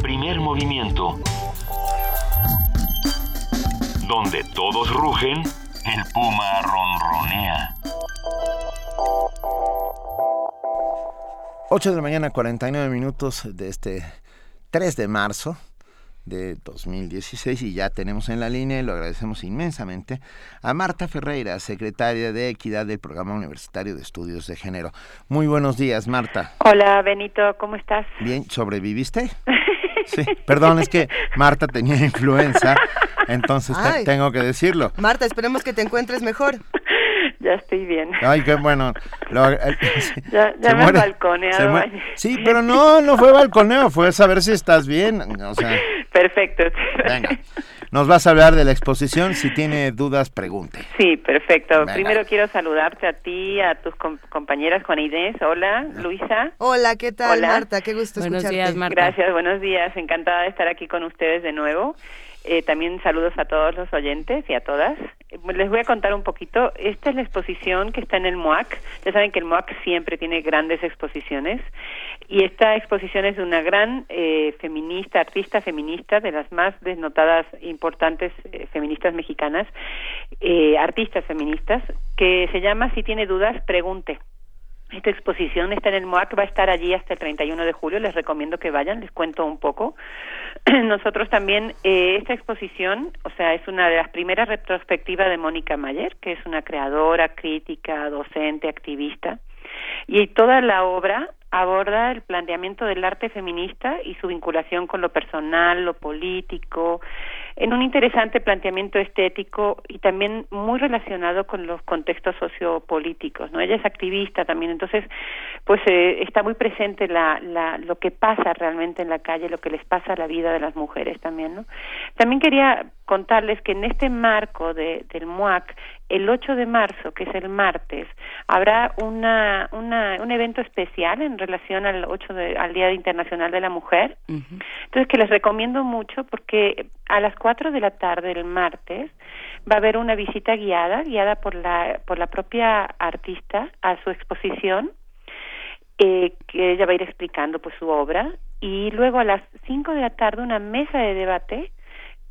Primer movimiento. Donde todos rugen, el puma ronronea. 8 de la mañana, 49 minutos de este 3 de marzo de 2016 y ya tenemos en la línea, y lo agradecemos inmensamente, a Marta Ferreira, secretaria de Equidad del Programa Universitario de Estudios de Género. Muy buenos días, Marta. Hola, Benito, ¿cómo estás? Bien, ¿sobreviviste? Sí, perdón, es que Marta tenía influenza, entonces te- tengo que decirlo. Marta, esperemos que te encuentres mejor. Ya estoy bien. Ay, qué bueno. Lo- Ya, ya me muere- Sí, pero no, no fue balconeo, fue saber si estás bien. O sea, Perfecto. venga. Nos vas a hablar de la exposición. Si tiene dudas, pregunte. Sí, perfecto. Venga. Primero quiero saludarte a ti, a tus com- compañeras Juana Inés. Hola, Luisa. Hola, ¿qué tal, Hola. Marta? Qué gusto escucharte. Gracias, buenos días. Encantada de estar aquí con ustedes de nuevo. Eh, también saludos a todos los oyentes y a todas. Les voy a contar un poquito. Esta es la exposición que está en el MOAC. Ya saben que el MOAC siempre tiene grandes exposiciones. Y esta exposición es de una gran eh, feminista, artista feminista, de las más desnotadas, importantes eh, feministas mexicanas, eh, artistas feministas, que se llama Si tiene dudas, pregunte. Esta exposición está en el MOAC, va a estar allí hasta el 31 de julio, les recomiendo que vayan, les cuento un poco. Nosotros también, eh, esta exposición, o sea, es una de las primeras retrospectivas de Mónica Mayer, que es una creadora, crítica, docente, activista, y toda la obra aborda el planteamiento del arte feminista y su vinculación con lo personal, lo político, en un interesante planteamiento estético y también muy relacionado con los contextos sociopolíticos, ¿no? Ella es activista también, entonces, pues eh, está muy presente la, la, lo que pasa realmente en la calle, lo que les pasa a la vida de las mujeres también, ¿no? También quería contarles que en este marco de, del MUAC, el 8 de marzo, que es el martes, habrá una, una, un evento especial en relación al 8 de, al Día Internacional de la Mujer. Entonces, que les recomiendo mucho porque a las 4 de la tarde el martes va a haber una visita guiada, guiada por la, por la propia artista a su exposición, eh, que ella va a ir explicando pues su obra. Y luego a las 5 de la tarde una mesa de debate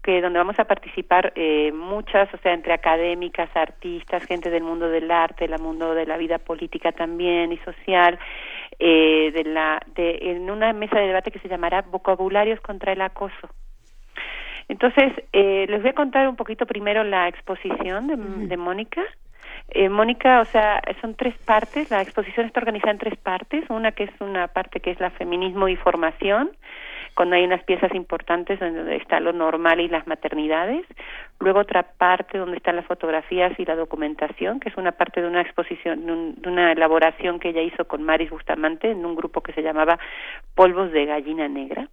que donde vamos a participar eh, muchas, o sea, entre académicas, artistas, gente del mundo del arte, del mundo de la vida política también y social, eh, de la, de, en una mesa de debate que se llamará Vocabularios contra el acoso. Entonces, eh, les voy a contar un poquito primero la exposición de, de Mónica. Eh, Mónica, o sea, son tres partes. La exposición está organizada en tres partes. Una que es una parte que es la feminismo y formación, cuando hay unas piezas importantes donde está lo normal y las maternidades. Luego otra parte donde están las fotografías y la documentación, que es una parte de una exposición, de, un- de una elaboración que ella hizo con Maris Bustamante en un grupo que se llamaba Polvos de Gallina Negra.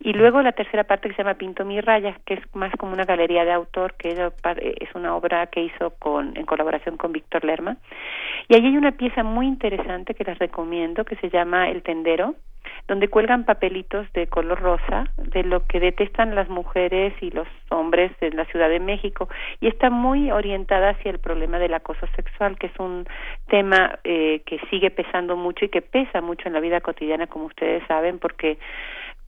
Y luego la tercera parte que se llama Pinto mi raya, que es más como una galería de autor, que eh, es una obra que hizo con, en colaboración con Víctor Lerma. Y ahí hay una pieza muy interesante que les recomiendo, que se llama El Tendero, donde cuelgan papelitos de color rosa de lo que detestan las mujeres y los hombres en la Ciudad de México y está muy orientada hacia el problema del acoso sexual que es un tema eh, que sigue pesando mucho y que pesa mucho en la vida cotidiana como ustedes saben porque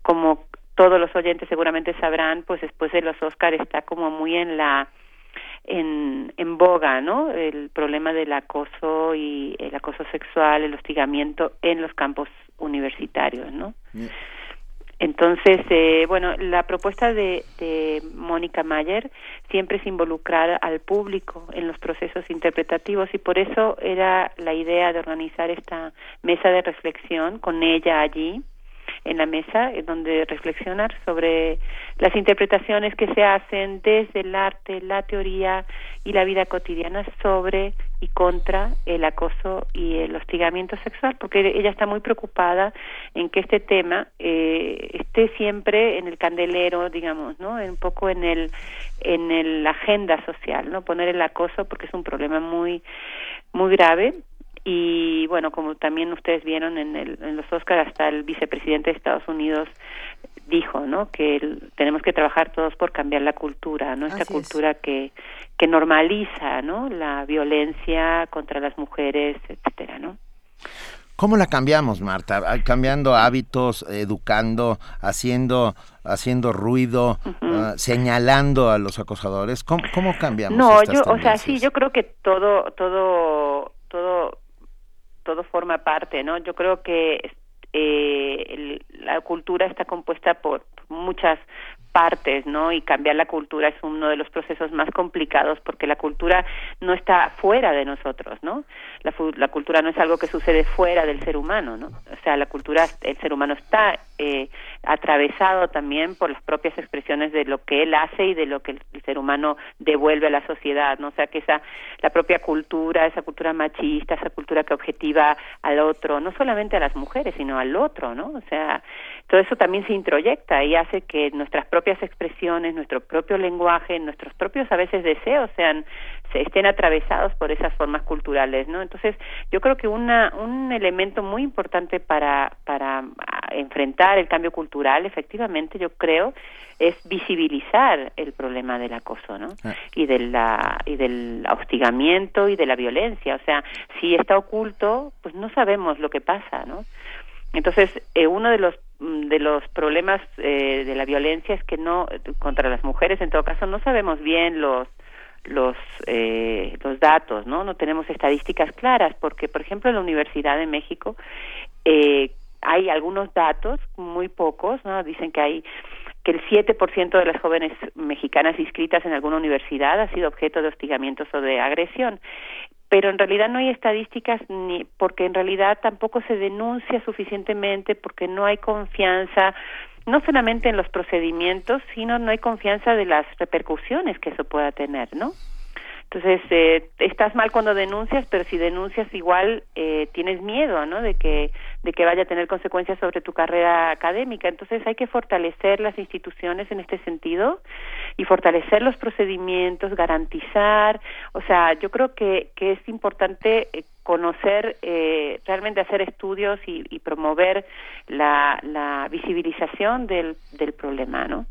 como todos los oyentes seguramente sabrán pues después de los Oscar está como muy en la en, en boga, ¿no? El problema del acoso y el acoso sexual, el hostigamiento en los campos universitarios, ¿no? Entonces, eh, bueno, la propuesta de, de Mónica Mayer siempre es involucrar al público en los procesos interpretativos y por eso era la idea de organizar esta mesa de reflexión con ella allí en la mesa en donde reflexionar sobre las interpretaciones que se hacen desde el arte, la teoría y la vida cotidiana sobre y contra el acoso y el hostigamiento sexual, porque ella está muy preocupada en que este tema eh, esté siempre en el candelero, digamos, ¿no? Un poco en el en la agenda social, ¿no? Poner el acoso porque es un problema muy muy grave y bueno, como también ustedes vieron en, el, en los Oscars, hasta el vicepresidente de Estados Unidos dijo, ¿no? Que el- tenemos que trabajar todos por cambiar la cultura, ¿no? Esta Así es. cultura que que normaliza, ¿no? La violencia contra las mujeres, etcétera, ¿no? ¿Cómo la cambiamos, Marta? Ah, Cambiando hábitos, educando, haciendo, haciendo ruido, ah, señalando a los acosadores. ¿Cómo, cómo cambiamos? No, estas yo, o sea, sí, yo creo que todo, todo, todo, todo forma parte, ¿no? Yo creo que eh, la cultura está compuesta por muchas partes, ¿no? Y cambiar la cultura es uno de los procesos más complicados porque la cultura no está fuera de nosotros, ¿no? La, la cultura no es algo que sucede fuera del ser humano, ¿no? O sea, la cultura, el ser humano está eh, atravesado también por las propias expresiones de lo que él hace y de lo que el, ser humano devuelve a la sociedad, ¿no? O sea, que esa, la propia cultura, esa cultura machista, esa cultura que objetiva al otro, no solamente a las mujeres, sino al otro, ¿no? O sea, todo eso también se introyecta y hace que nuestras propias expresiones, nuestro propio lenguaje, nuestros propios a veces deseos sean se estén atravesados por esas formas culturales, ¿no? Entonces, yo creo que una, un elemento muy importante para para enfrentar el cambio cultural, efectivamente, yo creo, es visibilizar el problema del acoso, ¿no? Ah. Y de la y del hostigamiento y de la violencia, o sea, si está oculto, pues no sabemos lo que pasa, ¿no? Entonces, eh, uno de los mm, de los problemas eh, de la violencia es que no contra las mujeres, en todo caso, no sabemos bien los los eh, los datos, ¿no? No tenemos estadísticas claras porque, por ejemplo, en la Universidad de México eh, hay algunos datos, muy pocos, ¿no? Dicen que hay que el 7% de las jóvenes mexicanas inscritas en alguna universidad ha sido objeto de hostigamientos o de agresión pero en realidad no hay estadísticas ni porque en realidad tampoco se denuncia suficientemente porque no hay confianza no solamente en los procedimientos sino no hay confianza de las repercusiones que eso pueda tener no entonces eh, estás mal cuando denuncias pero si denuncias igual eh, tienes miedo no de que de que vaya a tener consecuencias sobre tu carrera académica. Entonces hay que fortalecer las instituciones en este sentido y fortalecer los procedimientos garantizar. O sea yo creo que que es importante eh, conocer eh, realmente hacer estudios y, y promover la, la visibilización del del problema no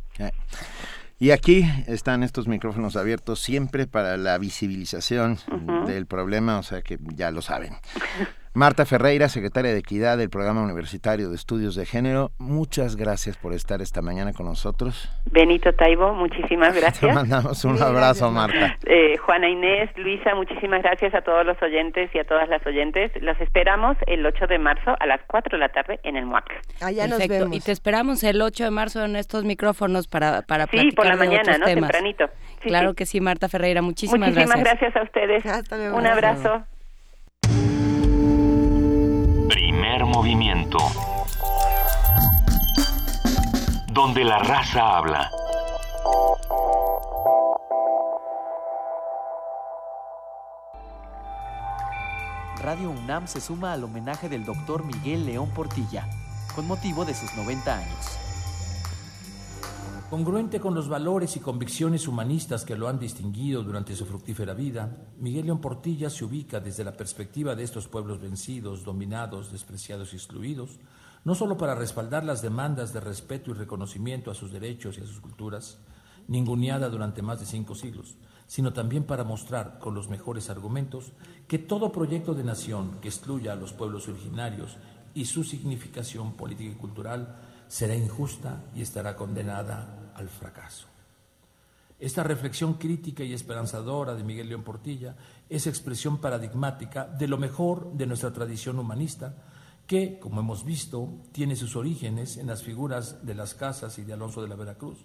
Y aquí están estos micrófonos abiertos siempre para la visibilización del problema, o sea que ya lo saben. Marta Ferreira, secretaria de Equidad del Programa Universitario de Estudios de Género, muchas gracias por estar esta mañana con nosotros. Benito Taibo muchísimas Te gracias mandamos un abrazo, Marta. Eh, Juana Inés, Luisa, muchísimas gracias a todos los oyentes y a todas las oyentes. Los esperamos el 8 de marzo a las 4 de la tarde en el MUAC. Allá nos Perfecto. vemos. Y te esperamos el 8 de marzo en estos micrófonos para, para Sí, por la de mañana, ¿no? temas. Tempranito. Sí, claro sí. que sí, Marta Ferreira. Muchísimas, Muchísimas gracias. gracias a ustedes. Un abrazo. Primer movimiento. Donde la raza habla. Radio UNAM se suma al homenaje del doctor Miguel León Portilla, con motivo de sus 90 años. Congruente con los valores y convicciones humanistas que lo han distinguido durante su fructífera vida, Miguel León Portilla se ubica desde la perspectiva de estos pueblos vencidos, dominados, despreciados y excluidos, no solo para respaldar las demandas de respeto y reconocimiento a sus derechos y a sus culturas, ninguneada durante más de cinco siglos, sino también para mostrar con los mejores argumentos que todo proyecto de nación que excluya a los pueblos originarios y su significación política y cultural será injusta y estará condenada al fracaso. Esta reflexión crítica y esperanzadora de Miguel León Portilla es expresión paradigmática de lo mejor de nuestra tradición humanista, que, como hemos visto, tiene sus orígenes en las figuras de las Casas y de Alonso de la Veracruz,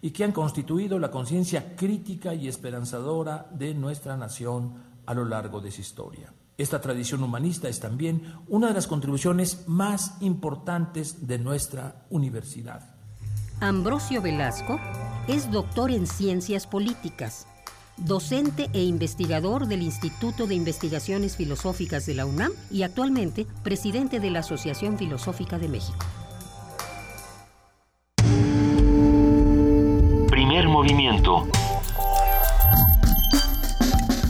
y que han constituido la conciencia crítica y esperanzadora de nuestra nación a lo largo de su historia. Esta tradición humanista es también una de las contribuciones más importantes de nuestra universidad. Ambrosio Velasco es doctor en ciencias políticas, docente e investigador del Instituto de Investigaciones Filosóficas de la UNAM y actualmente presidente de la Asociación Filosófica de México. Primer movimiento.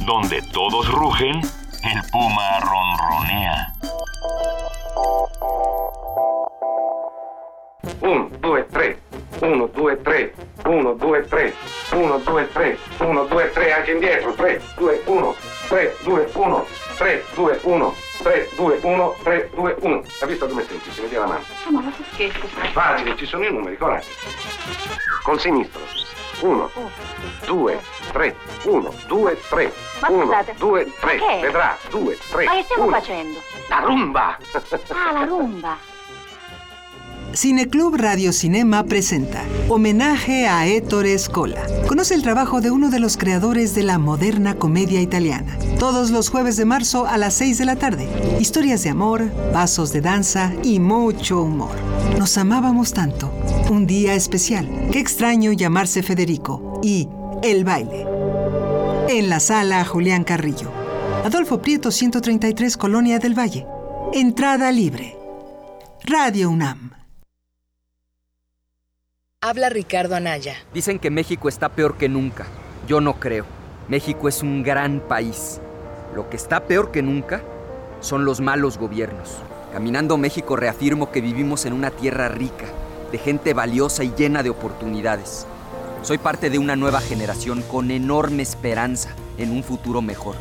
Donde todos rugen, el puma ronronea. Uno, due, tre. Uno, due, tre. Uno, due, tre. Uno, due, tre. Uno, due, tre. Anche indietro. 3, 2, 1. 3, 2, 1. 3, 2, 1. 3, 2, 1. 3, 2, 1. Hai visto come è semplice? Vedi la mano. Ma ma perché? Facile, ci sono i numeri, coraggio. Col sinistro. 1, 2, 3. 1, 2, 3. Ma 1, scusate, 2, 3. che è? Vedrà. 2, 3. Ma che stiamo 1. facendo? La rumba! Ah, la rumba. Cineclub Radio Cinema presenta Homenaje a Ettore Scola. Conoce el trabajo de uno de los creadores de la moderna comedia italiana. Todos los jueves de marzo a las 6 de la tarde. Historias de amor, pasos de danza y mucho humor. Nos amábamos tanto. Un día especial. Qué extraño llamarse Federico. Y El baile. En la sala Julián Carrillo. Adolfo Prieto 133 Colonia del Valle. Entrada libre. Radio UNAM. Habla Ricardo Anaya. Dicen que México está peor que nunca. Yo no creo. México es un gran país. Lo que está peor que nunca son los malos gobiernos. Caminando México reafirmo que vivimos en una tierra rica, de gente valiosa y llena de oportunidades. Soy parte de una nueva generación con enorme esperanza en un futuro mejor.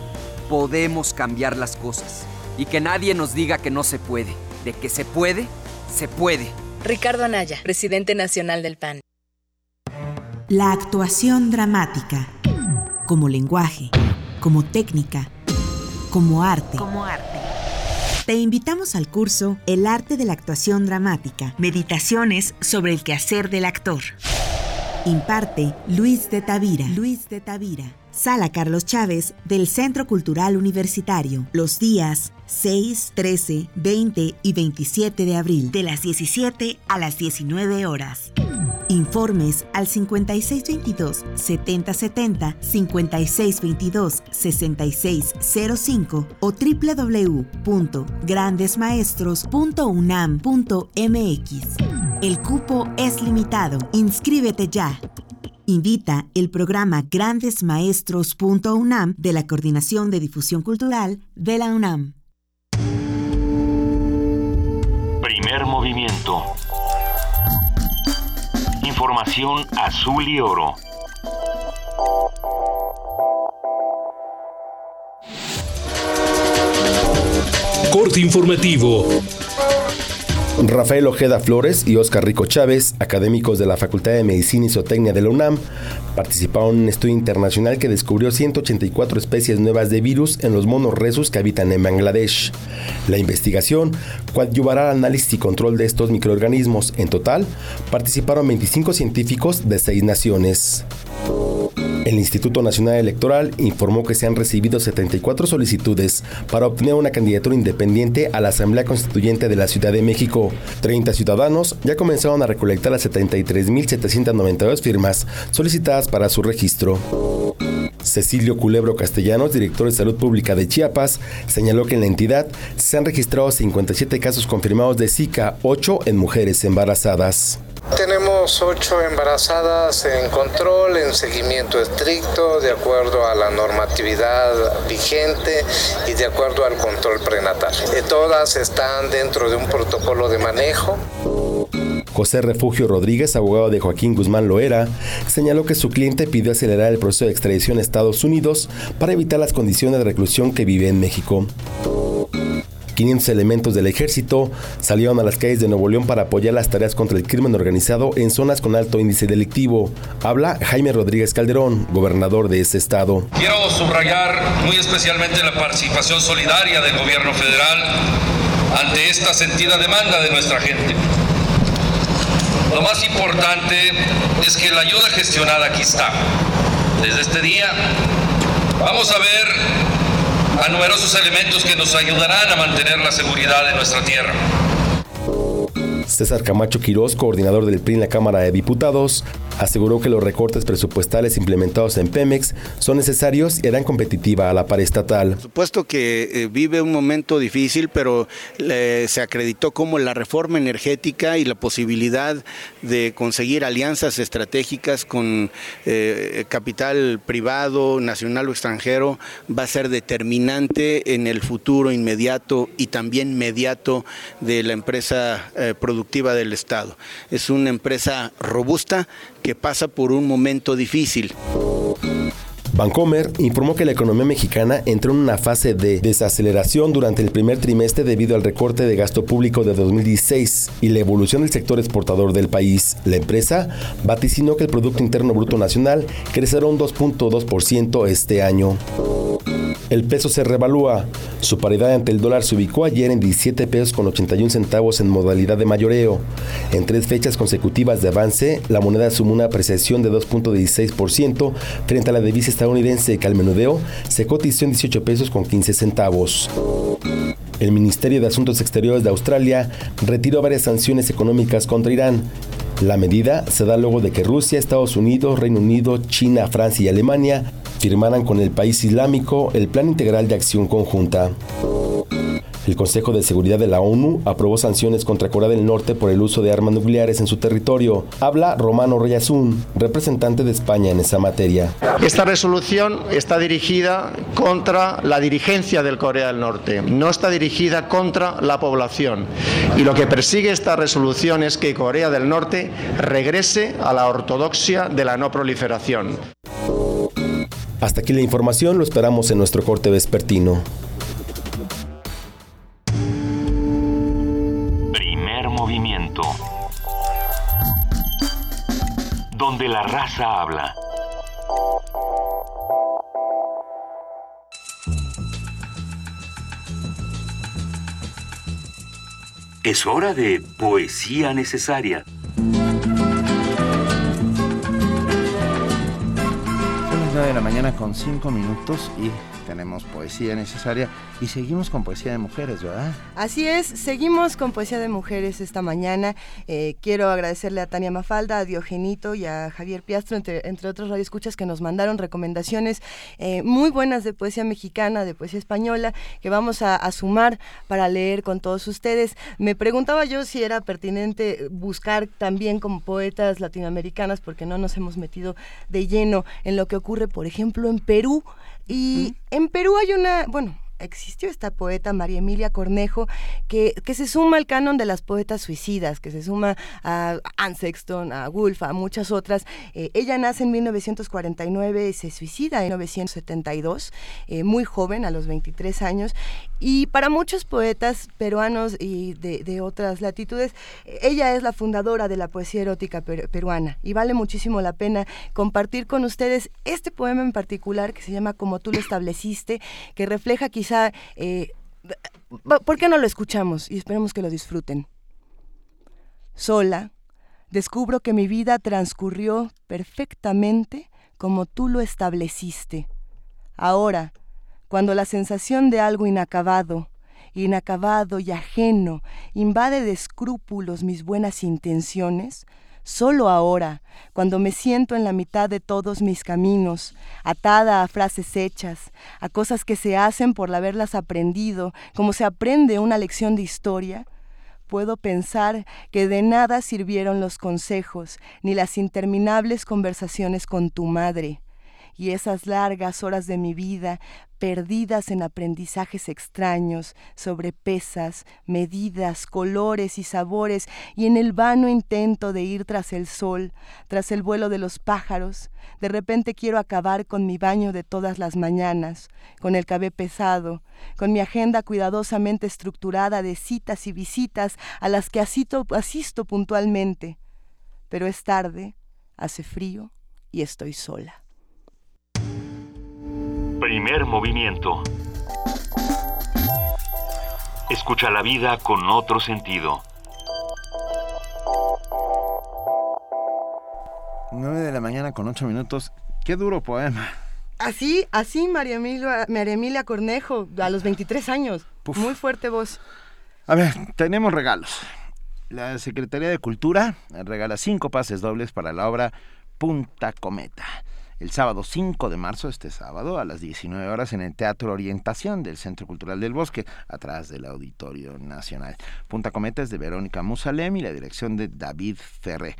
Podemos cambiar las cosas y que nadie nos diga que no se puede. De que se puede, se puede. Ricardo Anaya, presidente nacional del PAN. La actuación dramática, como lenguaje, como técnica, como arte. Como arte. Te invitamos al curso El arte de la actuación dramática, meditaciones sobre el quehacer del actor. Imparte Luis de Tavira. Luis de Tavira. Sala Carlos Chávez del Centro Cultural Universitario, los días 6, 13, 20 y 27 de abril, de las 17 a las 19 horas. Informes al 5622-7070, 5622-6605 o www.grandesmaestros.unam.mx. El cupo es limitado. Inscríbete ya. Invita el programa grandesmaestros.unam de la Coordinación de Difusión Cultural de la UNAM. Primer movimiento. Información azul y oro. Corte informativo. Rafael Ojeda Flores y Oscar Rico Chávez, académicos de la Facultad de Medicina y Zootecnia de la UNAM, participaron en un estudio internacional que descubrió 184 especies nuevas de virus en los monos resus que habitan en Bangladesh. La investigación coadyuvará al análisis y control de estos microorganismos. En total, participaron 25 científicos de seis naciones. El Instituto Nacional Electoral informó que se han recibido 74 solicitudes para obtener una candidatura independiente a la Asamblea Constituyente de la Ciudad de México. 30 ciudadanos ya comenzaron a recolectar las 73.792 firmas solicitadas para su registro. Cecilio Culebro Castellanos, director de Salud Pública de Chiapas, señaló que en la entidad se han registrado 57 casos confirmados de Zika, 8 en mujeres embarazadas. Tenemos ocho embarazadas en control, en seguimiento estricto, de acuerdo a la normatividad vigente y de acuerdo al control prenatal. Eh, todas están dentro de un protocolo de manejo. José Refugio Rodríguez, abogado de Joaquín Guzmán Loera, señaló que su cliente pidió acelerar el proceso de extradición a Estados Unidos para evitar las condiciones de reclusión que vive en México. 500 elementos del ejército salieron a las calles de Nuevo León para apoyar las tareas contra el crimen organizado en zonas con alto índice delictivo. Habla Jaime Rodríguez Calderón, gobernador de ese estado. Quiero subrayar muy especialmente la participación solidaria del gobierno federal ante esta sentida demanda de nuestra gente. Lo más importante es que la ayuda gestionada aquí está. Desde este día vamos a ver a numerosos elementos que nos ayudarán a mantener la seguridad de nuestra tierra. César Camacho Quirós, coordinador del PRI en la Cámara de Diputados, aseguró que los recortes presupuestales implementados en Pemex son necesarios y harán competitiva a la par estatal. Por supuesto que eh, vive un momento difícil, pero se acreditó como la reforma energética y la posibilidad de conseguir alianzas estratégicas con eh, capital privado, nacional o extranjero va a ser determinante en el futuro inmediato y también mediato de la empresa eh, productiva del Estado. Es una empresa robusta que pasa por un momento difícil. Bancomer informó que la economía mexicana entró en una fase de desaceleración durante el primer trimestre debido al recorte de gasto público de 2016 y la evolución del sector exportador del país. La empresa vaticinó que el Producto Interno Bruto Nacional crecerá un 2.2% este año. El peso se revalúa. Su paridad ante el dólar se ubicó ayer en 17 pesos con 81 centavos en modalidad de mayoreo. En tres fechas consecutivas de avance, la moneda sumó una apreciación de 2.16% frente a la divisa estadounidense que al menudeo se cotizó en 18 pesos con 15 centavos. El Ministerio de Asuntos Exteriores de Australia retiró varias sanciones económicas contra Irán. La medida se da luego de que Rusia, Estados Unidos, Reino Unido, China, Francia y Alemania firmaran con el país islámico el Plan Integral de Acción Conjunta. El Consejo de Seguridad de la ONU aprobó sanciones contra Corea del Norte por el uso de armas nucleares en su territorio. Habla Romano Reyazún, representante de España en esa materia. Esta resolución está dirigida contra la dirigencia del Corea del Norte, no está dirigida contra la población. Y lo que persigue esta resolución es que Corea del Norte regrese a la ortodoxia de la no proliferación. Hasta aquí la información, lo esperamos en nuestro corte vespertino. Primer movimiento. Donde la raza habla. Es hora de poesía necesaria. 9 de la mañana con 5 minutos y tenemos poesía necesaria y seguimos con poesía de mujeres, ¿verdad? Así es, seguimos con Poesía de Mujeres esta mañana. Eh, quiero agradecerle a Tania Mafalda, a Diogenito y a Javier Piastro, entre, entre otros radioescuchas que nos mandaron recomendaciones eh, muy buenas de poesía mexicana, de poesía española, que vamos a, a sumar para leer con todos ustedes. Me preguntaba yo si era pertinente buscar también como poetas latinoamericanas, porque no nos hemos metido de lleno en lo que ocurre, por ejemplo, en Perú. Y en Perú hay una, bueno, existió esta poeta María Emilia Cornejo que, que, se suma al canon de las poetas suicidas, que se suma a Anne Sexton, a Woolf, a muchas otras. Eh, ella nace en 1949 y se suicida en 1972, eh, muy joven, a los 23 años. Y para muchos poetas peruanos y de, de otras latitudes, ella es la fundadora de la poesía erótica per, peruana y vale muchísimo la pena compartir con ustedes este poema en particular que se llama Como tú lo estableciste, que refleja Eh, ¿Por qué no lo escuchamos? Y esperemos que lo disfruten. Sola, descubro que mi vida transcurrió perfectamente como tú lo estableciste. Ahora, cuando la sensación de algo inacabado, inacabado y ajeno invade de escrúpulos mis buenas intenciones, solo ahora, cuando me siento en la mitad de todos mis caminos, atada a frases hechas, a cosas que se hacen por haberlas aprendido, como se aprende una lección de historia, puedo pensar que de nada sirvieron los consejos ni las interminables conversaciones con tu madre y esas largas horas de mi vida perdidas en aprendizajes extraños sobre pesas, medidas, colores y sabores, y en el vano intento de ir tras el sol, tras el vuelo de los pájaros, de repente quiero acabar con mi baño de todas las mañanas, con el cabé pesado, con mi agenda cuidadosamente estructurada de citas y visitas a las que asisto, asisto puntualmente. Pero es tarde, hace frío y estoy sola. Primer movimiento. Escucha la vida con otro sentido. 9 de la mañana con 8 minutos. Qué duro poema. Así, así María Emilia, María Emilia Cornejo, a los 23 años. Puf. Muy fuerte voz. A ver, tenemos regalos. La Secretaría de Cultura regala cinco pases dobles para la obra Punta Cometa el sábado 5 de marzo, este sábado, a las 19 horas, en el Teatro Orientación del Centro Cultural del Bosque, atrás del Auditorio Nacional. Punta Cometa es de Verónica Musalem y la dirección de David Ferré.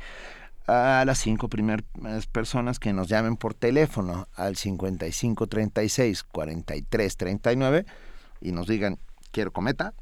A las cinco primeras personas que nos llamen por teléfono al 5536 4339 y nos digan quiero cometa,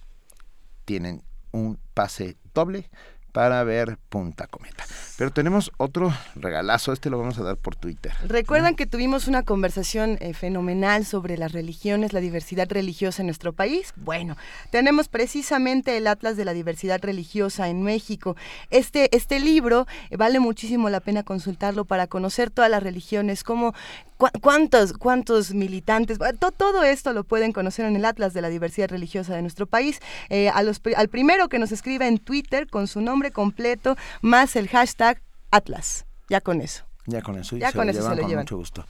tienen un pase doble para ver Punta Cometa. Pero tenemos otro regalazo, este lo vamos a dar por Twitter. Recuerdan que tuvimos una conversación eh, fenomenal sobre las religiones, la diversidad religiosa en nuestro país. Bueno, tenemos precisamente el Atlas de la Diversidad Religiosa en México. Este, este libro eh, vale muchísimo la pena consultarlo para conocer todas las religiones, cómo, ¿Cuántos, cuántos militantes? todo esto lo pueden conocer en el Atlas de la Diversidad Religiosa de nuestro país. Eh, a los, al primero que nos escriba en Twitter con su nombre completo más el hashtag Atlas. Ya con eso. Ya con eso. ya con eso se lo con llevan. mucho gusto.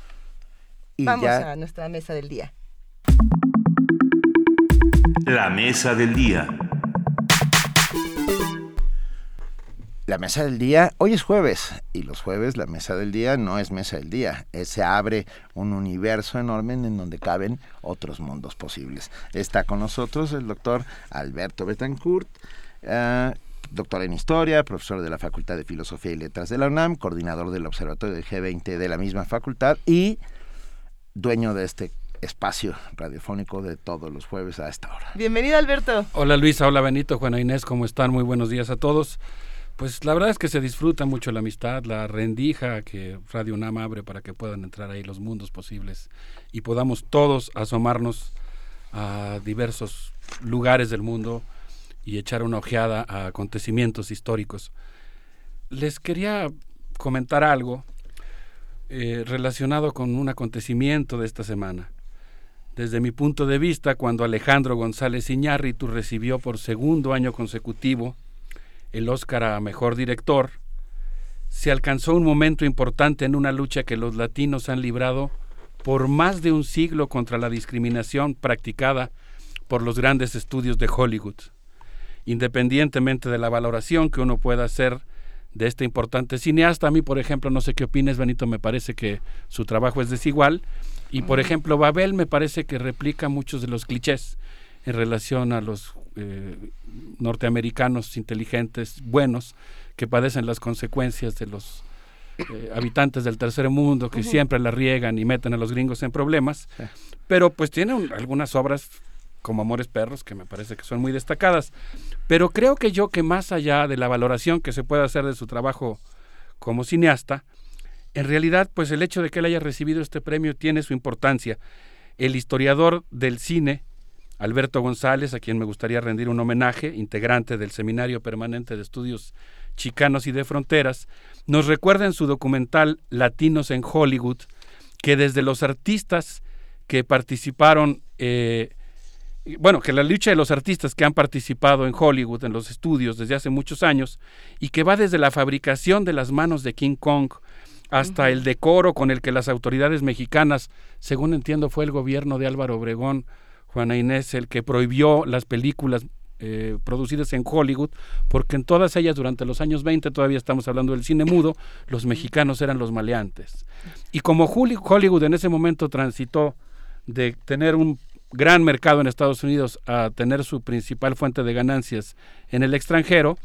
Vamos a nuestra mesa del día. La mesa del día. La mesa del día, hoy es jueves y los jueves la mesa del día no es mesa del día, se abre un universo enorme en donde caben otros mundos posibles. Está con nosotros el doctor Alberto Betancourt, eh, doctor en historia, profesor de la Facultad de Filosofía y Letras de la UNAM, coordinador del Observatorio del G20 de la misma facultad y dueño de este espacio radiofónico de todos los jueves a esta hora. Bienvenido Alberto. Hola Luisa, hola Benito, Juana Inés, ¿cómo están? Muy buenos días a todos. Pues la verdad es que se disfruta mucho la amistad, la rendija que Radio Nam abre para que puedan entrar ahí los mundos posibles y podamos todos asomarnos a diversos lugares del mundo y echar una ojeada a acontecimientos históricos. Les quería comentar algo eh, relacionado con un acontecimiento de esta semana. Desde mi punto de vista, cuando Alejandro González Iñárritu recibió por segundo año consecutivo el Oscar a Mejor Director, se alcanzó un momento importante en una lucha que los latinos han librado por más de un siglo contra la discriminación practicada por los grandes estudios de Hollywood. Independientemente de la valoración que uno pueda hacer de este importante cineasta, a mí, por ejemplo, no sé qué opines, Benito, me parece que su trabajo es desigual. Y, por ejemplo, Babel me parece que replica muchos de los clichés en relación a los eh, norteamericanos inteligentes, buenos, que padecen las consecuencias de los eh, habitantes del tercer mundo que siempre la riegan y meten a los gringos en problemas, pero pues tienen algunas obras como Amores Perros que me parece que son muy destacadas, pero creo que yo que más allá de la valoración que se puede hacer de su trabajo como cineasta, en realidad pues el hecho de que él haya recibido este premio tiene su importancia. El historiador del cine, Alberto González, a quien me gustaría rendir un homenaje, integrante del Seminario Permanente de Estudios Chicanos y de Fronteras, nos recuerda en su documental Latinos en Hollywood que desde los artistas que participaron, eh, bueno, que la lucha de los artistas que han participado en Hollywood, en los estudios desde hace muchos años, y que va desde la fabricación de las manos de King Kong hasta el decoro con el que las autoridades mexicanas, según entiendo fue el gobierno de Álvaro Obregón, Juana Inés, el que prohibió las películas eh, producidas en Hollywood, porque en todas ellas durante los años 20, todavía estamos hablando del cine mudo, los mexicanos eran los maleantes. Y como Hollywood en ese momento transitó de tener un gran mercado en Estados Unidos a tener su principal fuente de ganancias en el extranjero,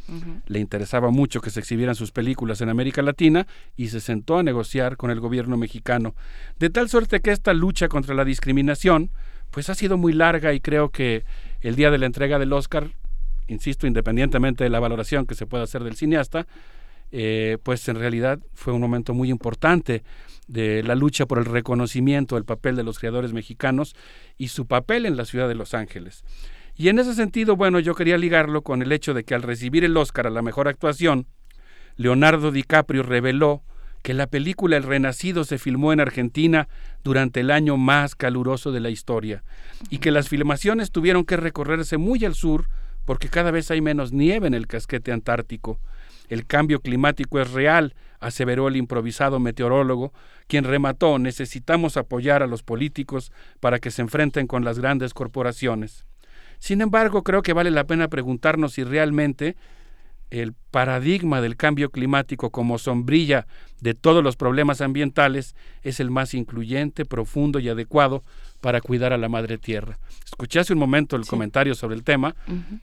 le interesaba mucho que se exhibieran sus películas en América Latina y se sentó a negociar con el gobierno mexicano, de tal suerte que esta lucha contra la discriminación, pues ha sido muy larga y creo que el día de la entrega del Oscar, insisto, independientemente de la valoración que se pueda hacer del cineasta, eh, pues en realidad fue un momento muy importante de la lucha por el reconocimiento del papel de los creadores mexicanos y su papel en la ciudad de Los Ángeles. Y en ese sentido, bueno, yo quería ligarlo con el hecho de que al recibir el Oscar a la mejor actuación, Leonardo DiCaprio reveló que la película El Renacido se filmó en Argentina durante el año más caluroso de la historia y que las filmaciones tuvieron que recorrerse muy al sur porque cada vez hay menos nieve en el casquete antártico. El cambio climático es real, aseveró el improvisado meteorólogo, quien remató necesitamos apoyar a los políticos para que se enfrenten con las grandes corporaciones. Sin embargo, creo que vale la pena preguntarnos si realmente el paradigma del cambio climático como sombrilla de todos los problemas ambientales es el más incluyente, profundo y adecuado para cuidar a la madre tierra. Escuché hace un momento el comentario sobre el tema.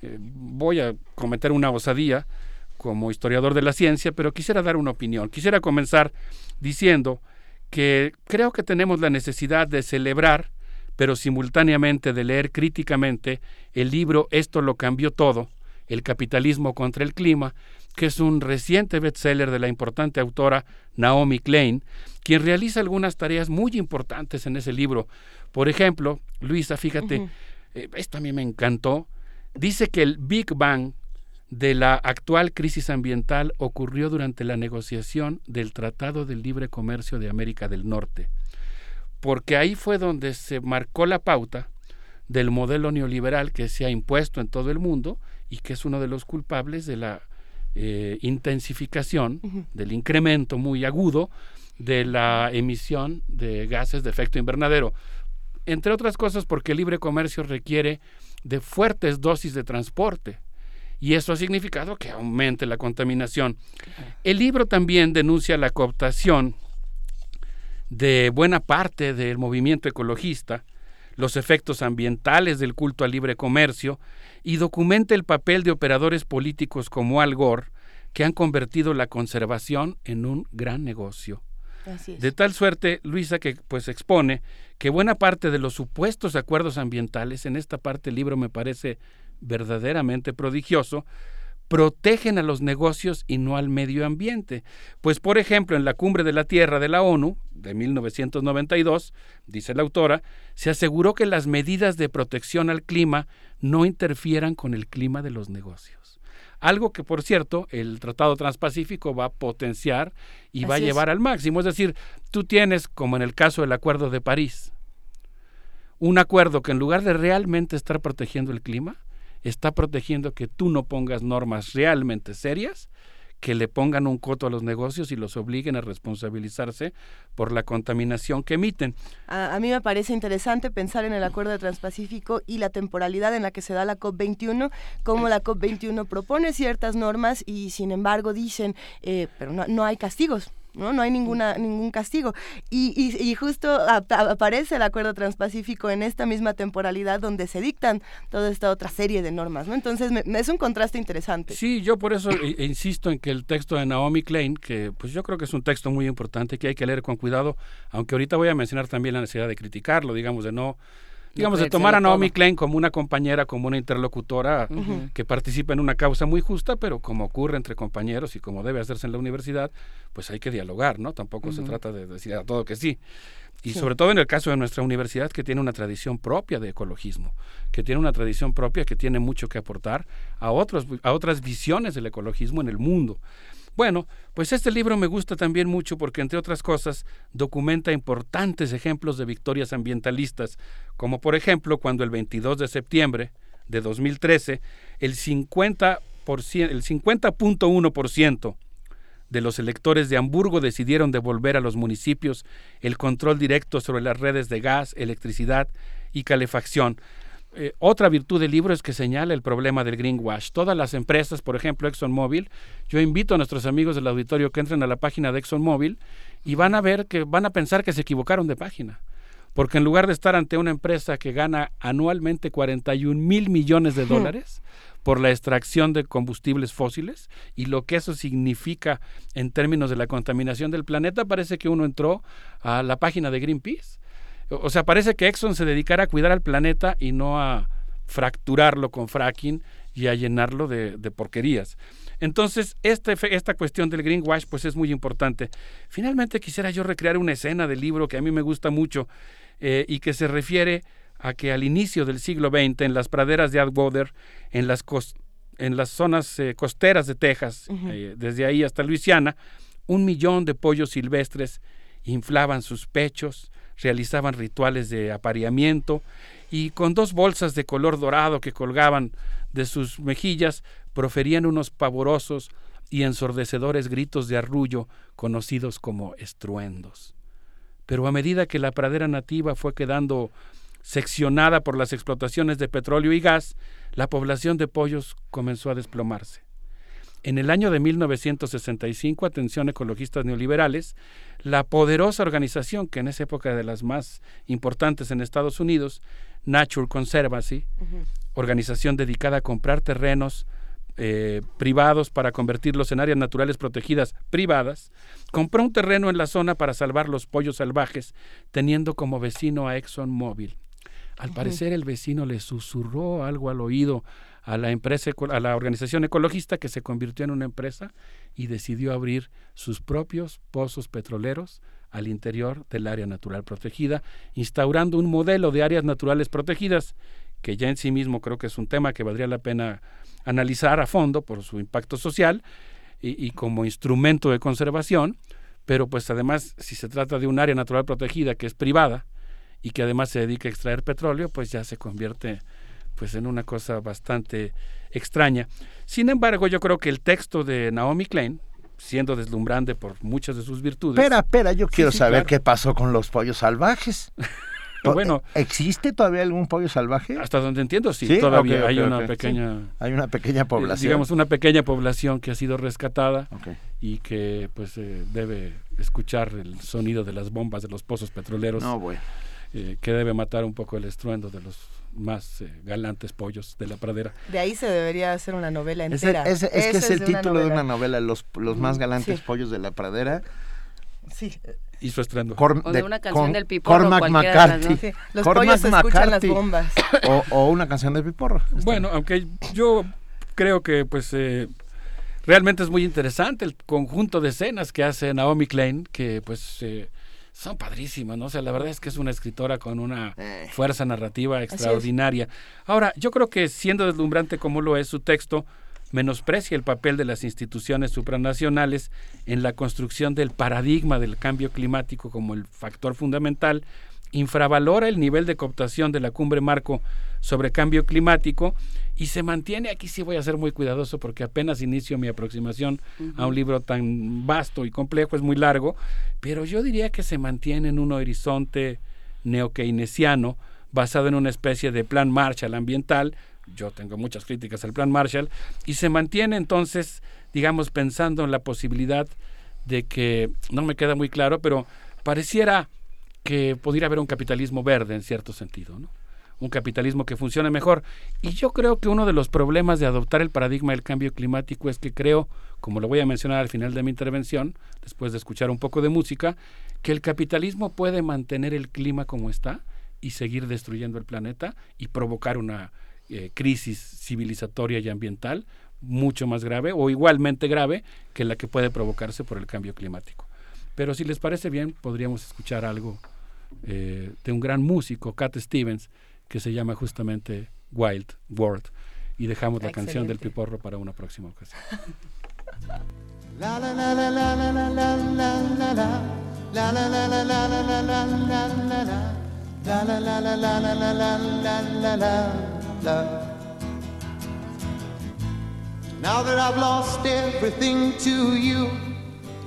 Eh, voy a cometer una osadía como historiador de la ciencia, pero quisiera dar una opinión. Quisiera comenzar diciendo que creo que tenemos la necesidad de celebrar, pero simultáneamente de leer críticamente el libro Esto lo cambió todo el capitalismo contra el clima, que es un reciente bestseller de la importante autora Naomi Klein, quien realiza algunas tareas muy importantes en ese libro. Por ejemplo, Luisa, fíjate, eh, esto a mí me encantó, dice que el Big Bang de la actual crisis ambiental ocurrió durante la negociación del Tratado de Libre Comercio de América del Norte. porque ahí fue donde se marcó la pauta del modelo neoliberal que se ha impuesto en todo el mundo y que es uno de los culpables de la eh, intensificación, del incremento muy agudo de la emisión de gases de efecto invernadero. Entre otras cosas porque el libre comercio requiere de fuertes dosis de transporte y eso ha significado que aumente la contaminación. El libro también denuncia la cooptación de buena parte del movimiento ecologista, los efectos ambientales del culto al libre comercio y documenta el papel de operadores políticos como Al Gore que han convertido la conservación en un gran negocio. De tal suerte, Luisa, que pues expone que buena parte de los supuestos acuerdos ambientales, en esta parte del libro me parece verdaderamente prodigioso, protegen a los negocios y no al medio ambiente. Pues, por ejemplo, en la Cumbre de la Tierra de la ONU, de 1992, dice la autora, se aseguró que las medidas de protección al clima no interfieran con el clima de los negocios. Algo que, por cierto, el Tratado Transpacífico va a potenciar y va a llevar al máximo. Es decir, tú tienes, como en el caso del Acuerdo de París, un acuerdo que en lugar de realmente estar protegiendo el clima, está protegiendo que tú no pongas normas realmente serias que le pongan un coto a los negocios y los obliguen a responsabilizarse por la contaminación que emiten. A, mí me parece interesante pensar en el Acuerdo de Transpacífico y la temporalidad en la que se da la COP21, cómo la COP21 propone ciertas normas y sin embargo dicen, eh, pero no, no hay castigos, ¿no? No hay ninguna, ningún castigo. Y, y, justo aparece el Acuerdo Transpacífico en esta misma temporalidad donde se dictan toda esta otra serie de normas, ¿no? Entonces es un contraste interesante. Sí, yo por eso insisto en que el texto de Naomi Klein, que pues yo creo que es un texto muy importante que hay que leer con cuidado, aunque ahorita voy a mencionar también la necesidad de criticarlo, digamos, de no digamos, de tomar a Naomi Klein como una compañera, como una interlocutora que participa en una causa muy justa, pero como ocurre entre compañeros y como debe hacerse en la universidad, pues hay que dialogar, ¿no? Tampoco se trata de decir a todo que sí. Y sobre todo en el caso de nuestra universidad, que tiene una tradición propia de ecologismo, que tiene una tradición propia que tiene mucho que aportar a, otros, a otras visiones del ecologismo en el mundo. Bueno, pues este libro me gusta también mucho porque, entre otras cosas, documenta importantes ejemplos de victorias ambientalistas, como por ejemplo cuando el 22 de septiembre de 2013 el 50%, el 50.1% de los electores de Hamburgo decidieron devolver a los municipios el control directo sobre las redes de gas, electricidad y calefacción. Eh, otra virtud del libro es que señala el problema del greenwash. Todas las empresas, por ejemplo ExxonMobil, yo invito a nuestros amigos del auditorio que entren a la página de ExxonMobil y van a ver que van a pensar que se equivocaron de página. Porque en lugar de estar ante una empresa que gana anualmente 41 mil millones de dólares por la extracción de combustibles fósiles y lo que eso significa en términos de la contaminación del planeta, parece que uno entró a la página de Greenpeace o sea, parece que Exxon se dedicara a cuidar al planeta y no a fracturarlo con fracking y a llenarlo de, porquerías. Entonces, este, esta cuestión del greenwash pues es muy importante. Finalmente quisiera yo recrear una escena del libro que a mí me gusta mucho eh, y que se refiere a que al inicio del siglo XX, en las praderas de Atwater, en las, en las zonas eh, costeras de Texas, eh, desde ahí hasta Luisiana, un millón de pollos silvestres inflaban sus pechos, realizaban rituales de apareamiento y con dos bolsas de color dorado que colgaban de sus mejillas proferían unos pavorosos y ensordecedores gritos de arrullo conocidos como estruendos. Pero a medida que la pradera nativa fue quedando seccionada por las explotaciones de petróleo y gas, la población de pollos comenzó a desplomarse. En el año de 1965, atención ecologistas neoliberales, la poderosa organización, que en esa época de las más importantes en Estados Unidos, Nature Conservancy, organización dedicada a comprar terrenos eh, privados para convertirlos en áreas naturales protegidas privadas, compró un terreno en la zona para salvar los pollos salvajes, teniendo como vecino a ExxonMobil. Al parecer el vecino le susurró algo al oído a la empresa, a la organización ecologista que se convirtió en una empresa y decidió abrir sus propios pozos petroleros al interior del área natural protegida, instaurando un modelo de áreas naturales protegidas que ya en sí mismo creo que es un tema que valdría la pena analizar a fondo por su impacto social y, y como instrumento de conservación, pero pues además si se trata de un área natural protegida que es privada y que además se dedica a extraer petróleo, pues ya se convierte pues en una cosa bastante extraña. Sin embargo, yo creo que el texto de Naomi Klein, siendo deslumbrante por muchas de sus virtudes. Espera, espera, yo quiero sí, saber claro. qué pasó con los pollos salvajes. Bueno. ¿existe todavía algún pollo salvaje? Hasta donde entiendo, sí, Sí, todavía hay una pequeña... Hay una pequeña eh, población. digamos, una pequeña población que ha sido rescatada y que pues eh, debe escuchar el sonido de las bombas de los pozos petroleros. No, bueno. eh, que debe matar un poco el estruendo de los más eh, galantes pollos de la pradera. De ahí se debería hacer una novela entera. ese- es que Ese es el de título de una novela. Los, los más Mm, galantes sí. pollos de la pradera. Sí. Y su estruendo. Cor- O de una canción con- del Piporro, Cormac las McCarthy. Sí, los Cormac pollos escuchan las McCarthy. bombas. O, o una canción de Piporro. Bueno, aunque yo creo que pues eh, realmente es muy interesante el conjunto de escenas que hace Naomi Klein, que pues eh, son padrísimas, ¿no? O sea, la verdad es que es una escritora con una fuerza narrativa extraordinaria. Ahora, yo creo que siendo deslumbrante como lo es su texto, menosprecia el papel de las instituciones supranacionales en la construcción del paradigma del cambio climático como el factor fundamental, infravalora el nivel de cooptación de la cumbre marco sobre cambio climático y se mantiene, aquí sí voy a ser muy cuidadoso porque apenas inicio mi aproximación a un libro tan vasto y complejo, es muy largo, pero yo diría que se mantiene en un horizonte neokeynesiano basado en una especie de plan Marshall ambiental, yo tengo muchas críticas al plan Marshall, y se mantiene entonces, digamos, pensando en la posibilidad de que, no me queda muy claro, pero pareciera que pudiera haber un capitalismo verde en cierto sentido, ¿no? un capitalismo que funcione mejor. Y yo creo que uno de los problemas de adoptar el paradigma del cambio climático es que creo, como lo voy a mencionar al final de mi intervención, después de escuchar un poco de música, que el capitalismo puede mantener el clima como está y seguir destruyendo el planeta y provocar una eh, crisis civilizatoria y ambiental mucho más grave o igualmente grave que la que puede provocarse por el cambio climático. Pero si les parece bien, podríamos escuchar algo de un gran músico, Cat Stevens, que se llama justamente Wild World. Y dejamos la canción del piporro para una próxima ocasión. Now that I've lost everything to you,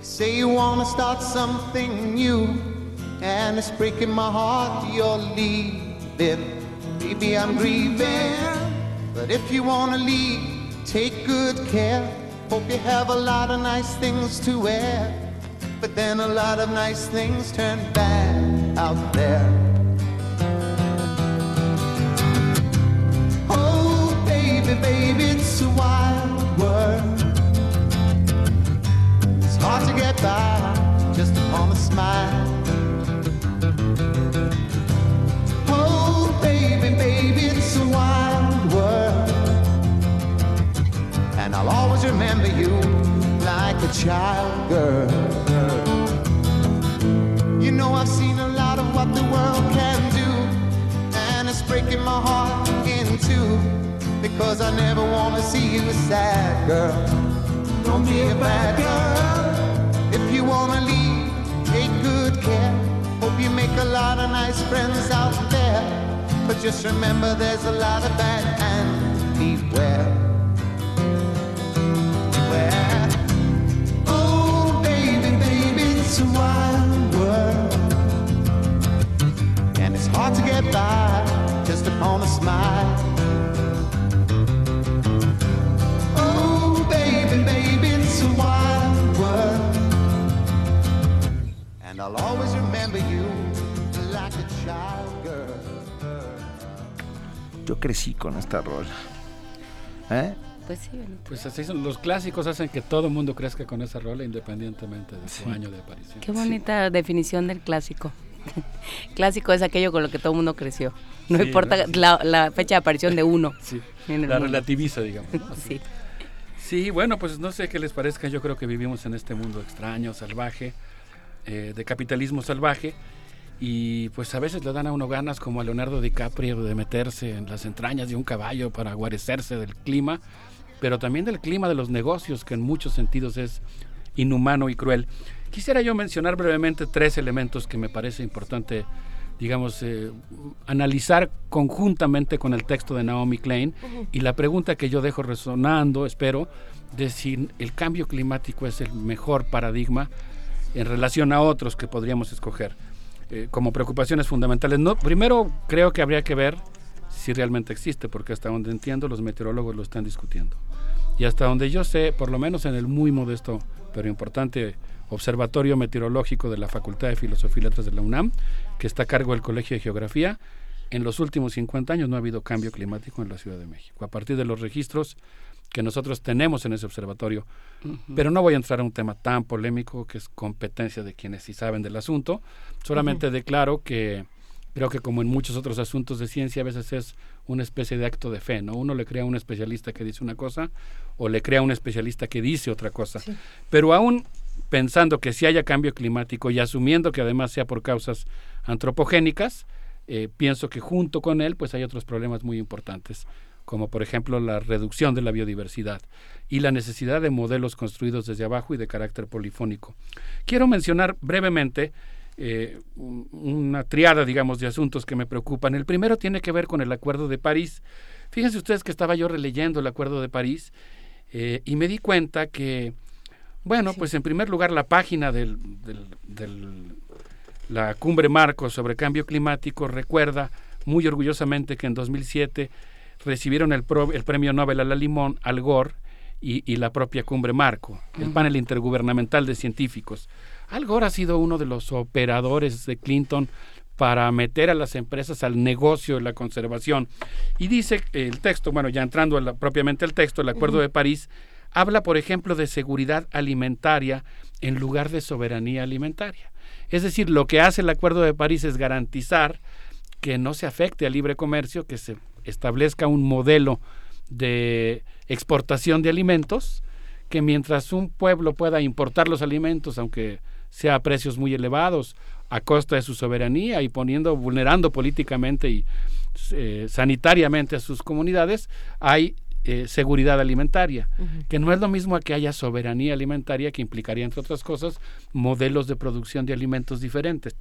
say you wanna start something new. And it's breaking my heart you're leaving. Baby, I'm grieving, but if you wanna leave, take good care. Hope you have a lot of nice things to wear, but then a lot of nice things turn bad out there. Oh, baby, baby, it's a wild world. It's hard to get by just upon a smile. Baby, baby, it's a wild world. And I'll always remember you like a child girl. You know, I've seen a lot of what the world can do, and it's breaking my heart in two. Because I never want to see you sad girl. Don't be a bad girl. If you want to leave, take good care. Hope you make a lot of nice friends out there. But just remember there's a lot of bad and beware. Beware. Oh, baby, baby, it's a wild world. And it's hard to get by just upon a smile. Yo crecí con esta rola. ¿Eh? Pues sí, Benito. Pues así son, los clásicos hacen que todo el mundo crezca con esa rola independientemente de su Sí. año de aparición. Qué bonita definición del clásico. clásico es aquello con lo que todo el mundo creció. No Sí, importa ¿no? la, la fecha de aparición de uno. Sí, la mundo. relativiza, digamos. ¿no? sí. Sí, bueno, pues no sé qué les parezca, yo creo que vivimos en este mundo extraño, salvaje, eh, de capitalismo salvaje, y pues a veces le dan a uno ganas como a Leonardo DiCaprio de meterse en las entrañas de un caballo para guarecerse del clima, pero también del clima de los negocios, que en muchos sentidos es inhumano y cruel. Quisiera yo mencionar brevemente tres elementos que me parece importante, digamos, eh, analizar conjuntamente con el texto de Naomi Klein y la pregunta que yo dejo resonando, espero, de si el cambio climático es el mejor paradigma en relación a otros que podríamos escoger eh, como preocupaciones fundamentales. Primero creo que habría que ver si realmente existe, porque hasta donde entiendo los meteorólogos lo están discutiendo. Y hasta donde yo sé, por lo menos en el muy modesto pero importante Observatorio Meteorológico de la Facultad de Filosofía y Letras de la UNAM, que está a cargo del Colegio de Geografía, en los últimos 50 años no ha habido cambio climático en la Ciudad de México. A partir de los registros que nosotros tenemos en ese observatorio. Pero no voy a entrar a un tema tan polémico que es competencia de quienes sí saben del asunto. Solamente declaro que creo que como en muchos otros asuntos de ciencia a veces es una especie de acto de fe, ¿no? Uno le crea a un especialista que dice una cosa o le crea a un especialista que dice otra cosa. Pero aún pensando que si haya cambio climático y asumiendo que además sea por causas antropogénicas, eh, pienso que junto con él pues hay otros problemas muy importantes como por ejemplo la reducción de la biodiversidad y la necesidad de modelos construidos desde abajo y de carácter polifónico. Quiero mencionar brevemente eh, una triada, digamos, de asuntos que me preocupan. El primero tiene que ver con el Acuerdo de París. Fíjense ustedes que estaba yo releyendo el Acuerdo de París eh, y me di cuenta que, bueno, pues en primer lugar la página de la cumbre marco sobre cambio climático recuerda muy orgullosamente que en 2007 recibieron el, el premio Nobel a la Limón, al Gore y, la propia Cumbre Marco, el panel intergubernamental de científicos. Al Gore ha sido uno de los operadores de Clinton para meter a las empresas al negocio de la conservación. Y dice el texto, bueno, ya entrando a propiamente el texto, el Acuerdo de París, habla, por ejemplo, de seguridad alimentaria en lugar de soberanía alimentaria. Es decir, lo que hace el Acuerdo de París es garantizar que no se afecte al libre comercio, que se establezca un modelo de exportación de alimentos, que mientras un pueblo pueda importar los alimentos, aunque sea a precios muy elevados, a costa de su soberanía y poniendo, vulnerando políticamente y eh, sanitariamente a sus comunidades, hay eh, seguridad alimentaria, que no es lo mismo a que haya soberanía alimentaria, que implicaría, entre otras cosas, modelos de producción de alimentos diferentes.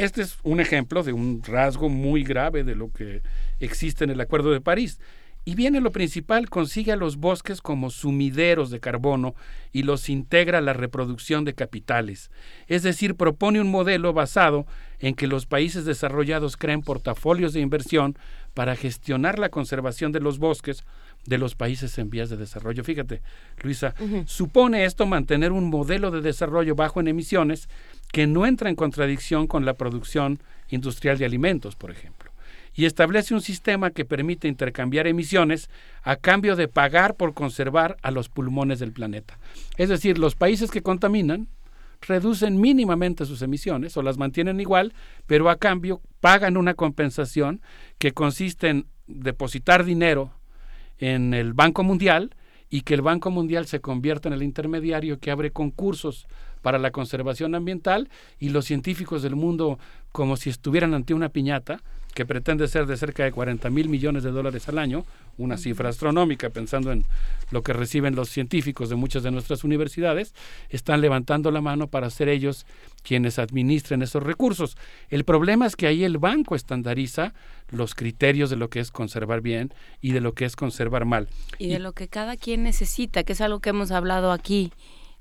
Este es un ejemplo de un rasgo muy grave de lo que existe en el Acuerdo de París. Y viene lo principal, consigue a los bosques como sumideros de carbono y los integra a la reproducción de capitales. Es decir, propone un modelo basado en que los países desarrollados creen portafolios de inversión para gestionar la conservación de los bosques de los países en vías de desarrollo. Fíjate, Luisa, supone esto mantener un modelo de desarrollo bajo en emisiones que no entra en contradicción con la producción industrial de alimentos, por ejemplo, y establece un sistema que permite intercambiar emisiones a cambio de pagar por conservar a los pulmones del planeta. Es decir, los países que contaminan reducen mínimamente sus emisiones o las mantienen igual, pero a cambio pagan una compensación que consiste en depositar dinero en el Banco Mundial y que el Banco Mundial se convierta en el intermediario que abre concursos para la conservación ambiental y los científicos del mundo como si estuvieran ante una piñata que pretende ser de cerca de 40 mil millones de dólares al año, una cifra astronómica pensando en lo que reciben los científicos de muchas de nuestras universidades, están levantando la mano para ser ellos quienes administren esos recursos. El problema es que ahí el banco estandariza los criterios de lo que es conservar bien y de lo que es conservar mal. Y de lo que cada quien necesita, que es algo que hemos hablado aquí,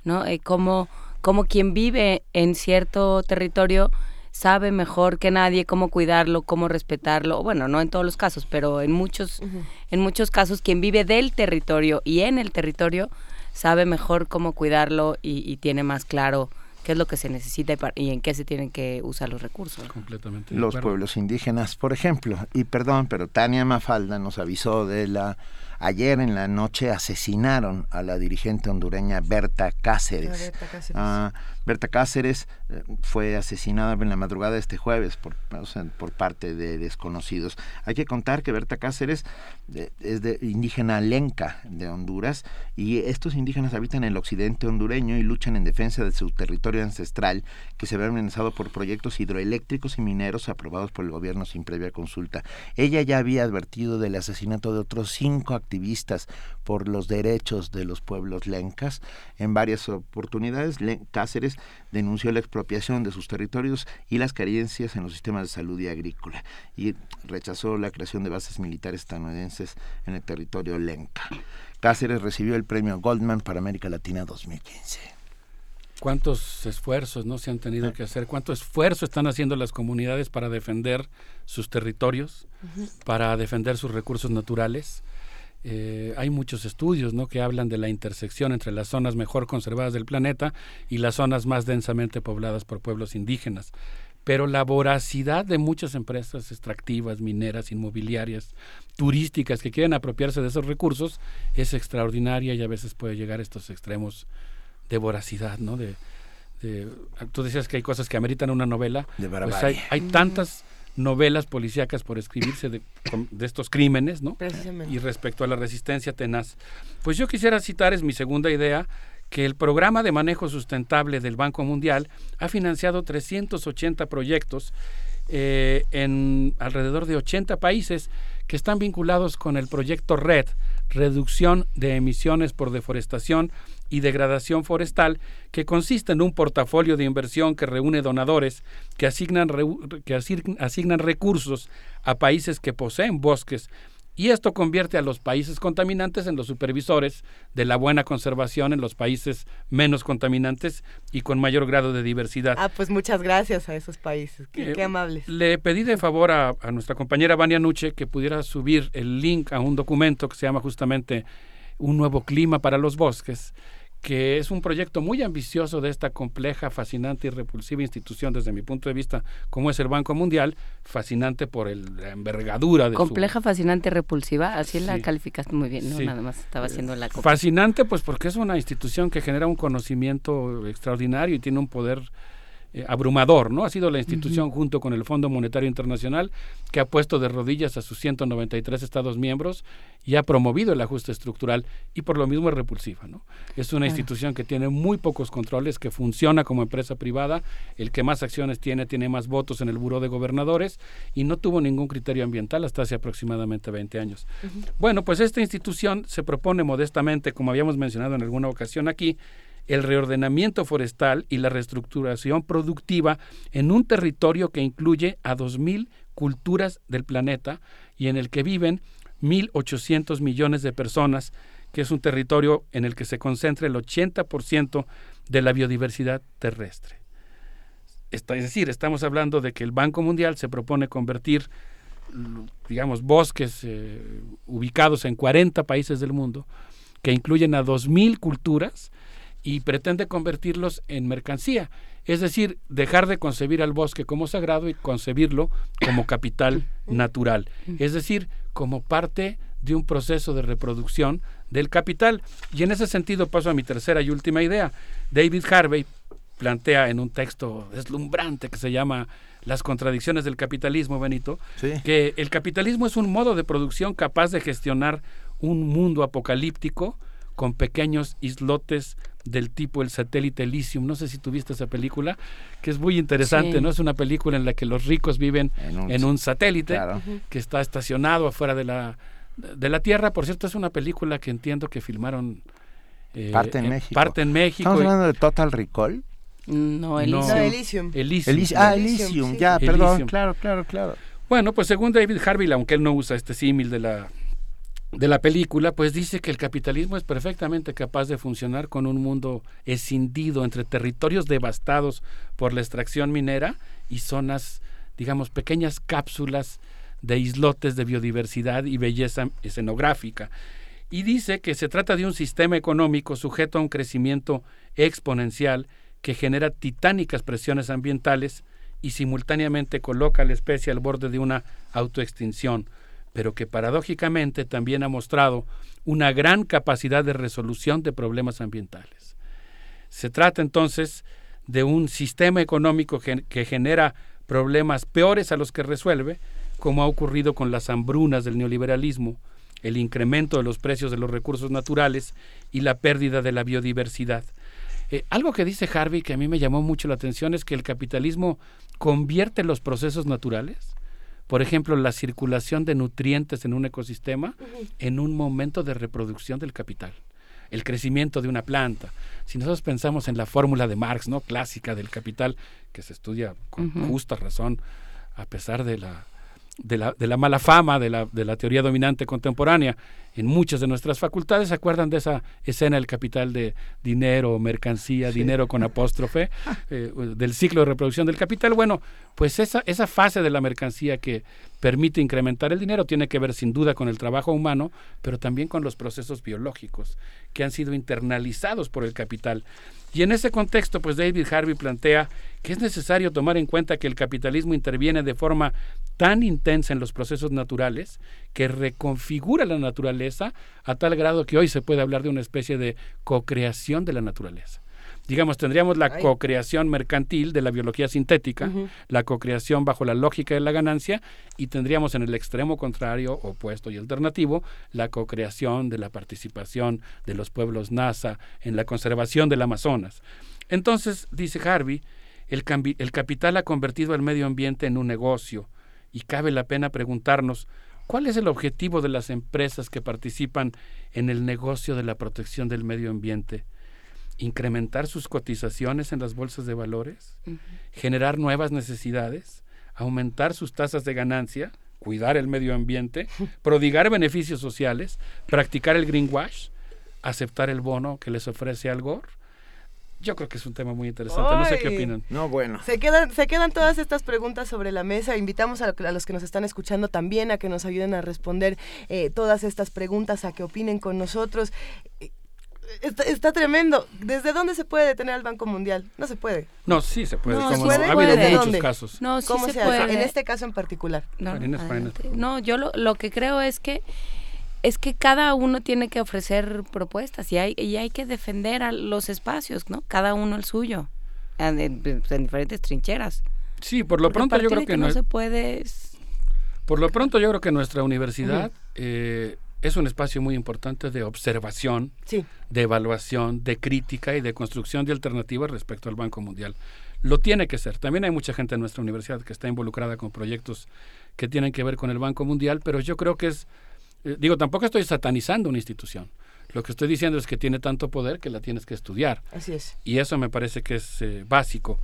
¿no? Eh, como como quien vive en cierto territorio sabe mejor que nadie cómo cuidarlo, cómo respetarlo. Bueno, no en todos los casos, pero en muchos, en muchos casos quien vive del territorio y en el territorio sabe mejor cómo cuidarlo y, tiene más claro qué es lo que se necesita y, en qué se tienen que usar los recursos. Completamente. Los pueblos indígenas, por ejemplo. Y perdón, pero Tania Mafalda nos avisó de la Ayer en la noche asesinaron a la dirigente hondureña Berta Cáceres. Berta Cáceres. Ah, Berta Cáceres eh, fue asesinada en la madrugada de este jueves por, parte de desconocidos. Hay que contar que Berta Cáceres eh, es de indígena lenca de Honduras y estos indígenas habitan en el occidente hondureño y luchan en defensa de su territorio ancestral que se ve amenazado por proyectos hidroeléctricos y mineros aprobados por el gobierno sin previa consulta. Ella ya había advertido del asesinato de otros cinco activistas por los derechos de los pueblos lencas. En varias oportunidades, Cáceres denunció la expropiación de sus territorios y las carencias en los sistemas de salud y agrícola y rechazó la creación de bases militares estadounidenses en el territorio lenca. Cáceres recibió el premio Goldman para América Latina 2015 cuántos esfuerzos no se han tenido que hacer, cuánto esfuerzo están haciendo las comunidades para defender sus territorios, para defender sus recursos naturales. Eh, hay muchos estudios ¿no? que hablan de la intersección entre las zonas mejor conservadas del planeta y las zonas más densamente pobladas por pueblos indígenas. Pero la voracidad de muchas empresas extractivas, mineras, inmobiliarias, turísticas que quieren apropiarse de esos recursos es extraordinaria y a veces puede llegar a estos extremos de voracidad, ¿no? De, tú decías que hay cosas que ameritan una novela. De pues hay, hay tantas novelas policíacas por escribirse de, estos crímenes, ¿no? Precisamente. Y respecto a la resistencia tenaz. Pues yo quisiera citar, es mi segunda idea, que el programa de manejo sustentable del Banco Mundial ha financiado 380 proyectos eh, en alrededor de 80 países que están vinculados con el proyecto RED, Reducción de Emisiones por Deforestación y degradación forestal, que consiste en un portafolio de inversión que reúne donadores que asignan, que asignan recursos a países que poseen bosques y esto convierte a los países contaminantes en los supervisores de la buena conservación en los países menos contaminantes y con mayor grado de diversidad. Ah, pues muchas gracias a esos países, qué, eh, amables. Le pedí de favor a, a, nuestra compañera Vania Nuche que pudiera subir el link a un documento que se llama justamente Un nuevo clima para los bosques que es un proyecto muy ambicioso de esta compleja, fascinante y repulsiva institución desde mi punto de vista, como es el Banco Mundial, fascinante por el, la envergadura de Compleja, fascinante, repulsiva, así la calificaste muy bien, ¿no? Nada más estaba haciendo la... Fascinante, pues porque es una institución que genera un conocimiento extraordinario y tiene un poder eh, abrumador, ¿no? Ha sido la institución junto con el Fondo Monetario Internacional que ha puesto de rodillas a sus 193 Estados miembros y ha promovido el ajuste estructural y por lo mismo es repulsiva, ¿no? Es una institución que tiene muy pocos controles, que funciona como empresa privada, el que más acciones tiene tiene más votos en el Buró de Gobernadores y no tuvo ningún criterio ambiental hasta hace aproximadamente 20 años. Bueno, pues esta institución se propone modestamente, como habíamos mencionado en alguna ocasión aquí, el reordenamiento forestal y la reestructuración productiva en un territorio que incluye a 2.000 culturas del planeta y en el que viven 1.800 millones de personas, que es un territorio en el que se concentra el 80% de la biodiversidad terrestre. es decir, estamos hablando de que el Banco Mundial se propone convertir, digamos, bosques eh, ubicados en 40 países del mundo, que incluyen a 2.000 culturas, y pretende convertirlos en mercancía, es decir, dejar de concebir al bosque como sagrado y concebirlo como capital natural, es decir, como parte de un proceso de reproducción del capital. Y en ese sentido paso a mi tercera y última idea. David Harvey plantea en un texto deslumbrante que se llama Las contradicciones del capitalismo, Benito, que el capitalismo es un modo de producción capaz de gestionar un mundo apocalíptico con pequeños islotes del tipo el satélite Elysium. No sé si tuviste esa película, que es muy interesante, ¿no? Es una película en la que los ricos viven en un, satélite que está estacionado afuera de la, de la Tierra. Por cierto, es una película que entiendo que filmaron... Eh, parte en, México. Parte en México. ¿Estamos hablando de Total Recall? No, Elysium. Elysium. ah, Elysium, ya, perdón, claro, claro, claro. Bueno, pues según David Harvey, aunque él no usa este símil de la de la película, pues dice que el capitalismo es perfectamente capaz de funcionar con un mundo escindido entre territorios devastados por la extracción minera y zonas, digamos, pequeñas cápsulas de islotes de biodiversidad y belleza escenográfica. Y dice que se trata de un sistema económico sujeto a un crecimiento exponencial que genera titánicas presiones ambientales y simultáneamente coloca a la especie al borde de una autoextinción pero que paradójicamente también ha mostrado una gran capacidad de resolución de problemas ambientales. Se trata entonces de un sistema económico que genera problemas peores a los que resuelve, como ha ocurrido con las hambrunas del neoliberalismo, el incremento de los precios de los recursos naturales y la pérdida de la biodiversidad. Eh, algo que dice Harvey que a mí me llamó mucho la atención es que el capitalismo convierte los procesos naturales por ejemplo, la circulación de nutrientes en un ecosistema en un momento de reproducción del capital el crecimiento de una planta. Si nosotros pensamos en la fórmula de Marx, ¿no? clásica del capital, que se estudia con justa razón, a pesar de la de la, de la mala fama de la, de la teoría dominante contemporánea en muchas de nuestras facultades. ¿Se acuerdan de esa escena del capital de dinero, mercancía, dinero con apóstrofe, eh, del ciclo de reproducción del capital? Bueno, pues esa, esa fase de la mercancía que permite incrementar el dinero tiene que ver sin duda con el trabajo humano, pero también con los procesos biológicos que han sido internalizados por el capital. Y en ese contexto, pues David Harvey plantea que es necesario tomar en cuenta que el capitalismo interviene de forma tan intensa en los procesos naturales que reconfigura la naturaleza a tal grado que hoy se puede hablar de una especie de co-creación de la naturaleza. Digamos, tendríamos la co-creación mercantil de la biología sintética, la co-creación bajo la lógica de la ganancia, y tendríamos en el extremo contrario, opuesto y alternativo, la co-creación de la participación de los pueblos NASA en la conservación del Amazonas. Entonces, dice Harvey, el, el capital ha convertido el medio ambiente en un negocio, y cabe la pena preguntarnos, ¿Cuál es el objetivo de las empresas que participan en el negocio de la protección del medio ambiente? incrementar sus cotizaciones en las bolsas de valores, generar nuevas necesidades, aumentar sus tasas de ganancia, cuidar el medio ambiente, prodigar beneficios sociales, practicar el greenwash, aceptar el bono que les ofrece Al Gore. Yo creo que es un tema muy interesante. No sé qué opinan. No, bueno. Se quedan, se quedan todas estas preguntas sobre la mesa. Invitamos a, los que nos están escuchando también a que nos ayuden a responder eh, todas estas preguntas, a que opinen con nosotros está, tremendo. ¿Desde dónde se puede detener al Banco Mundial? No se puede. No, sí se puede. No, ¿se Ha habido muchos casos. No, sí ¿Cómo se, puede? En este caso en particular. No, yo lo, lo que creo es que es que cada uno tiene que ofrecer propuestas y hay, y hay que defender a los espacios, ¿no? Cada uno el suyo, en, diferentes trincheras. Sí, por lo pronto yo creo que, no, se puede... Por lo pronto yo creo que nuestra universidad es un espacio muy importante de observación, de evaluación, de crítica y de construcción de alternativas respecto al Banco Mundial. Lo tiene que ser. También hay mucha gente en nuestra universidad que está involucrada con proyectos que tienen que ver con el Banco Mundial, pero yo creo que es, eh, digo, tampoco estoy satanizando una institución. Lo que estoy diciendo es que tiene tanto poder que la tienes que estudiar. Así es. Y eso me parece que es eh, básico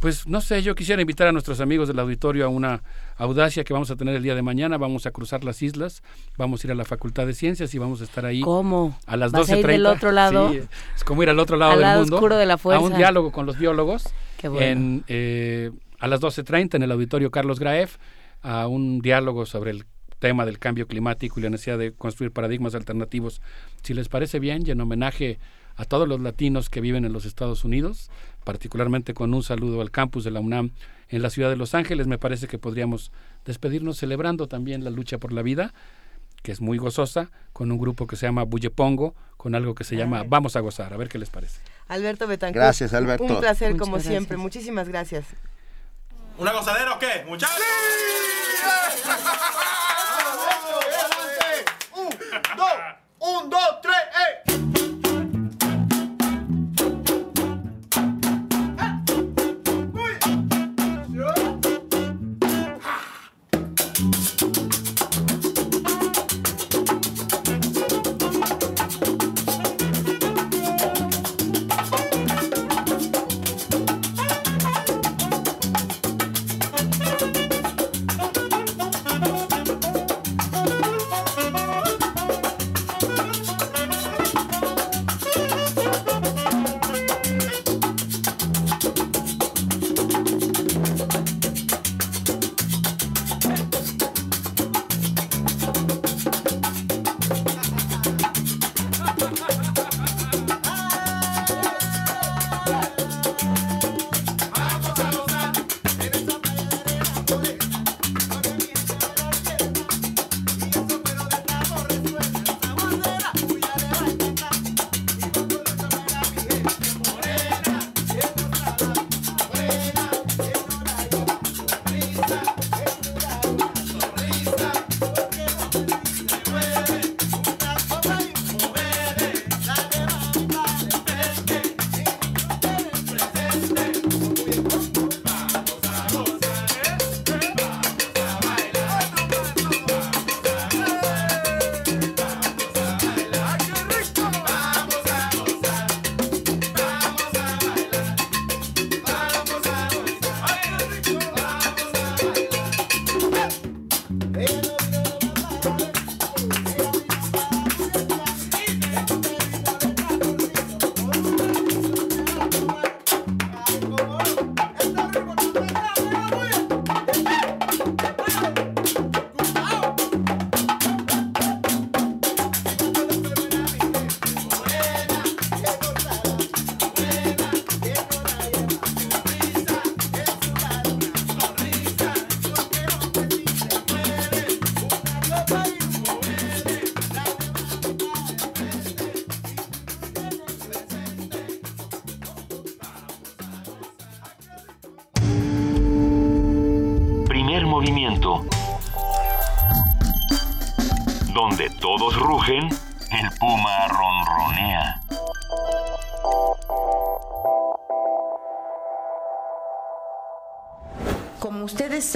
pues no sé, yo quisiera invitar a nuestros amigos del auditorio a una audacia que vamos a tener el día de mañana. Vamos a cruzar las islas, vamos a ir a la Facultad de Ciencias y vamos a estar ahí. ¿Cómo? A las 12.30. del otro lado? Sí, es como ir al otro lado del mundo. oscuro de la fuerza. A un diálogo con los biólogos. Qué bueno. en, eh, a las 12.30 en el auditorio Carlos Graef, a un diálogo sobre el tema del cambio climático y la necesidad de construir paradigmas alternativos. Si les parece bien, y en homenaje a todos los latinos que viven en los Estados Unidos, particularmente con un saludo al campus de la UNAM en la ciudad de Los Ángeles. Me parece que podríamos despedirnos celebrando también la lucha por la vida, que es muy gozosa, con un grupo que se llama Bullepongo, con algo que se llama Vamos a gozar. A ver qué les parece. Alberto Betancourt. Gracias, Alberto. Un placer como siempre. Muchísimas gracias. ¿Una gozadera o qué, muchachos? Un, dos, un, dos, tres,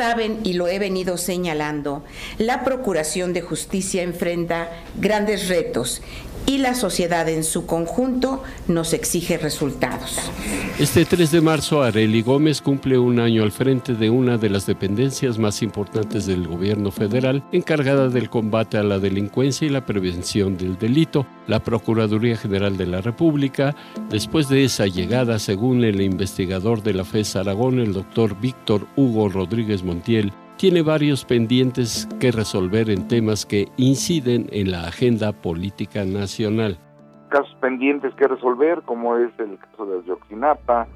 saben y lo he venido señalando, la Procuración de Justicia enfrenta grandes retos y la sociedad en su conjunto nos exige resultados. Este 3 de marzo, Areli Gómez cumple un año al frente de una de las dependencias más importantes del gobierno federal, encargada del combate a la delincuencia y la prevención del delito, la Procuraduría General de la República. Después de esa llegada, según el investigador de la FES Aragón, el doctor Víctor Hugo Rodríguez Montiel, tiene varios pendientes que resolver en temas que inciden en la agenda política nacional. Casos pendientes que resolver, como es el caso de Yoxinapa,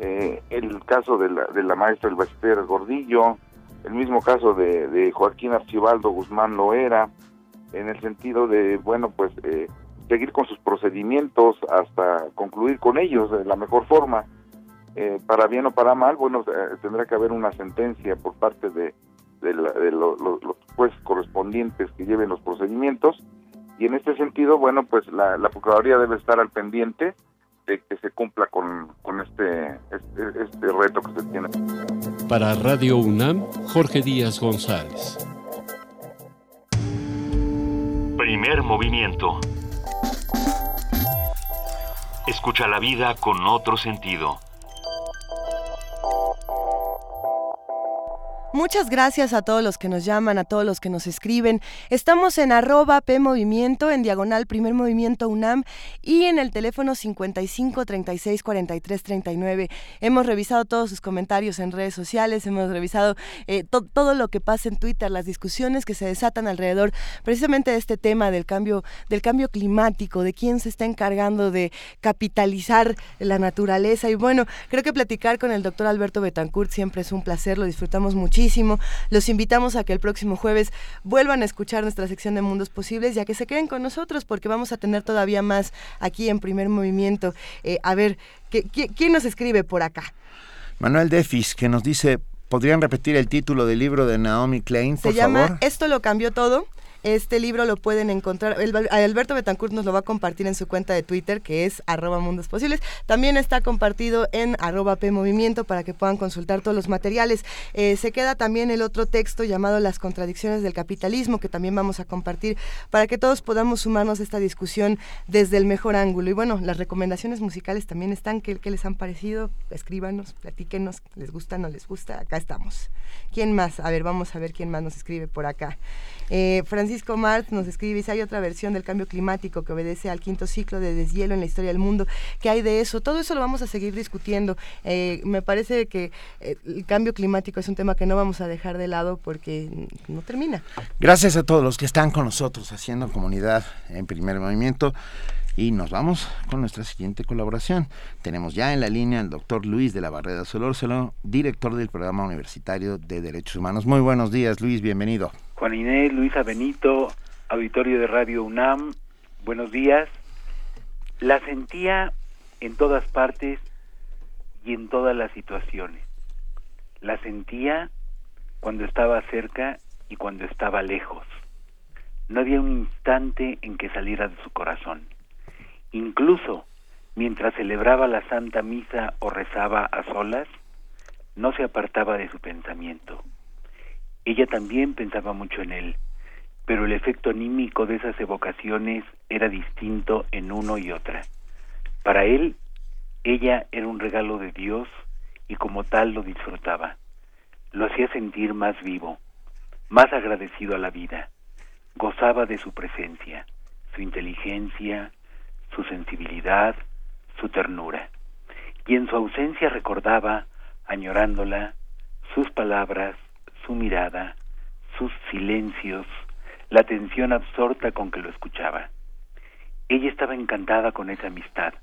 eh, el caso de la, de la maestra Gordillo, el mismo caso de, Joaquín Archibaldo Guzmán Loera, en el sentido de, bueno, pues eh, seguir con sus procedimientos hasta concluir con ellos de la mejor forma. Eh, para bien o para mal, bueno, tendrá que haber una sentencia por parte de, de, los jueces correspondientes que lleven los procedimientos y en este sentido, bueno, pues la, Procuraduría debe estar al pendiente de que se cumpla con, con este, este, este reto que se tiene. Para Radio UNAM, Jorge Díaz González. Primer movimiento. Escucha la vida con otro sentido. Muchas gracias a todos los que nos llaman, a todos los que nos escriben. Estamos en arroba P Movimiento, en diagonal Primer Movimiento UNAM y en el teléfono 55 36 43 39. Hemos revisado todos sus comentarios en redes sociales, hemos revisado eh, todo lo que pasa en Twitter, las discusiones que se desatan alrededor precisamente de este tema del cambio, del cambio climático, de quién se está encargando de capitalizar la naturaleza. Y bueno, creo que platicar con el doctor Alberto Betancourt siempre es un placer, lo disfrutamos mucho los invitamos a que el próximo jueves vuelvan a escuchar nuestra sección de Mundos Posibles, ya que se queden con nosotros porque vamos a tener todavía más aquí en primer movimiento. Eh, a ver, quién nos escribe por acá? Manuel Defis, que nos dice, ¿podrían repetir el título del libro de Naomi Klein, por Se llama Esto lo cambió todo. Este libro lo pueden encontrar, Alberto Betancourt nos lo va a compartir en su cuenta de Twitter, que es arroba mundos posibles. También está compartido en arroba P Movimiento para que puedan consultar todos los materiales. Eh, se queda también el otro texto llamado Las contradicciones del capitalismo, que también vamos a compartir para que todos podamos sumarnos a esta discusión desde el mejor ángulo. Y bueno, las recomendaciones musicales también están. ¿Qué, qué les han parecido? Escríbanos, platíquenos, les gusta, no les gusta. Acá estamos. ¿Quién más? A ver, vamos a ver quién más nos escribe por acá. Eh, Francisco Mart nos escribe, si hay otra versión del cambio climático que obedece al quinto ciclo de deshielo en la historia del mundo. ¿Qué hay de eso? Todo eso lo vamos a seguir discutiendo. Eh, me parece que eh, el cambio climático es un tema que no vamos a dejar de lado porque no termina. Gracias a todos los que están con nosotros haciendo comunidad en primer movimiento. Y nos vamos con nuestra siguiente colaboración. Tenemos ya en la línea al doctor Luis de la Barrera Solórzano, director del Programa Universitario de Derechos Humanos. Muy buenos días, Luis, bienvenido. Juan Inés, Luisa Benito, auditorio de Radio UNAM, buenos días. La sentía en todas partes y en todas las situaciones. La sentía cuando estaba cerca y cuando estaba lejos. No había un instante en que saliera de su corazón. Incluso mientras celebraba la Santa Misa o rezaba a solas, no se apartaba de su pensamiento. Ella también pensaba mucho en él, pero el efecto anímico de esas evocaciones era distinto en uno y otra. Para él, ella era un regalo de Dios y como tal lo disfrutaba. Lo hacía sentir más vivo, más agradecido a la vida. Gozaba de su presencia, su inteligencia, su sensibilidad, su ternura. Y en su ausencia recordaba, añorándola, sus palabras, su mirada, sus silencios, la atención absorta con que lo escuchaba. Ella estaba encantada con esa amistad,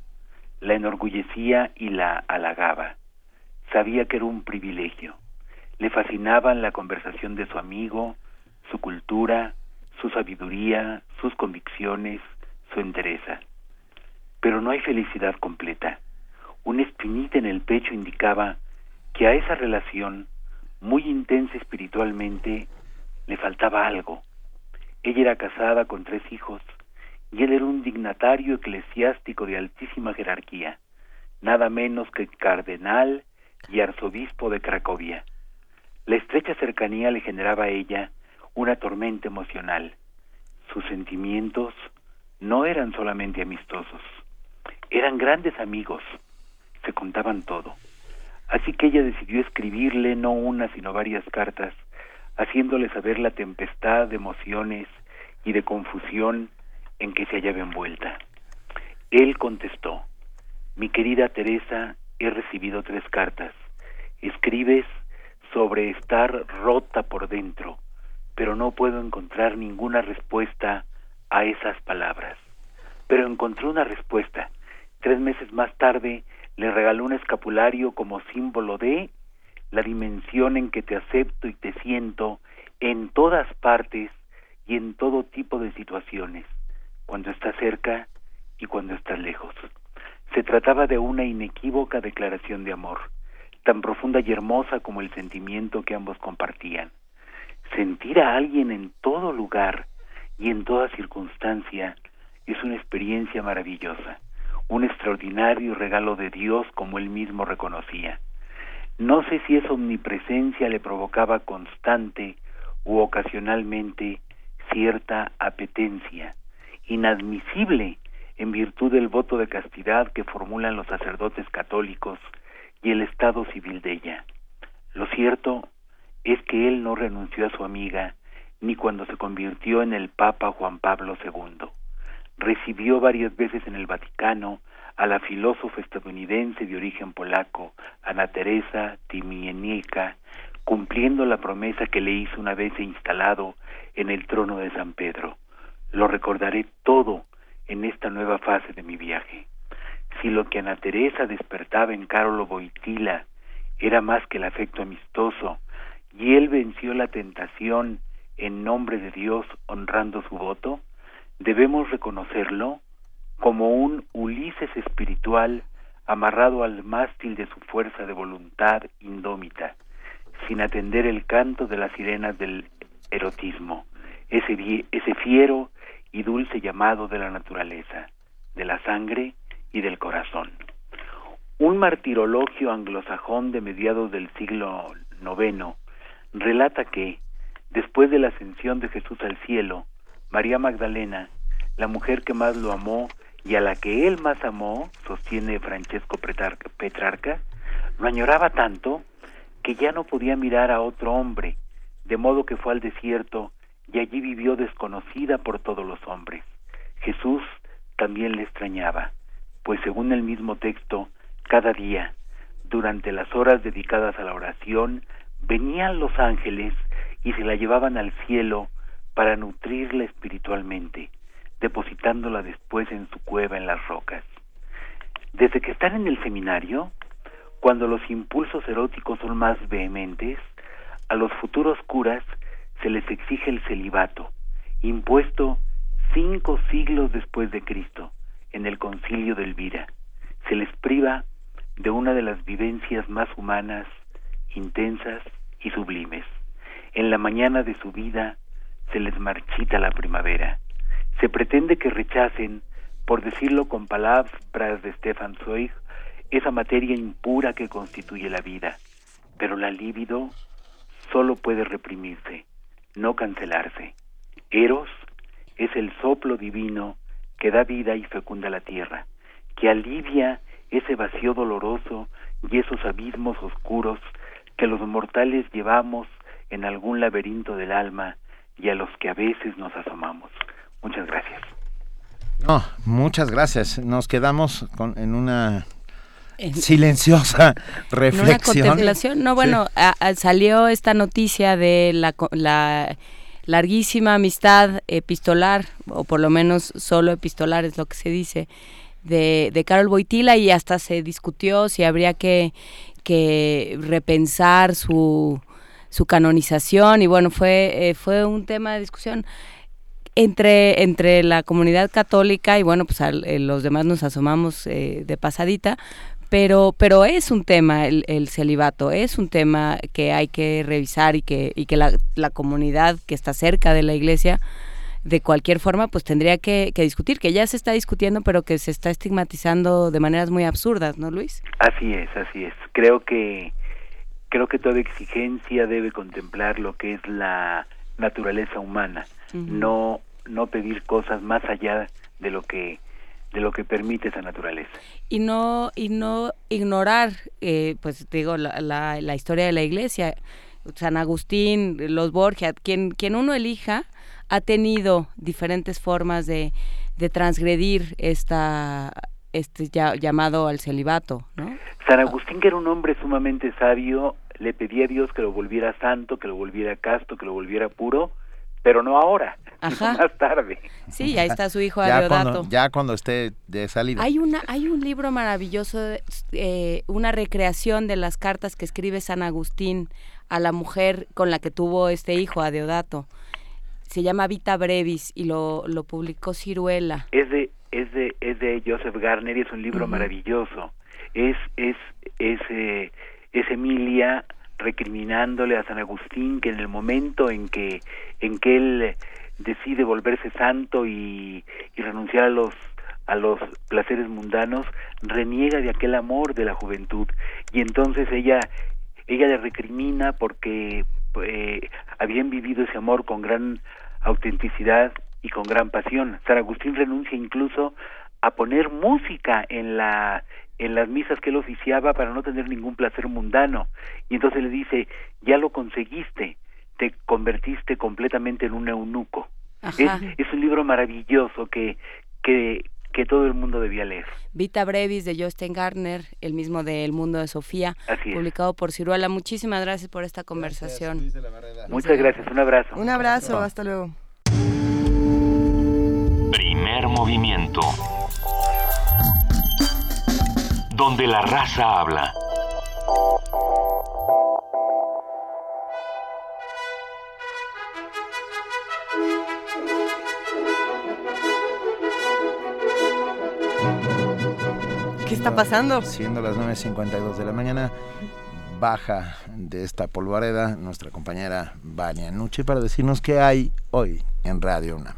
la enorgullecía y la halagaba. Sabía que era un privilegio. Le fascinaban la conversación de su amigo, su cultura, su sabiduría, sus convicciones, su entereza. Pero no hay felicidad completa. Una espinita en el pecho indicaba que a esa relación muy intensa espiritualmente, le faltaba algo. Ella era casada con tres hijos y él era un dignatario eclesiástico de altísima jerarquía, nada menos que cardenal y arzobispo de Cracovia. La estrecha cercanía le generaba a ella una tormenta emocional. Sus sentimientos no eran solamente amistosos, eran grandes amigos, se contaban todo. Así que ella decidió escribirle no una sino varias cartas, haciéndole saber la tempestad de emociones y de confusión en que se hallaba envuelta. Él contestó, mi querida Teresa, he recibido tres cartas. Escribes sobre estar rota por dentro, pero no puedo encontrar ninguna respuesta a esas palabras. Pero encontré una respuesta. Tres meses más tarde le regaló un escapulario como símbolo de la dimensión en que te acepto y te siento en todas partes y en todo tipo de situaciones, cuando estás cerca y cuando estás lejos. Se trataba de una inequívoca declaración de amor, tan profunda y hermosa como el sentimiento que ambos compartían. Sentir a alguien en todo lugar y en toda circunstancia es una experiencia maravillosa, un extraordinario regalo de Dios como él mismo reconocía. No sé si esa omnipresencia le provocaba constante u ocasionalmente cierta apetencia, inadmisible en virtud del voto de castidad que formulan los sacerdotes católicos y el estado civil de ella. Lo cierto es que él no renunció a su amiga ni cuando se convirtió en el Papa Juan Pablo II. Recibió varias veces en el Vaticano a la filósofa estadounidense de origen polaco, Ana Teresa Timienieka, cumpliendo la promesa que le hizo una vez instalado en el trono de San Pedro. Lo recordaré todo en esta nueva fase de mi viaje. Si lo que Ana Teresa despertaba en Carolo Boitila era más que el afecto amistoso, y él venció la tentación en nombre de Dios honrando su voto, debemos reconocerlo como un Ulises espiritual amarrado al mástil de su fuerza de voluntad indómita, sin atender el canto de las sirenas del erotismo, ese, ese fiero y dulce llamado de la naturaleza, de la sangre y del corazón. Un martirologio anglosajón de mediados del siglo IX relata que, después de la ascensión de Jesús al cielo, María Magdalena, la mujer que más lo amó y a la que él más amó, sostiene Francesco Petrarca, lo añoraba tanto que ya no podía mirar a otro hombre, de modo que fue al desierto y allí vivió desconocida por todos los hombres. Jesús también le extrañaba, pues según el mismo texto, cada día, durante las horas dedicadas a la oración, venían los ángeles y se la llevaban al cielo para nutrirla espiritualmente, depositándola después en su cueva en las rocas. Desde que están en el seminario, cuando los impulsos eróticos son más vehementes, a los futuros curas se les exige el celibato, impuesto cinco siglos después de Cristo, en el concilio de Elvira. Se les priva de una de las vivencias más humanas, intensas y sublimes. En la mañana de su vida se les marchita la primavera. Se pretende que rechacen, por decirlo con palabras de Stefan Zweig, esa materia impura que constituye la vida. Pero la libido solo puede reprimirse, no cancelarse. Eros es el soplo divino que da vida y fecunda la tierra, que alivia ese vacío doloroso y esos abismos oscuros que los mortales llevamos en algún laberinto del alma y a los que a veces nos asomamos. Muchas gracias. No, muchas gracias. Nos quedamos con, en una silenciosa reflexión. Una contemplación. No, bueno, salió esta noticia de la, la larguísima amistad epistolar, o por lo menos solo epistolar es lo que se dice, de, de Carol Boitila y hasta se discutió si habría que, que repensar su, su canonización y bueno, fue, eh, fue un tema de discusión entre, entre la comunidad católica y bueno, pues eh, los demás nos asomamos eh, de pasadita, pero, pero es un tema el, el, celibato, es un tema que hay que revisar y que, y que la, la comunidad que está cerca de la iglesia de cualquier forma, pues tendría que, que, discutir, que ya se está discutiendo, pero que se está estigmatizando de maneras muy absurdas, ¿no, Luis? Así es, así es. Creo que creo que toda exigencia debe contemplar lo que es la naturaleza humana, uh -huh. no no pedir cosas más allá de lo que de lo que permite esa naturaleza. Y no y no ignorar eh, pues digo la, la, la, historia de la iglesia. San Agustín los Borgia quien quien uno elija ha tenido diferentes formas de, de transgredir esta este ya, llamado al celibato no San Agustín que era un hombre sumamente sabio le pedía a Dios que lo volviera santo que lo volviera casto que lo volviera puro pero no ahora, Ajá. más tarde. Sí, ahí está su hijo ya. Cuando, ya cuando esté de salida. Hay una, hay un libro maravilloso, eh, una recreación de las cartas que escribe San Agustín a la mujer con la que tuvo este hijo, Adeodato. Se llama Vita Brevis y lo, lo publicó Ciruela. Es de, es de, es de Joseph Garner y es un libro uh -huh. maravilloso. Es, es, es, eh, es Emilia recriminándole a San Agustín que en el momento en que en que él decide volverse santo y, y renunciar a los a los placeres mundanos reniega de aquel amor de la juventud y entonces ella ella le recrimina porque eh, habían vivido ese amor con gran autenticidad y con gran pasión. San Agustín renuncia incluso a poner música en la en las misas que él oficiaba para no tener ningún placer mundano. Y entonces le dice, ya lo conseguiste, te convertiste completamente en un eunuco. Es, es, un libro maravilloso que, que, que todo el mundo debía leer. Vita Brevis de Jostein Gartner, el mismo de El Mundo de Sofía, publicado por Ciruela. Muchísimas gracias por esta conversación. Gracias, Muchas gracias, un abrazo. Un abrazo, hasta luego. Primer movimiento donde la raza habla. ¿Qué está pasando? Siendo las 9.52 de la mañana, baja de esta polvareda nuestra compañera Vania Nuche para decirnos qué hay hoy en Radio UNAM.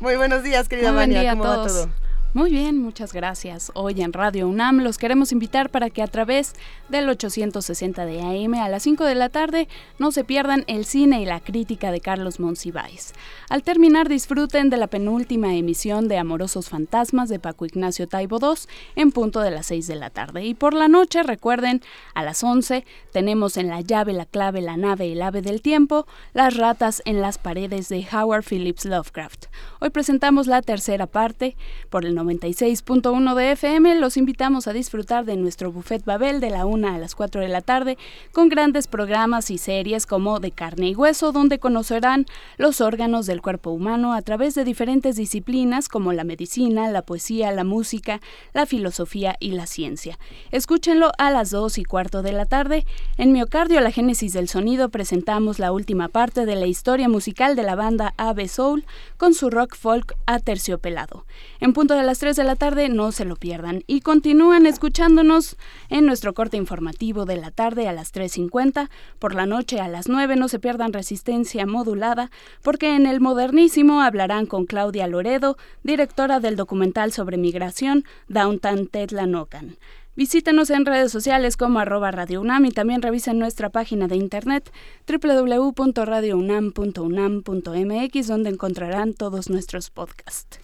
Muy buenos días, querida Muy Vania. ¿Cómo va todo? Muy bien, muchas gracias. Hoy en Radio UNAM los queremos invitar para que a través del 860 de AM a las 5 de la tarde no se pierdan el cine y la crítica de Carlos Monsiváis. Al terminar disfruten de la penúltima emisión de Amorosos Fantasmas de Paco Ignacio Taibo II en punto de las 6 de la tarde. Y por la noche, recuerden, a las 11 tenemos en La llave, la clave, la nave, el ave del tiempo, Las ratas en las paredes de Howard Phillips Lovecraft. Hoy presentamos la tercera parte por el 96.1 de FM. Los invitamos a disfrutar de nuestro buffet Babel de la 1 a las 4 de la tarde con grandes programas y series como De carne y hueso, donde conocerán los órganos del cuerpo humano a través de diferentes disciplinas como la medicina, la poesía, la música, la filosofía y la ciencia. Escúchenlo a las 2 y cuarto de la tarde. En Miocardio, la génesis del sonido, presentamos la última parte de la historia musical de la banda Ave Soul con su rock folk aterciopelado. En punto de las 3 de la tarde, no se lo pierdan. Y continúan escuchándonos en nuestro corte informativo de la tarde a las 3.50. Por la noche a las 9 no se pierdan resistencia modulada, porque en el modernísimo hablarán con Claudia Loredo, directora del documental sobre migración Downtown Tetlanocan. Visítenos en redes sociales como arroba Radio UNAM y también revisen nuestra página de internet www.radiounam.unam.mx donde encontrarán todos nuestros podcasts.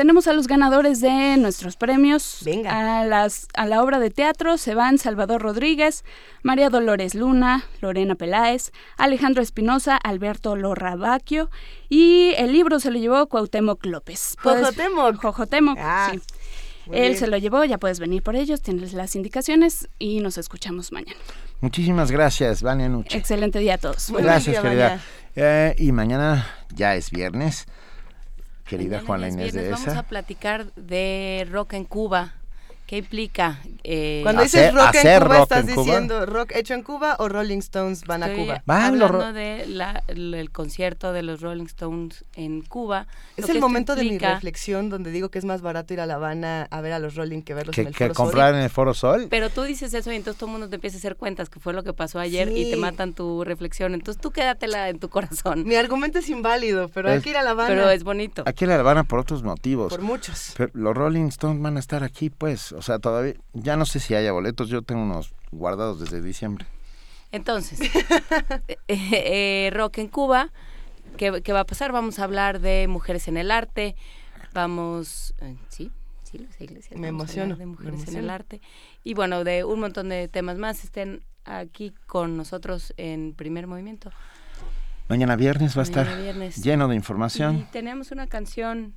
Tenemos a los ganadores de nuestros premios. Venga. A, las, a la obra de teatro se van Salvador Rodríguez, María Dolores Luna, Lorena Peláez, Alejandro Espinosa, Alberto Lorrabaquio y el libro se lo llevó Cuauhtémoc López. Jojotemoc. Jojotemoc, ah, sí. Él se lo llevó, ya puedes venir por ellos, tienes las indicaciones y nos escuchamos mañana. Muchísimas gracias, Vania Nuche. Excelente día a todos. gracias, querida. Eh, y mañana ya es viernes. Querida Mañana Juana Inés viernes, de Vamos esa. a platicar de rock en Cuba. ¿Qué implica? eh, Cuando Hacer- dices rock en hacer Cuba, rock ¿estás en Cuba. diciendo rock hecho en Cuba o Rolling Stones van a Cuba? Van hablando ro- de la- el, concierto de los Rolling Stones en Cuba. Es que el momento de mi reflexión donde digo que es más barato ir a La Habana a ver a los Rolling que verlos que, en el que Foro Sol. comprar en el Foro Sol. Pero tú dices eso y entonces todo el mundo te empieza a hacer cuentas que fue lo que pasó ayer y te matan tu reflexión. Entonces tú quédatela en tu corazón. Mi argumento es inválido, pero hay Es- que ir a La Habana. Pero es bonito. Aquí en La Habana por otros motivos. Por muchos. Pero los Rolling Stones van a estar aquí, pues. O sea, todavía. Ya no sé si haya boletos. Yo tengo unos guardados desde diciembre. Entonces, eh, eh, rock en Cuba, ¿qué, qué va a pasar? Vamos a hablar de mujeres en el arte, vamos, eh, sí, sí, Luisa Iglesias, Me emociono, de mujeres en el arte y bueno, de un montón de temas más, estén aquí con nosotros en Primer Movimiento. Mañana viernes va a estar viernes. lleno de Y información. tenemos una canción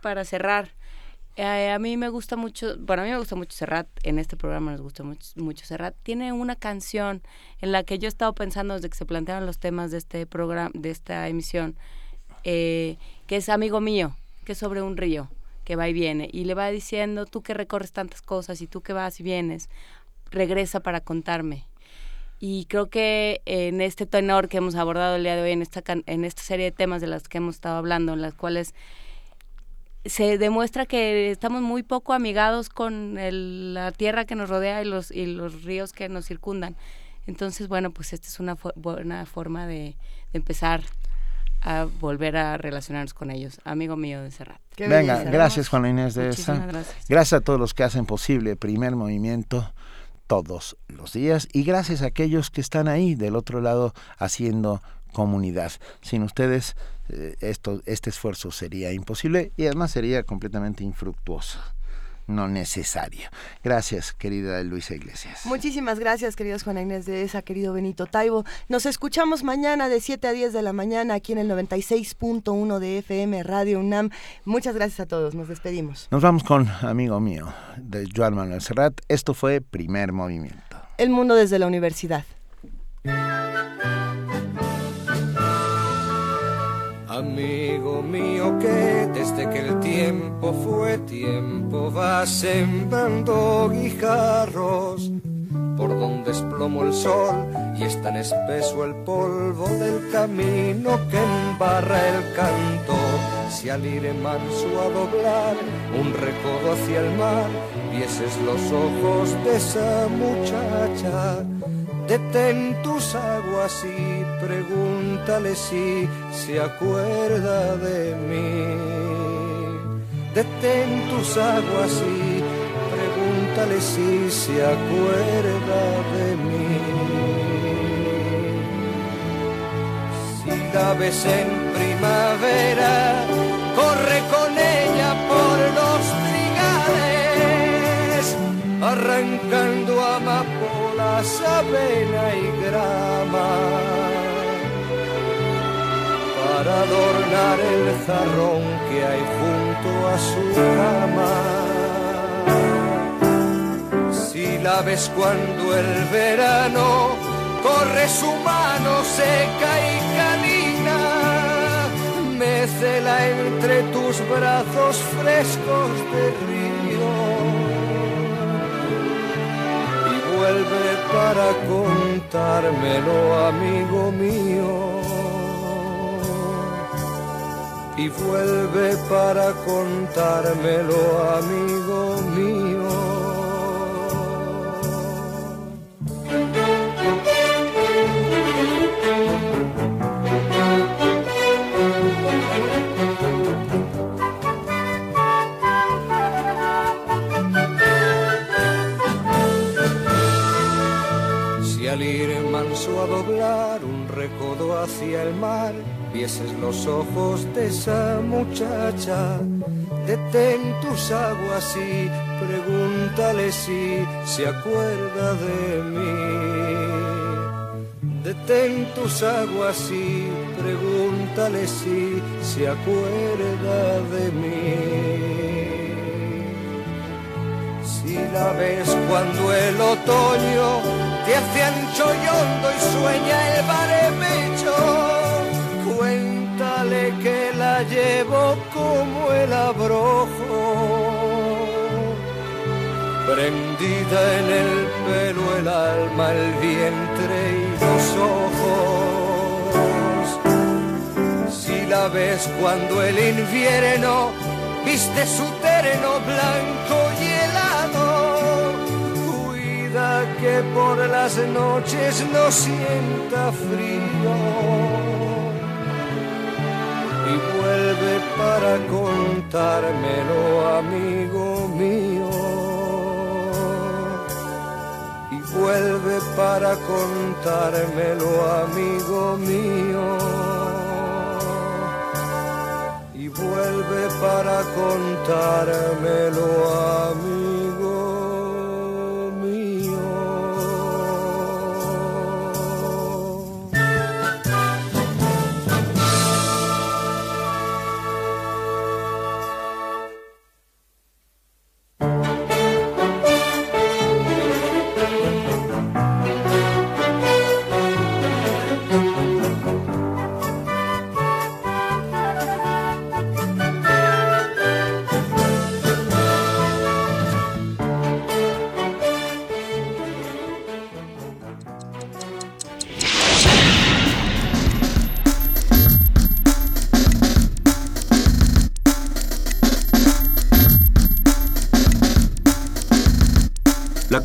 para cerrar. Eh, a mí me gusta mucho, bueno, a mí me gusta mucho Serrat, en este programa nos gusta mucho, mucho Serrat. Tiene una canción en la que yo he estado pensando desde que se plantearon los temas de este programa, de esta emisión, eh, que es Amigo Mío, que es sobre un río que va y viene, y le va diciendo, tú que recorres tantas cosas y tú que vas y vienes, regresa para contarme. Y creo que en este tenor que hemos abordado el día de hoy, en esta, en esta serie de temas de las que hemos estado hablando, en las cuales se demuestra que estamos muy poco amigados con el- la tierra que nos rodea y los, y los ríos que nos circundan. Entonces, bueno, pues esta es una fo- buena forma de, de empezar a volver a relacionarnos con ellos. Amigo mío de Serrat. Venga, gracias Juana Inés de Muchísimas esa. gracias. Gracias a todos los que hacen posible Primer Movimiento todos los días y gracias a aquellos que están ahí del otro lado haciendo comunidad. Sin ustedes esto, este esfuerzo sería imposible y además sería completamente infructuoso, no necesario. Gracias, querida Luisa Iglesias. Muchísimas gracias, queridos Juana Inés de esa, querido Benito Taibo. Nos escuchamos mañana de 7 a 10 de la mañana aquí en el 96.1 de FM Radio UNAM. Muchas gracias a todos, nos despedimos. Nos vamos con amigo mío de Joan Manuel Serrat. Esto fue Primer Movimiento. El mundo desde la universidad. Amigo mío que desde que el tiempo fue tiempo va sembrando guijarros por donde es plomo el sol y es tan espeso el polvo del camino que embarra el canto. Si al ir manso a doblar un recodo hacia el mar, vieses los ojos de esa muchacha Detén tus aguas y pregúntale si se acuerda de mí. Detén tus aguas y pregúntale si se acuerda de mí. Si la ves en primavera, corre con ella por los trigales, arrancando amapolas, avena y grama, para adornar el jarrón que hay junto a su cama. Si la ves cuando el verano corre su mano seca y canina, mécela entre tus brazos frescos de río y vuelve para contármelo, amigo mío. Y vuelve para contármelo, amigo mío. Recodo hacia el mar, vieses los ojos de esa muchacha, detén tus aguas y pregúntale si se acuerda de mí. Detén tus aguas y pregúntale si se acuerda de mí. Si la ves cuando el otoño te hace ancho y hondo y sueña el baremecho, cuéntale que la llevo como el abrojo prendida en el pelo, el alma, el vientre y los ojos. Si la ves cuando el invierno viste su terreno blanco y que por las noches no sienta frío y vuelve para contármelo, amigo mío. Y vuelve para contármelo, amigo mío. Y vuelve para contármelo, amigo mío.